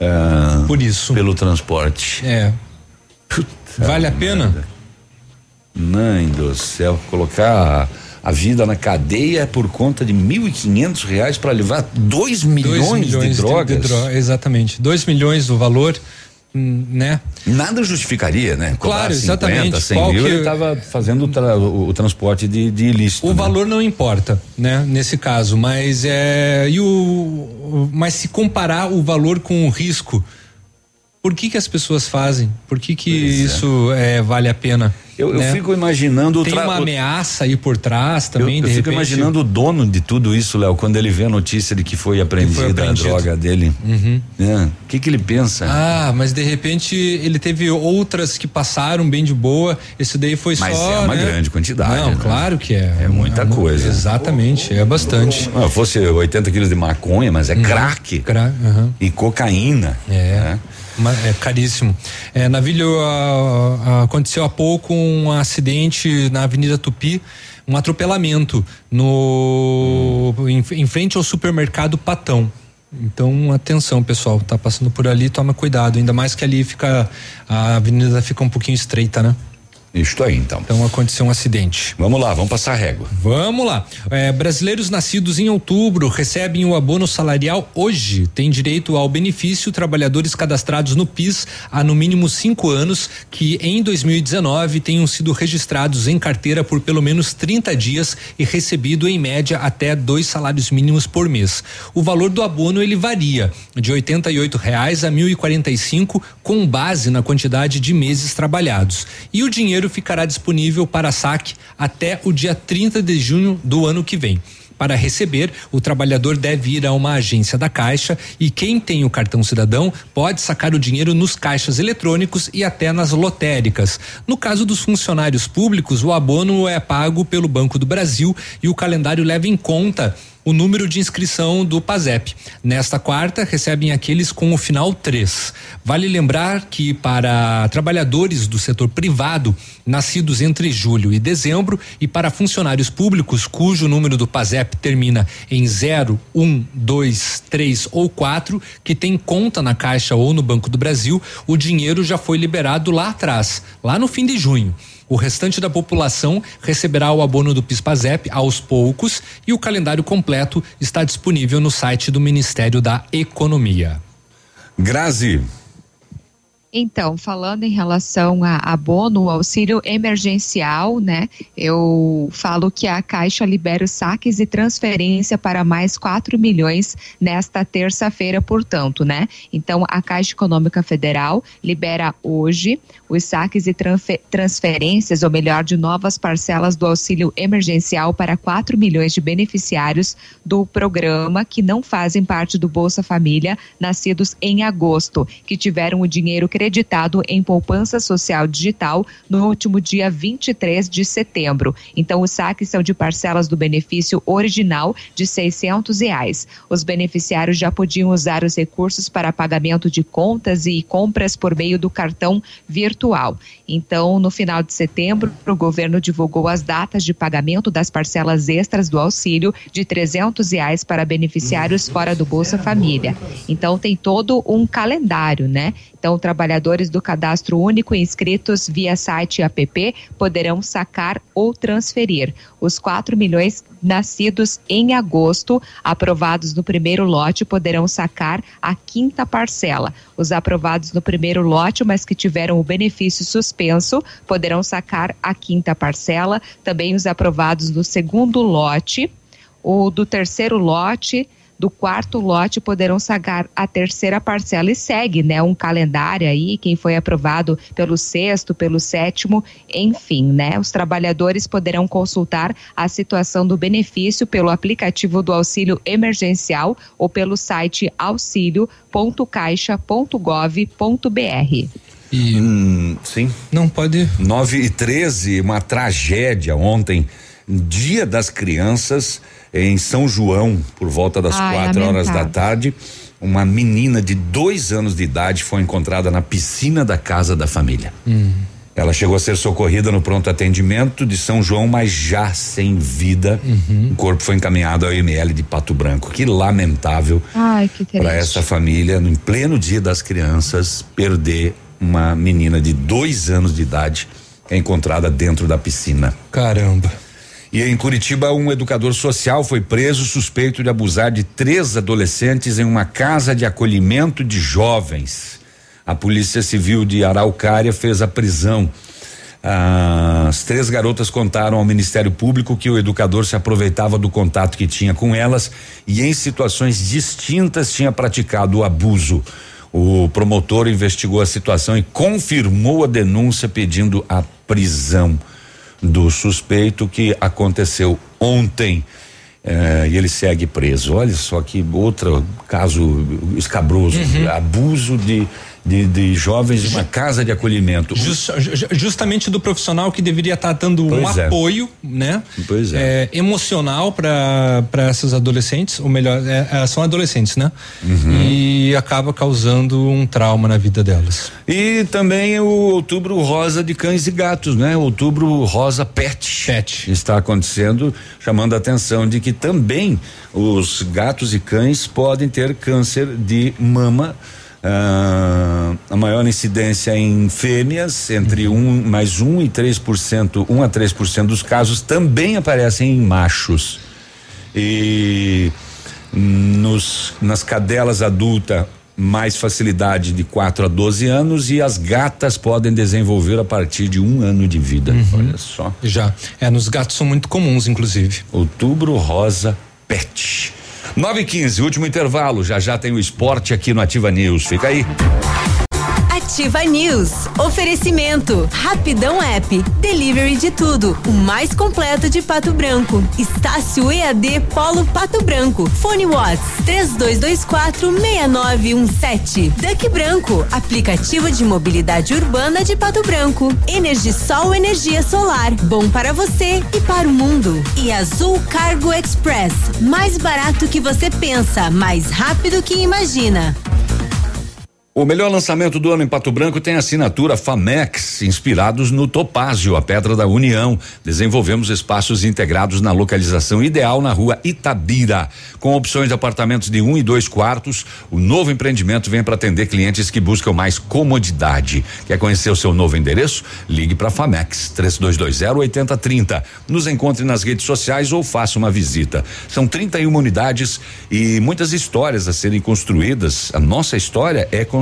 Speaker 15: uh,
Speaker 16: por isso
Speaker 15: pelo transporte.
Speaker 16: É. Puta vale a pena?
Speaker 15: Mãe do céu, colocar a vida na cadeia por conta de mil e quinhentos reais para levar dois milhões, dois milhões de drogas. De, de dro
Speaker 16: exatamente, dois milhões do valor, hum, né?
Speaker 15: Nada justificaria, né?
Speaker 16: Claro, 50, exatamente.
Speaker 15: 100 Qual mil, que... ele estava fazendo o, tra o, transporte de, de ilícito.
Speaker 16: O
Speaker 15: né?
Speaker 16: valor não importa, né? Nesse caso, mas é e o, mas se comparar o valor com o risco, por que que as pessoas fazem? Por que que pois é. isso é. É, vale a pena?
Speaker 15: Eu, né? eu fico imaginando
Speaker 16: tem uma ameaça aí por trás também.
Speaker 15: Eu, eu fico repente. imaginando o dono de tudo isso, Léo, quando ele vê a notícia de que foi apreendida a droga dele.
Speaker 16: Uhum.
Speaker 15: É, o que que ele pensa?
Speaker 16: Ah, mas de repente ele teve outras que passaram bem de boa. Esse daí foi
Speaker 15: mas
Speaker 16: só.
Speaker 15: Mas é uma
Speaker 16: né?
Speaker 15: grande quantidade.
Speaker 16: Não,
Speaker 15: né?
Speaker 16: claro que é.
Speaker 15: É muita
Speaker 16: é,
Speaker 15: coisa.
Speaker 16: Exatamente, é bastante.
Speaker 15: Não, fosse 80 quilos de maconha, mas é uhum. crack.
Speaker 16: Cra uhum.
Speaker 15: E cocaína.
Speaker 16: É. É caríssimo. É, Navilho, a, a, aconteceu há pouco um acidente na Avenida Tupi, um atropelamento no em, em, frente ao supermercado Patão. Então, atenção, pessoal, tá passando por ali, toma cuidado, ainda mais que ali fica a avenida fica um pouquinho estreita, né?
Speaker 15: Isto aí, então.
Speaker 16: Então aconteceu um acidente.
Speaker 15: Vamos lá, vamos passar a régua.
Speaker 16: Vamos lá. É, brasileiros nascidos em outubro recebem o abono salarial hoje. Tem direito ao benefício trabalhadores cadastrados no PIS há no mínimo cinco anos, que em 2019 tenham sido registrados em carteira por pelo menos 30 dias e recebido em média até dois salários mínimos por mês. O valor do abono ele varia de R$ reais a mil e com base na quantidade de meses trabalhados. E o dinheiro ficará disponível para saque até o dia 30 de junho do ano que vem. Para receber, o trabalhador deve ir a uma agência da Caixa e quem tem o cartão cidadão pode sacar o dinheiro nos caixas eletrônicos e até nas lotéricas. No caso dos funcionários públicos, o abono é pago pelo Banco do Brasil e o calendário leva em conta o número de inscrição do PASEP. Nesta quarta, recebem aqueles com o final 3. Vale lembrar que para trabalhadores do setor privado, nascidos entre julho e dezembro, e para funcionários públicos cujo número do PASEP termina em 0, 1, 2, 3 ou 4, que tem conta na Caixa ou no Banco do Brasil, o dinheiro já foi liberado lá atrás, lá no fim de junho. O restante da população receberá o abono do PIS/PASEP aos poucos e o calendário completo está disponível no site do Ministério da Economia.
Speaker 15: Grazi,
Speaker 17: então, falando em relação a abono, auxílio emergencial, né? Eu falo que a Caixa libera os saques e transferência para mais 4 milhões nesta terça-feira, portanto, né? Então, a Caixa Econômica Federal libera hoje os saques e transferências, ou melhor, de novas parcelas do auxílio emergencial para 4 milhões de beneficiários do programa que não fazem parte do Bolsa Família, nascidos em agosto, que tiveram o dinheiro acreditado em poupança social digital no último dia 23 de setembro. Então, os saques são de parcelas do benefício original de seiscentos reais. Os beneficiários já podiam usar os recursos para pagamento de contas e compras por meio do cartão virtual. Então, no final de setembro, o governo divulgou as datas de pagamento das parcelas extras do auxílio de trezentos reais para beneficiários fora do Bolsa Família. Então, tem todo um calendário, né? Então, trabalhadores do cadastro único inscritos via site app poderão sacar ou transferir os 4 milhões nascidos em agosto, aprovados no primeiro lote, poderão sacar a quinta parcela. Os aprovados no primeiro lote, mas que tiveram o benefício suspenso, poderão sacar a quinta parcela. Também os aprovados no segundo lote, o do terceiro lote do quarto lote poderão sacar a terceira parcela e segue, né, um calendário aí, quem foi aprovado pelo sexto, pelo sétimo, enfim, né? Os trabalhadores poderão consultar a situação do benefício pelo aplicativo do auxílio emergencial ou pelo site auxilio.caixa.gov.br.
Speaker 15: E hum, sim.
Speaker 55: Não pode.
Speaker 15: 9 e 13, uma tragédia ontem, Dia das Crianças, em São João, por volta das Ai, quatro horas da tarde. Uma menina de dois anos de idade foi encontrada na piscina da casa da família. Hum. Ela chegou a ser socorrida no pronto atendimento de São João, mas já sem vida. Uhum. O corpo foi encaminhado ao ML de Pato Branco. Que lamentável para essa família, no pleno dia das crianças, perder uma menina de dois anos de idade é encontrada dentro da piscina.
Speaker 55: Caramba.
Speaker 15: E em Curitiba, um educador social foi preso suspeito de abusar de três adolescentes em uma casa de acolhimento de jovens. A Polícia Civil de Araucária fez a prisão. As três garotas contaram ao Ministério Público que o educador se aproveitava do contato que tinha com elas e, em situações distintas, tinha praticado o abuso. O promotor investigou a situação e confirmou a denúncia pedindo a prisão do suspeito que aconteceu ontem. Eh, e ele segue preso. Olha só que outro caso escabroso, uhum. abuso de de, de jovens de uma casa de acolhimento.
Speaker 55: Just, justamente do profissional que deveria estar tá dando pois um é. apoio, né?
Speaker 15: Pois é.
Speaker 55: é emocional para essas adolescentes, ou melhor, é, é, são adolescentes, né? Uhum. E acaba causando um trauma na vida delas.
Speaker 15: E também o outubro rosa de cães e gatos, né? Outubro rosa pet.
Speaker 55: Pet.
Speaker 15: Está acontecendo, chamando a atenção de que também os gatos e cães podem ter câncer de mama Uh, a maior incidência em fêmeas, entre uhum. um mais um e três por cento, um a três por cento dos casos também aparecem em machos. E nos, nas cadelas adultas, mais facilidade de 4 a 12 anos e as gatas podem desenvolver a partir de um ano de vida. Uhum. Olha só.
Speaker 55: Já. É, nos gatos são muito comuns, inclusive.
Speaker 15: Outubro rosa pet. 9 e 15 último intervalo. Já já tem o esporte aqui no Ativa News. Fica aí.
Speaker 13: Ativa News. Oferecimento. Rapidão App. Delivery de tudo. O mais completo de Pato Branco. Estácio EAD Polo Pato Branco. Fone Watts. 3224 6917. Duck Branco. Aplicativo de mobilidade urbana de Pato Branco. Energisol energia solar. Bom para você e para o mundo. E Azul Cargo Express. Mais barato que você pensa, mais rápido que imagina.
Speaker 15: O melhor lançamento do ano em Pato Branco tem a assinatura Famex, inspirados no Topázio, a Pedra da União. Desenvolvemos espaços integrados na localização ideal na rua Itabira. Com opções de apartamentos de um e dois quartos, o novo empreendimento vem para atender clientes que buscam mais comodidade. Quer conhecer o seu novo endereço? Ligue para Famex 3220 8030. Nos encontre nas redes sociais ou faça uma visita. São 31 unidades e muitas histórias a serem construídas. A nossa história é construída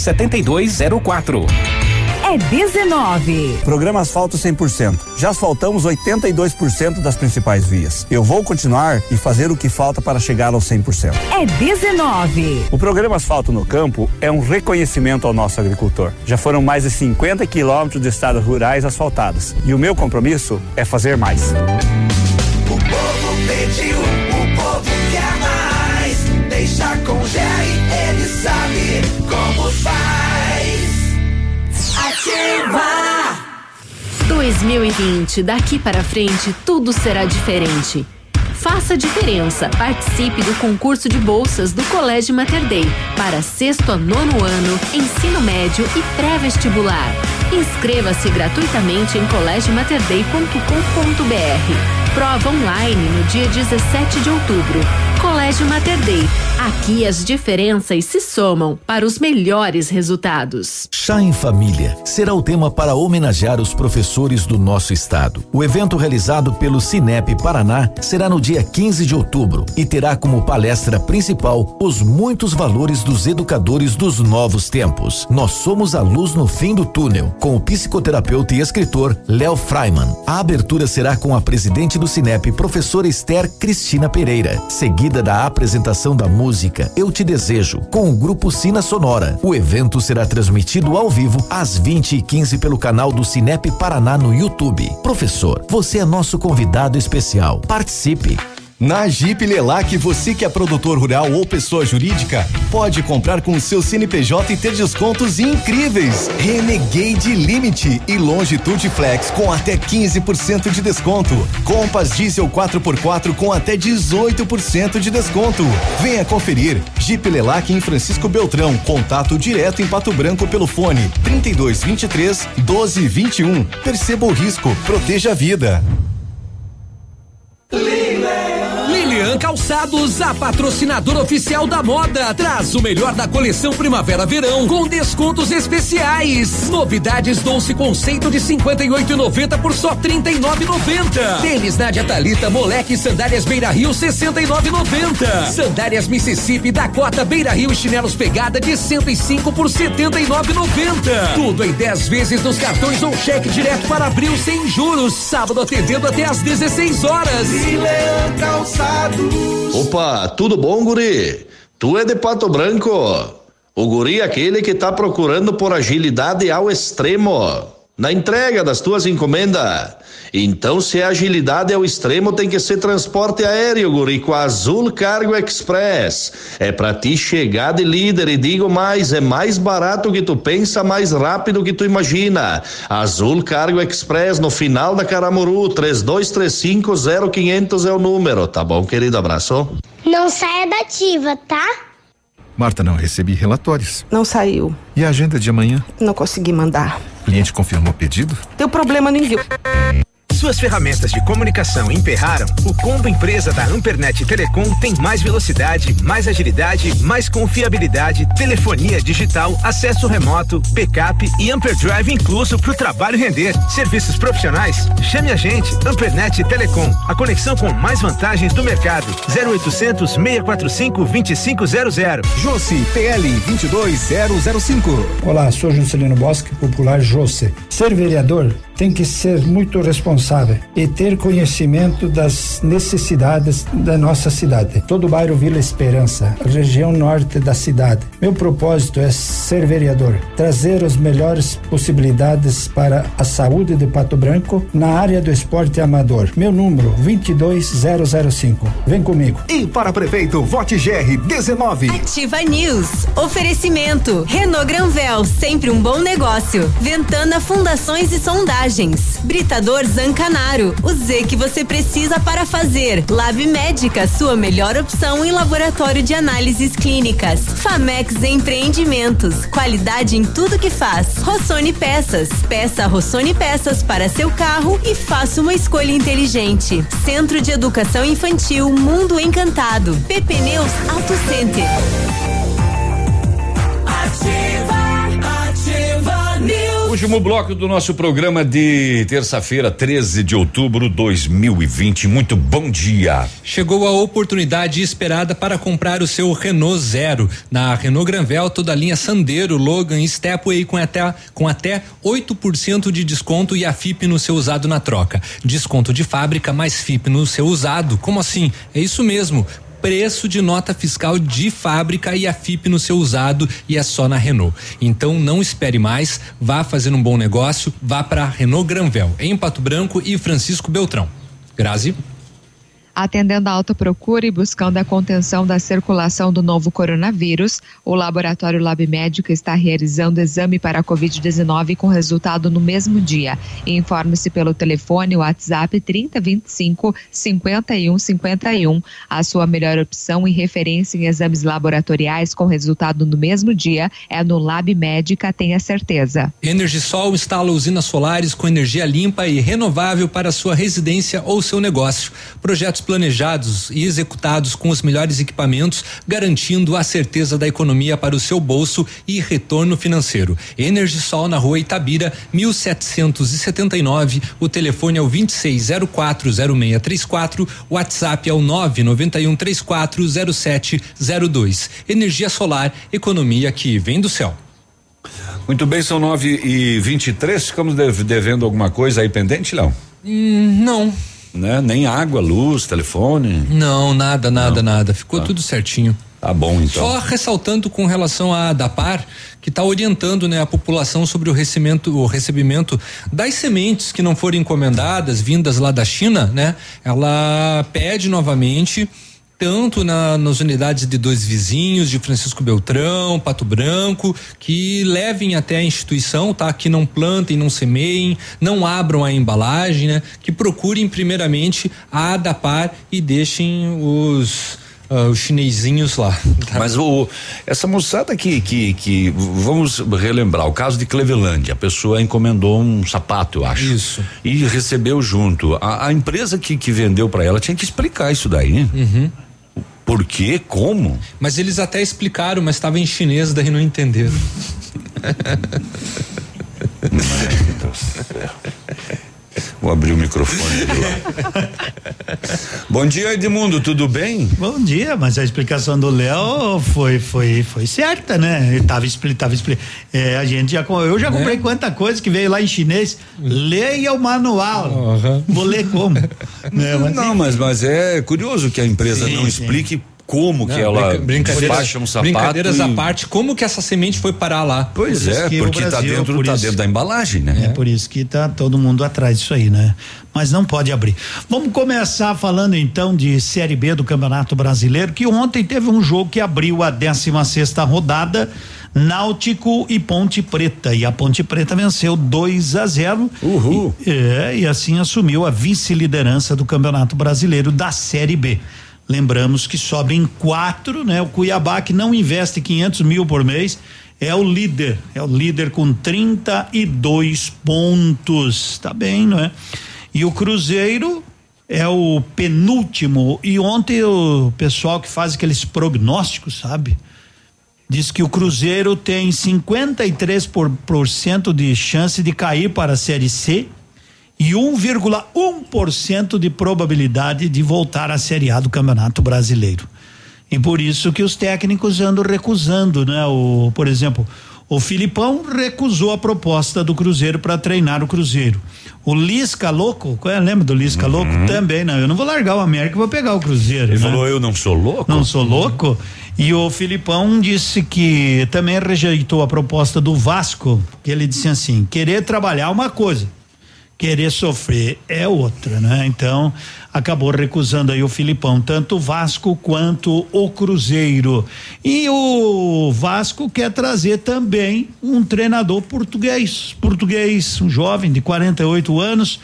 Speaker 18: 7204.
Speaker 60: É 19.
Speaker 47: Programa Asfalto 100%. Já asfaltamos 82% das principais vias. Eu vou continuar e fazer o que falta para chegar ao 100%.
Speaker 60: É 19.
Speaker 47: O programa Asfalto no Campo é um reconhecimento ao nosso agricultor. Já foram mais de 50 quilômetros de estradas rurais asfaltadas. E o meu compromisso é fazer mais.
Speaker 19: O povo pediu,
Speaker 23: 2020, daqui para frente, tudo será diferente. Faça diferença. Participe do concurso de bolsas do Colégio Mater Dei para sexto a nono ano, ensino médio e pré-vestibular. Inscreva-se gratuitamente em colégiomaterdei.com.br. Prova online no dia 17 de outubro. Colégio Mater Dei. Aqui as diferenças se somam para os melhores resultados.
Speaker 41: Chá em Família será o tema para homenagear os professores do nosso estado. O evento realizado pelo Cinep Paraná será no dia 15 de outubro e terá como palestra principal os muitos valores dos educadores dos novos tempos. Nós somos a luz no fim do túnel, com o psicoterapeuta e escritor Léo Freiman. A abertura será com a presidente do Cinep, professora Esther Cristina Pereira, seguida da apresentação da música Eu Te Desejo, com o grupo Sina Sonora. O evento será transmitido ao vivo às 20 e 15 pelo canal do Cinep Paraná no YouTube. Professor, você é nosso convidado especial. Participe!
Speaker 2: Na Jeep Lelac, você que é produtor rural ou pessoa jurídica, pode comprar com o seu CNPJ e ter descontos incríveis. Renegade Limite e Longitude Flex com até 15% de desconto. Compass Diesel 4x4 com até 18% de desconto. Venha conferir. Jeep Lelac em Francisco Beltrão. Contato direto em Pato Branco pelo fone 3223 1221. Perceba o risco, proteja a vida.
Speaker 7: Leland. Calçados, a patrocinadora oficial da moda, traz o melhor da coleção Primavera-Verão com descontos especiais. Novidades Doce Conceito de 58,90 por só 39,90. Tênis Nádia Talita Moleque Sandálias Beira Rio 69,90. Sandálias Mississippi Dakota Beira Rio e chinelos Pegada de 105 por 79,90. Tudo em 10 vezes nos cartões ou cheque direto para abril sem juros. Sábado atendendo até às 16 horas.
Speaker 28: Leão Calçados. Opa, tudo bom, guri? Tu é de Pato Branco? O guri é aquele que tá procurando por agilidade ao extremo na entrega das tuas encomendas. Então, se a agilidade é o extremo, tem que ser transporte aéreo, guri, com a Azul Cargo Express. É pra ti chegar de líder e digo mais, é mais barato que tu pensa, mais rápido que tu imagina. Azul Cargo Express no final da Caramuru, 32350500 é o número, tá bom, querido? Abraço.
Speaker 25: Não saia da ativa, tá?
Speaker 66: Marta, não recebi relatórios.
Speaker 67: Não saiu.
Speaker 66: E a agenda de amanhã?
Speaker 67: Não consegui mandar.
Speaker 66: O cliente confirmou o pedido?
Speaker 67: Deu problema no envio.
Speaker 68: Suas ferramentas de comunicação emperraram? O combo empresa da Ampernet Telecom tem mais velocidade, mais agilidade, mais confiabilidade, telefonia digital, acesso remoto, backup e Amperdrive incluso para o trabalho render. Serviços profissionais? Chame a gente, Ampernet Telecom, a conexão com mais vantagens do mercado. 0800 645 2500.
Speaker 69: Josi PL 22005.
Speaker 70: Olá, sou Juscelino Bosque, popular Josse. Ser vereador tem que ser muito responsável e ter conhecimento das necessidades da nossa cidade. Todo o bairro Vila Esperança, região norte da cidade. Meu propósito é ser vereador, trazer as melhores possibilidades para a saúde de Pato Branco na área do esporte amador. Meu número 22005. Vem comigo.
Speaker 69: E para prefeito, vote GR 19.
Speaker 13: Ativa News. Oferecimento. Renault Granvel, sempre um bom negócio. Ventana Fundações e Sondagens. Britador Zancanaro. O Z que você precisa para fazer. Lab Médica, sua melhor opção em laboratório de análises clínicas. Famex Empreendimentos. Qualidade em tudo que faz. Rossoni Peças. Peça Rossoni Peças para seu carro e faça uma escolha inteligente. Centro de Educação Infantil Mundo Encantado. PP Neus Auto Center.
Speaker 15: Último bloco do nosso programa de terça-feira, 13 de outubro de 2020. Muito bom dia.
Speaker 16: Chegou a oportunidade esperada para comprar o seu Renault Zero. Na Renault Granvel, toda a linha Sandero, Logan e Stepway com até, com até 8% de desconto e a FIP no seu usado na troca. Desconto de fábrica mais FIP no seu usado. Como assim? É isso mesmo preço de nota fiscal de fábrica e a FIP no seu usado e é só na Renault. Então não espere mais, vá fazer um bom negócio, vá para Renault Granvel, em Pato Branco e Francisco Beltrão. Grazi.
Speaker 17: Atendendo a alta procura e buscando a contenção da circulação do novo coronavírus, o laboratório Lab Médica está realizando exame para a Covid-19 com resultado no mesmo dia. Informe-se pelo telefone WhatsApp 3025 5151. A sua melhor opção e referência em exames laboratoriais com resultado no mesmo dia é no Lab Médica, tenha certeza.
Speaker 16: Energisol instala usinas solares com energia limpa e renovável para sua residência ou seu negócio. Projetos planejados e executados com os melhores equipamentos, garantindo a certeza da economia para o seu bolso e retorno financeiro. Energisol na rua Itabira, 1779. O telefone é o 26040634. O WhatsApp é o 991340702. Energia solar, economia que vem do céu.
Speaker 15: Muito bem, são nove e vinte e três, ficamos dev- devendo alguma coisa aí pendente, Léo?
Speaker 16: Hum, não.
Speaker 15: Né? Nem água, luz, telefone.
Speaker 16: Não, nada, nada, nada. Ficou tudo certinho.
Speaker 15: Tá bom, então.
Speaker 16: Só ressaltando com relação à DAPAR, que está orientando né, a população sobre o recebimento, o recebimento das sementes que não foram encomendadas, vindas lá da China, né? Ela pede novamente tanto na, nas unidades de dois vizinhos, de Francisco Beltrão, Pato Branco, que levem até a instituição, tá? Que não plantem, não semeiem, não abram a embalagem, né? Que procurem primeiramente a ADAPAR e deixem os ah, os chinesinhos lá. tá?
Speaker 15: Mas o, essa moçada que, que, que. Vamos relembrar, o caso de Cleveland, a pessoa encomendou um sapato, eu acho.
Speaker 16: Isso.
Speaker 15: E recebeu junto. A, a empresa que, que vendeu para ela tinha que explicar isso daí.
Speaker 16: Uhum.
Speaker 15: Por quê? Como?
Speaker 16: Mas eles até explicaram, mas estava em chinês, daí não entenderam.
Speaker 15: Vou abrir o microfone dele lá. Bom dia, Edmundo, tudo bem?
Speaker 71: Bom dia, mas a explicação do Léo foi, foi, foi certa, né? Ele tava expli, tava expli, é, a gente já, eu já
Speaker 15: Né?
Speaker 71: comprei quanta coisa que veio lá em chinês. Leia o manual. Vou ler como. né? Mas,
Speaker 15: Não, mas, mas é curioso que a empresa
Speaker 71: Sim,
Speaker 15: não
Speaker 71: sim.
Speaker 15: Como que
Speaker 16: Não,
Speaker 15: ela
Speaker 16: brinca- brincadeiras,
Speaker 15: baixa um sapato.
Speaker 16: brincadeiras
Speaker 15: e-
Speaker 16: à parte, como que essa semente foi parar lá?
Speaker 15: Pois
Speaker 71: Por
Speaker 15: é,
Speaker 71: que o
Speaker 15: porque tá
Speaker 71: Brasil,
Speaker 15: dentro,
Speaker 71: por
Speaker 15: tá
Speaker 71: isso-
Speaker 15: dentro da embalagem, né?
Speaker 71: É por isso que tá todo mundo atrás disso aí, né? Mas não pode abrir. Vamos começar falando então de Série B do Campeonato Brasileiro, que ontem teve um jogo que abriu a 16 sexta rodada. Náutico e Ponte Preta. E a Ponte Preta venceu 2 a 0.
Speaker 15: Uhul.
Speaker 71: E, é, e assim assumiu a vice-liderança do Campeonato Brasileiro da Série B. Lembramos que sobem quatro, né? O Cuiabá, que não investe 500 mil por mês, é o líder. É o líder com 32 pontos. Tá bem, não é? E o Cruzeiro é o penúltimo. E ontem o pessoal que faz aqueles prognósticos, sabe? Diz que o Cruzeiro tem 53% por, por cento de chance de cair para a Série C e 1,1% de probabilidade de voltar à Série A do Campeonato Brasileiro. E por isso que os técnicos andam recusando, né? O, por exemplo, o Filipão recusou a proposta do Cruzeiro para treinar o Cruzeiro. O Lisca louco, é? lembra do Lisca louco? Também não, eu não vou largar o América vou pegar o Cruzeiro.
Speaker 15: Ele
Speaker 71: né?
Speaker 15: falou, eu não sou louco?
Speaker 71: Não sou louco. E o Filipão disse que também rejeitou a proposta do Vasco, que ele disse assim: querer trabalhar é uma coisa, querer sofrer é outra, né? Então, acabou recusando aí o Filipão, tanto o Vasco quanto o Cruzeiro. E o Vasco quer trazer também um treinador português, português, um jovem de 48 anos.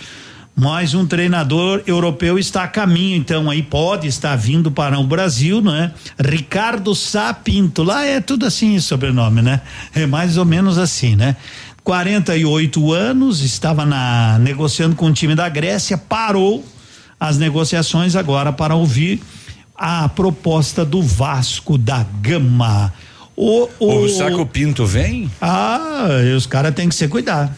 Speaker 71: Mas um treinador europeu está a caminho, então aí pode estar vindo para o Brasil, não é? Ricardo Sapinto, lá é tudo assim sobrenome, né? É mais ou menos assim, né? 48 anos, estava na negociando com o time da Grécia, parou as negociações agora para ouvir a proposta do Vasco da Gama. O, o,
Speaker 15: O Saco Pinto vem?
Speaker 71: Ah, os caras têm que se cuidar.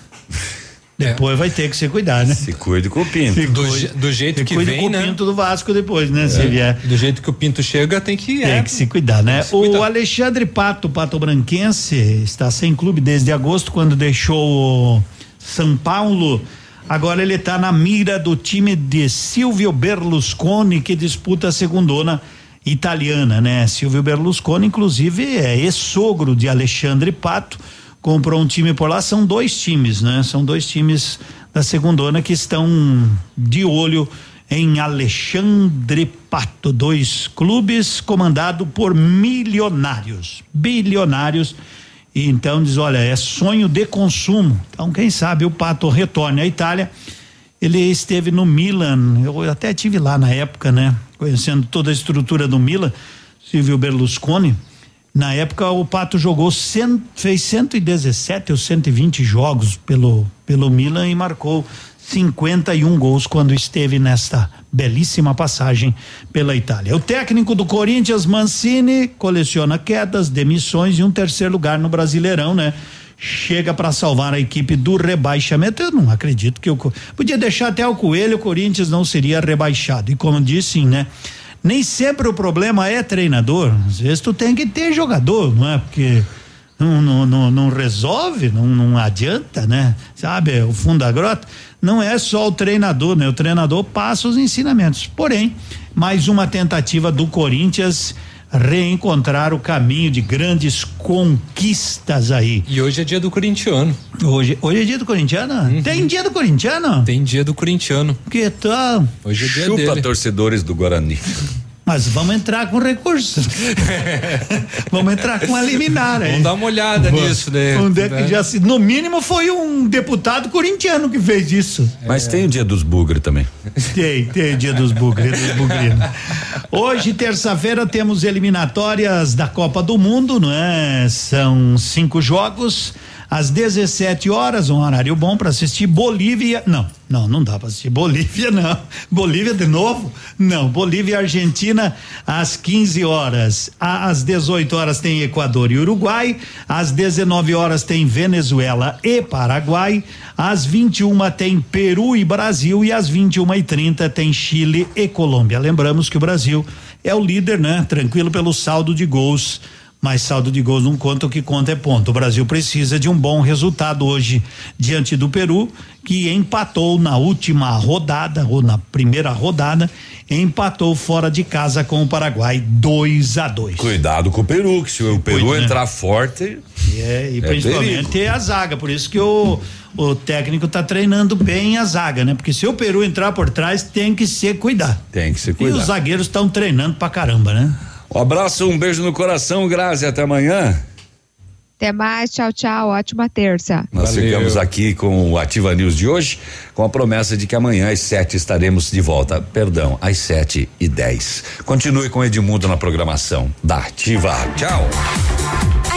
Speaker 71: Depois vai ter que se cuidar, né?
Speaker 15: Se cuide com o Pinto.
Speaker 16: Do, do jeito
Speaker 71: Se
Speaker 16: que
Speaker 71: cuida
Speaker 16: vem,
Speaker 71: com o
Speaker 16: né?
Speaker 71: pinto do Vasco depois, né? Se vier.
Speaker 16: Do jeito que o pinto chega, tem que
Speaker 71: Tem
Speaker 16: é,
Speaker 71: que se cuidar, né?
Speaker 16: se cuidar.
Speaker 71: O Alexandre Pato, Pato Branquense, está sem clube desde agosto, quando deixou o São Paulo. Agora ele está na mira do time de Silvio Berlusconi, que disputa a segundona italiana, né? Silvio Berlusconi, inclusive, é ex-sogro de Alexandre Pato, comprou um time por lá, são dois times, né? São dois times da segundona que estão de olho em Alexandre Pato, dois clubes comandado por milionários, bilionários. E então diz, olha, é sonho de consumo. Então quem sabe o Pato retorne à Itália. Ele esteve no Milan, eu até tive lá na época, né? Conhecendo toda a estrutura do Milan, Silvio Berlusconi. Na época o Pato jogou cem, fez 117 ou 120 jogos pelo pelo Milan e marcou 51 gols quando esteve nesta belíssima passagem pela Itália. O técnico do Corinthians, Mancini, coleciona quedas, demissões e um terceiro lugar no Brasileirão, né? Chega para salvar a equipe do rebaixamento. Eu não acredito que o podia deixar até o Coelho, o Corinthians não seria rebaixado. E como disse, né? Nem sempre o problema é treinador. Às vezes tu tem que ter jogador, não é? Porque não, não, não, não resolve, não, não adianta, né? Sabe, o fundo da grota não é só o treinador, né? O treinador passa os ensinamentos. Porém, mais uma tentativa do Corinthians reencontrar o caminho de grandes conquistas aí.
Speaker 16: E hoje é dia do corintiano.
Speaker 71: Hoje, hoje é dia do corintiano? Uhum. Tem dia do corintiano?
Speaker 16: Tem dia do corintiano.
Speaker 71: Que tal?
Speaker 16: Hoje é dia
Speaker 15: Chupa
Speaker 16: dele.
Speaker 15: torcedores do Guarani.
Speaker 71: Mas vamos entrar com recurso. vamos entrar com a liminar.
Speaker 16: Vamos dar uma olhada vamos. nisso, né?
Speaker 71: Onde é que já se, no mínimo foi um deputado corintiano que fez isso.
Speaker 15: Mas é. tem o dia dos bugre também.
Speaker 71: Tem, tem o dia dos bugre, dos bugrinos. Hoje, terça-feira, temos eliminatórias da Copa do Mundo, não é? São cinco jogos às 17 horas, um horário bom para assistir Bolívia. Não, não, não dá para assistir Bolívia, não. Bolívia de novo? Não. Bolívia e Argentina às 15 horas. Às 18 horas tem Equador e Uruguai. Às 19 horas tem Venezuela e Paraguai. Às 21 tem Peru e Brasil. E às 21 e 30 tem Chile e Colômbia. Lembramos que o Brasil é o líder, né? Tranquilo pelo saldo de gols mas saldo de gols não conta, o que conta é ponto. O Brasil precisa de um bom resultado hoje diante do Peru, que empatou na última rodada, ou na primeira rodada, empatou fora de casa com o Paraguai 2 a 2
Speaker 15: Cuidado com o Peru, que se o Peru Cuida, né? entrar né? forte.
Speaker 71: É, e é principalmente perigo. a zaga, por isso que o, o técnico está treinando bem a zaga, né? Porque se o Peru entrar por trás, tem que ser cuidar.
Speaker 15: Tem que ser cuidar.
Speaker 71: E os zagueiros estão treinando pra caramba, né?
Speaker 15: Um abraço, um beijo no coração, Grazi, até amanhã.
Speaker 17: Até mais, tchau, tchau, ótima terça.
Speaker 15: Nós Valeu. ficamos aqui com o Ativa News de hoje, com a promessa de que amanhã às sete estaremos de volta. Perdão, às sete e dez. Continue com Edmundo na programação da Ativa. Tchau.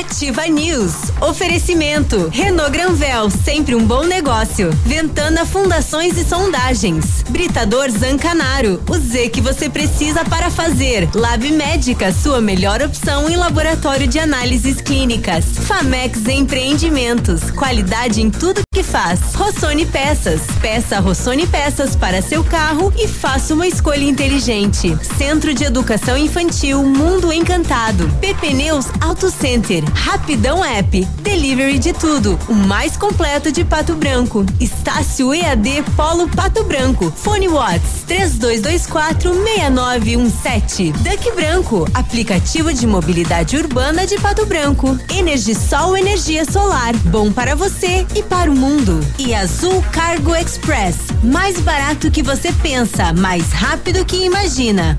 Speaker 13: Ativa News. Oferecimento. Renault Granvel, sempre um bom negócio. Ventana Fundações e Sondagens. Britador Zancanaro. O Z que você precisa para fazer. Lab Médica, sua melhor opção em laboratório de análises clínicas. Famex Empreendimentos. Qualidade em tudo que faz. Rossoni Peças. Peça Rossoni Peças para seu carro e faça uma escolha inteligente. Centro de Educação Infantil Mundo Encantado. PP Neus Auto Center. Rapidão App, delivery de tudo, o mais completo de Pato Branco. Estácio EAD Polo Pato Branco. Fone Watts 3224 6917. Duck Branco, aplicativo de mobilidade urbana de Pato Branco. Energisol energia solar, bom para você e para o mundo. E Azul Cargo Express, mais barato que você pensa, mais rápido que imagina.